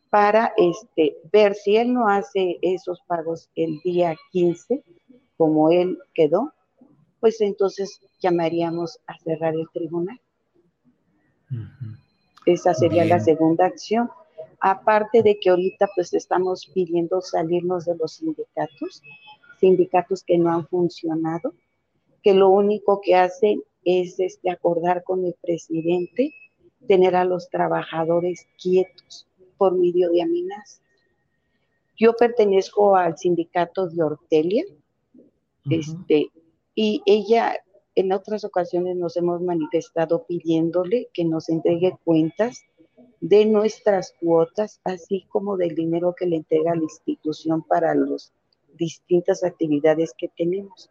para este, ver si él no hace esos pagos el día 15, como él quedó, pues entonces llamaríamos a cerrar el tribunal. Esa sería la segunda acción. Aparte de que ahorita pues estamos pidiendo salirnos de los sindicatos, sindicatos que no han funcionado, que lo único que hacen es este, acordar con el presidente tener a los trabajadores quietos por medio de amenazas. Yo pertenezco al sindicato de Ortelia, este, y ella en otras ocasiones nos hemos manifestado pidiéndole que nos entregue cuentas de nuestras cuotas, así como del dinero que le entrega la institución para las distintas actividades que tenemos.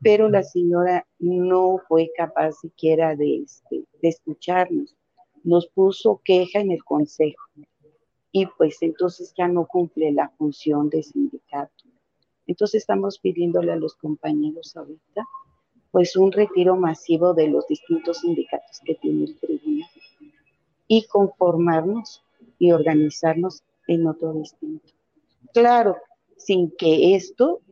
Pero la señora no fue capaz siquiera de, este, de escucharnos. Nos puso queja en el consejo y pues entonces ya no cumple la función de sindicato. Entonces estamos pidiéndole a los compañeros ahorita pues un retiro masivo de los distintos sindicatos que tiene el tribunal y conformarnos y organizarnos en otro distinto. Claro, sin que esto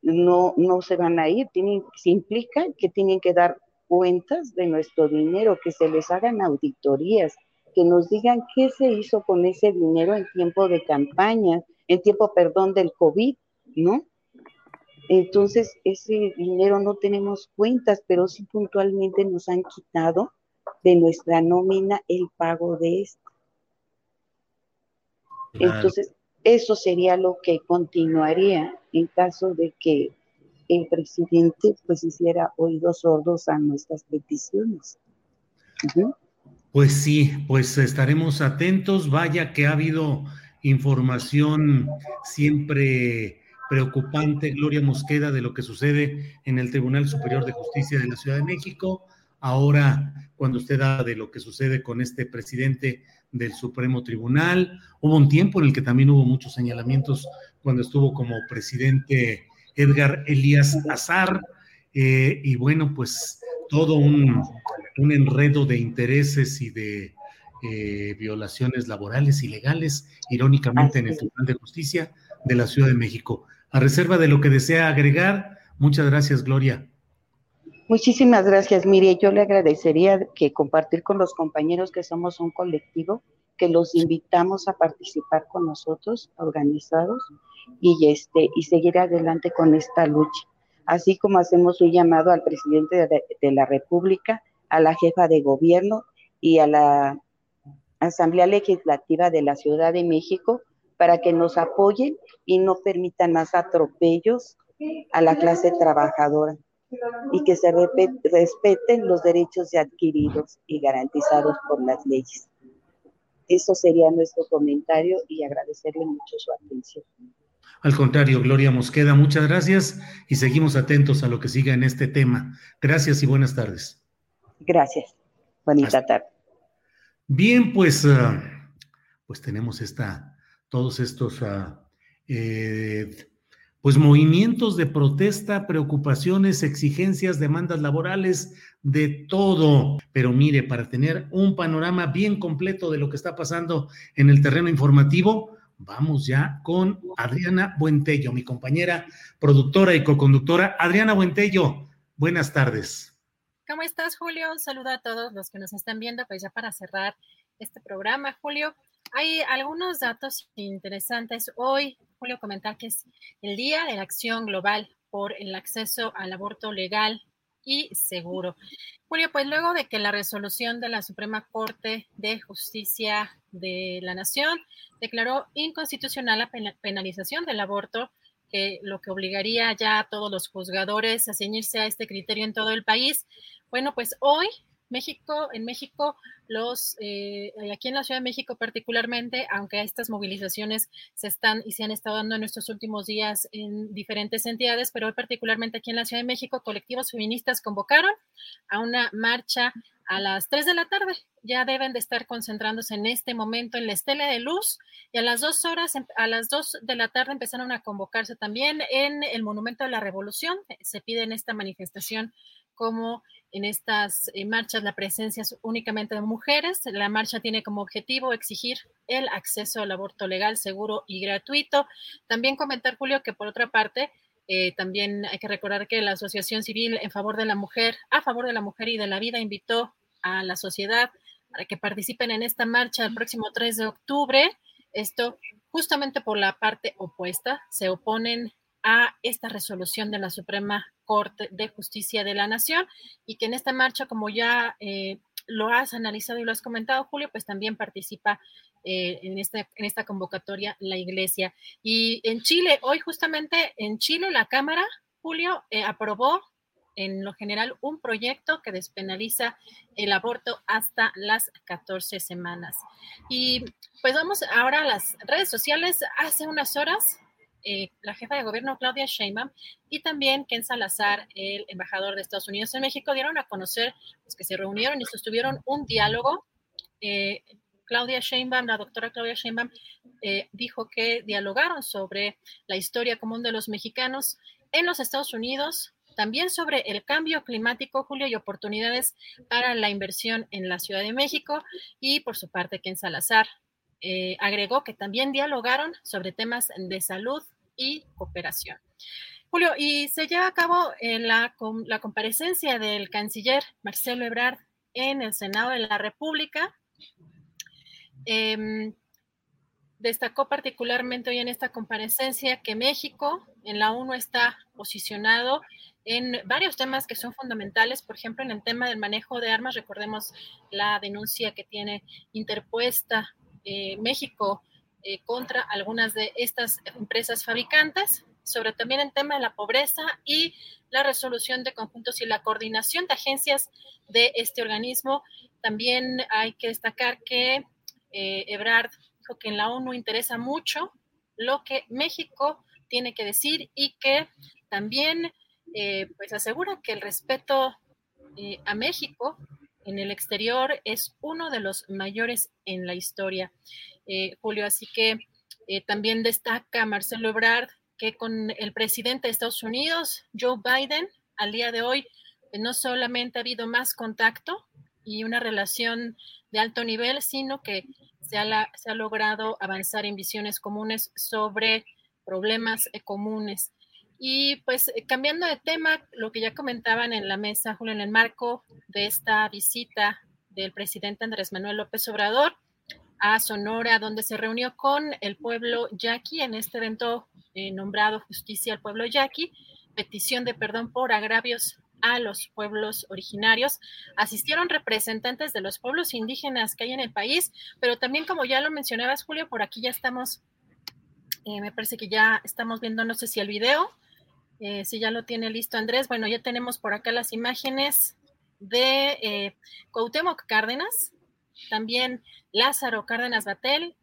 no, no se van a ir, tienen, se implica que tienen que dar cuentas de nuestro dinero, que se les hagan auditorías, que nos digan qué se hizo con ese dinero en tiempo de campaña, en tiempo, perdón, del COVID, ¿no? Entonces, ese dinero no tenemos cuentas, pero sí puntualmente nos han quitado de nuestra nómina el pago de esto. Entonces, eso sería lo que continuaría en caso de que el presidente pues hiciera oídos sordos a nuestras peticiones.
Pues sí, pues estaremos atentos. Vaya que ha habido información siempre preocupante, Gloria Mosqueda, de lo que sucede en el Tribunal Superior de Justicia de la Ciudad de México. Ahora cuando usted habla de lo que sucede con este presidente del Supremo Tribunal. Hubo un tiempo en el que también hubo muchos señalamientos cuando estuvo como presidente Edgar Elías Azar. Eh, y bueno, pues todo un, enredo de intereses y de eh, violaciones laborales y legales, irónicamente, en el Tribunal de Justicia de la Ciudad de México. A reserva de lo que desea agregar, muchas gracias, Gloria.
Muchísimas gracias, Mire. Yo le agradecería que compartir con los compañeros que somos un colectivo, que los invitamos a participar con nosotros, organizados, y, este, y seguir adelante con esta lucha. Así como hacemos un llamado al presidente de, la República, a la jefa de gobierno y a la Asamblea Legislativa de la Ciudad de México para que nos apoyen y no permitan más atropellos a la clase trabajadora y que se respeten los derechos adquiridos y garantizados por las leyes. Eso sería nuestro comentario y agradecerle mucho su atención.
Al contrario, Gloria Mosqueda, muchas gracias y seguimos atentos a lo que siga en este tema. Gracias y buenas tardes.
Gracias. Bonita tarde.
Bien, pues, ah, pues tenemos esta, todos estos uh, eh, pues movimientos de protesta, preocupaciones, exigencias, demandas laborales, de todo. Pero mire, para tener un panorama bien completo de lo que está pasando en el terreno informativo, vamos ya con Adriana Buentello, mi compañera productora y coconductora. Adriana Buentello, buenas tardes.
¿Cómo estás, Julio? Un saludo a todos los que nos están viendo, pues ya para cerrar este programa, Julio. Hay algunos datos interesantes. Hoy Julio, comentar que es el Día de la Acción Global por el acceso al aborto legal y seguro. Julio, pues luego de que la resolución de la Suprema Corte de Justicia de la Nación declaró inconstitucional la penalización del aborto que lo que obligaría ya a todos los juzgadores a ceñirse a este criterio en todo el país. Bueno, pues hoy México, en México, los, eh, aquí en la Ciudad de México particularmente, aunque estas movilizaciones se están y se han estado dando en estos últimos días en diferentes entidades, pero particularmente aquí en la Ciudad de México, colectivos feministas convocaron a una marcha a las 3 de la tarde. Ya deben de estar concentrándose en este momento en la estela de luz y a las 2 horas, a las 2 de la tarde empezaron a convocarse también en el Monumento de la Revolución. Se pide en esta manifestación como en estas eh, marchas la presencia es únicamente de mujeres. La marcha tiene como objetivo exigir el acceso al aborto legal, seguro y gratuito. También comentar, Julio, que por otra parte, eh, también hay que recordar que la Asociación Civil en favor de la mujer, a favor de la mujer y de la vida, invitó a la sociedad para que participen en esta marcha el próximo 3 de octubre. Esto justamente por la parte opuesta, se oponen a esta resolución de la Suprema Corte de Justicia de la Nación y que en esta marcha, como ya eh, lo has analizado y lo has comentado, Julio, pues también participa eh, en, esta, en esta convocatoria la Iglesia. Y en Chile, hoy justamente en Chile la Cámara, Julio, eh, aprobó en lo general un proyecto que despenaliza el aborto hasta las 14 semanas. Y pues vamos ahora a las redes sociales. Hace unas horas eh, la jefa de gobierno Claudia Sheinbaum y también Ken Salazar, el embajador de Estados Unidos en México, dieron a conocer pues, que se reunieron y sostuvieron un diálogo. Eh, Claudia Sheinbaum, la doctora Claudia Sheinbaum, eh, dijo que dialogaron sobre la historia común de los mexicanos en los Estados Unidos, también sobre el cambio climático, Julio, y oportunidades para la inversión en la Ciudad de México. Y por su parte, Ken Salazar agregó que también dialogaron sobre temas de salud y cooperación. Julio, y se lleva a cabo la, la comparecencia del canciller Marcelo Ebrard en el Senado de la República. Em, destacó particularmente hoy en esta comparecencia que México en la ONU está posicionado en varios temas que son fundamentales, por ejemplo, en el tema del manejo de armas, recordemos la denuncia que tiene interpuesta eh, México eh, contra algunas de estas empresas fabricantes, sobre también el tema de la pobreza y la resolución de conjuntos y la coordinación de agencias de este organismo. También hay que destacar que eh, Ebrard dijo que en la ONU interesa mucho lo que México tiene que decir y que también eh, pues asegura que el respeto a México en el exterior es uno de los mayores en la historia. Eh, Julio. Así que eh, también destaca Marcelo Ebrard que con el presidente de Estados Unidos, Joe Biden, al día de hoy, pues, no solamente ha habido más contacto y una relación de alto nivel, sino que se ha, logrado avanzar en visiones comunes sobre problemas eh, comunes. Y pues cambiando de tema, lo que ya comentaban en la mesa, Julio, en el marco de esta visita del presidente Andrés Manuel López Obrador, a Sonora, donde se reunió con el pueblo yaqui en este evento eh, nombrado Justicia al Pueblo Yaqui, petición de perdón por agravios a los pueblos originarios. Asistieron representantes de los pueblos indígenas que hay en el país, pero también, como ya lo mencionabas, Julio, por aquí ya estamos, eh, me parece que ya estamos viendo, no sé si el video, eh, si ya lo tiene listo Andrés. Bueno, ya tenemos por acá las imágenes de eh, Cárdenas, también Lázaro Cárdenas Batel,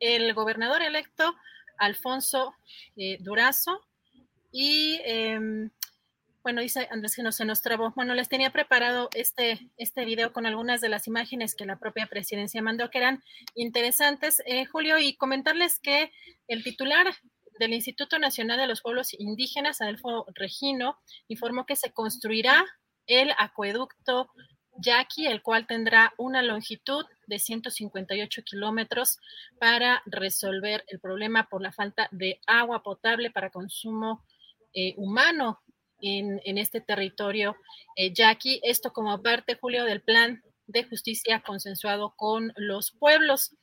el gobernador electo Alfonso eh, Durazo y em, bueno, dice Andrés que no se nos trabó. Bueno, les tenía preparado este, este video con algunas de las imágenes que la propia presidencia mandó, que eran interesantes, eh, Julio, y comentarles que el titular del Instituto Nacional de los Pueblos Indígenas, Adelfo Regino, informó que se construirá el acueducto Yaqui, el cual tendrá una longitud de 158 kilómetros para resolver el problema por la falta de agua potable para consumo eh, humano en, este territorio eh, yaqui. Esto como parte, Julio, del plan de justicia consensuado con los pueblos.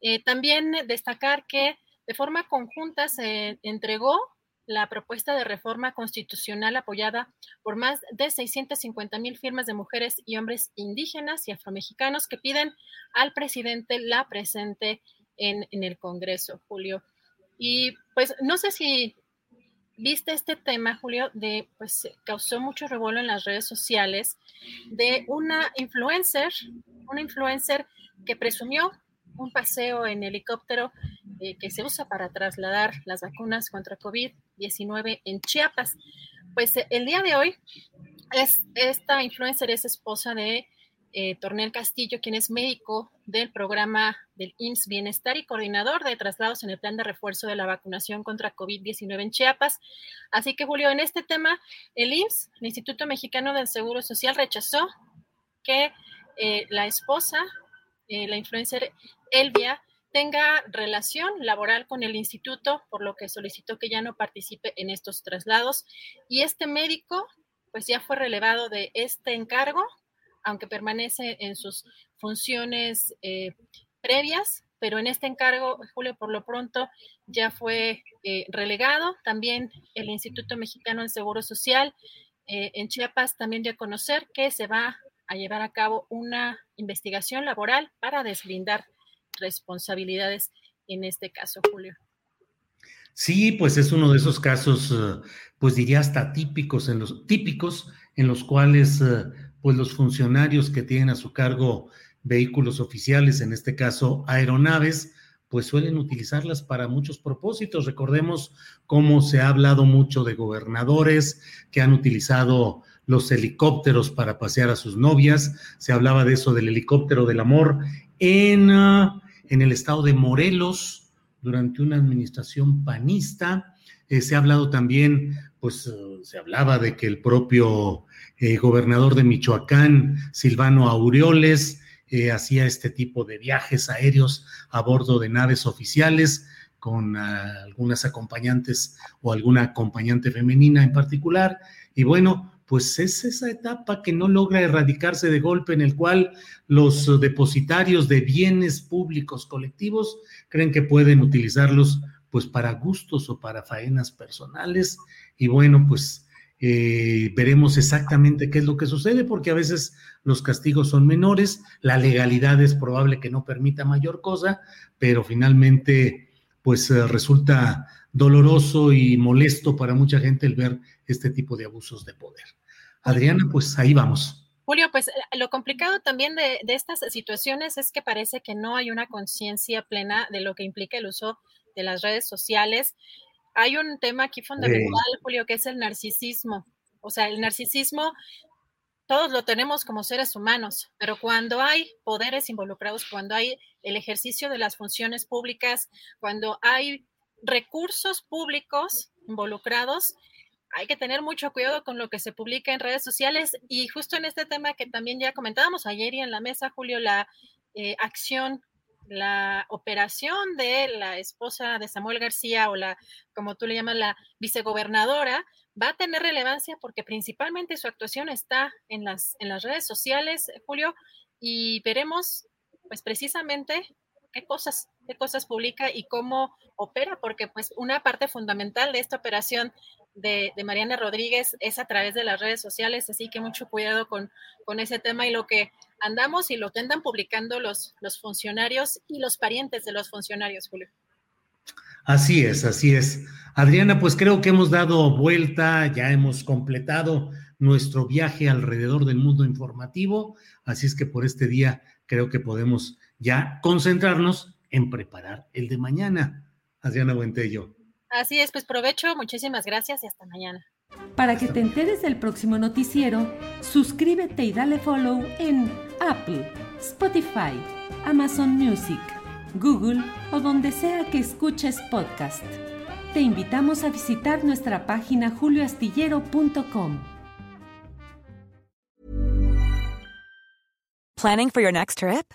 Eh, también destacar que de forma conjunta se entregó la propuesta de reforma constitucional apoyada por más de 650 mil firmas de mujeres y hombres indígenas y afromexicanos que piden al presidente la presente en, el Congreso, Julio. Y pues no sé si viste este tema, Julio, de pues causó mucho revuelo en las redes sociales de una influencer, una influencer que presumió un paseo en helicóptero eh, que se usa para trasladar las vacunas contra COVID-19 en Chiapas. Pues el día de hoy, es, esta influencer es esposa de eh, Tornel Castillo, quien es médico del programa del IMSS Bienestar y coordinador de traslados en el plan de refuerzo de la vacunación contra COVID-19 en Chiapas. Así que, Julio, en este tema, el IMSS, el Instituto Mexicano del Seguro Social, rechazó que eh, la esposa, eh, la influencer Elvia, tenga relación laboral con el instituto, por lo que solicitó que ya no participe en estos traslados. Y este médico, pues ya fue relevado de este encargo aunque permanece en sus funciones eh, previas, pero en este encargo, Julio, por lo pronto ya fue eh, relegado. También el Instituto Mexicano del Seguro Social eh, en Chiapas también dio a conocer que se va a llevar a cabo una investigación laboral para deslindar responsabilidades en este caso, Julio.
Sí, pues es uno de esos casos, pues diría hasta típicos en los típicos en los cuales pues los funcionarios que tienen a su cargo vehículos oficiales, en este caso aeronaves, pues suelen utilizarlas para muchos propósitos. Recordemos cómo se ha hablado mucho de gobernadores que han utilizado los helicópteros para pasear a sus novias. Se hablaba de eso del helicóptero del amor en, ah, en el estado de Morelos durante una administración panista. Eh, se ha hablado también, pues se hablaba de que el propio eh, gobernador de Michoacán, Silvano Aureoles, eh, hacía este tipo de viajes aéreos a bordo de naves oficiales con ah, algunas acompañantes o alguna acompañante femenina en particular. Y bueno, pues es esa etapa que no logra erradicarse de golpe en el cual los depositarios de bienes públicos colectivos creen que pueden utilizarlos pues para gustos o para faenas personales. Y bueno, pues eh, veremos exactamente qué es lo que sucede, porque a veces los castigos son menores, la legalidad es probable que no permita mayor cosa, pero finalmente, pues eh, resulta doloroso y molesto para mucha gente el ver este tipo de abusos de poder. Adriana, pues ahí vamos.
Julio, pues eh, lo complicado también de, de estas situaciones es que parece que no hay una conciencia plena de lo que implica el uso de las redes sociales hay un tema aquí fundamental, Julio, que es el narcisismo. O sea, el narcisismo todos lo tenemos como seres humanos, pero cuando hay poderes involucrados, cuando hay el ejercicio de las funciones públicas, cuando hay recursos públicos involucrados, hay que tener mucho cuidado con lo que se publica en redes sociales y justo en este tema que también ya comentábamos ayer y en la mesa, Julio, la eh, acción la operación de la esposa de Samuel García o la, como tú le llamas, la vicegobernadora, va a tener relevancia porque principalmente su actuación está en las, en las redes sociales, Julio, y veremos, pues precisamente, qué cosas, qué cosas publica y cómo opera, porque pues una parte fundamental de esta operación de, Mariana Rodríguez es a través de las redes sociales, así que mucho cuidado con, con ese tema y lo que andamos y lo que andan publicando los, los funcionarios y los parientes de los funcionarios, Julio.
Así es, así es. Adriana, pues creo que hemos dado vuelta, ya hemos completado nuestro viaje alrededor del mundo informativo, así es que por este día creo que podemos ya concentrarnos en preparar el de mañana. Adriana Buentello.
Así es, pues provecho, muchísimas gracias y hasta mañana.
Para que te enteres del próximo noticiero, suscríbete y dale follow en Apple, Spotify, Amazon Music, Google o donde sea que escuches podcast. Te invitamos a visitar nuestra página julioastillero.com.
Planning for your next trip?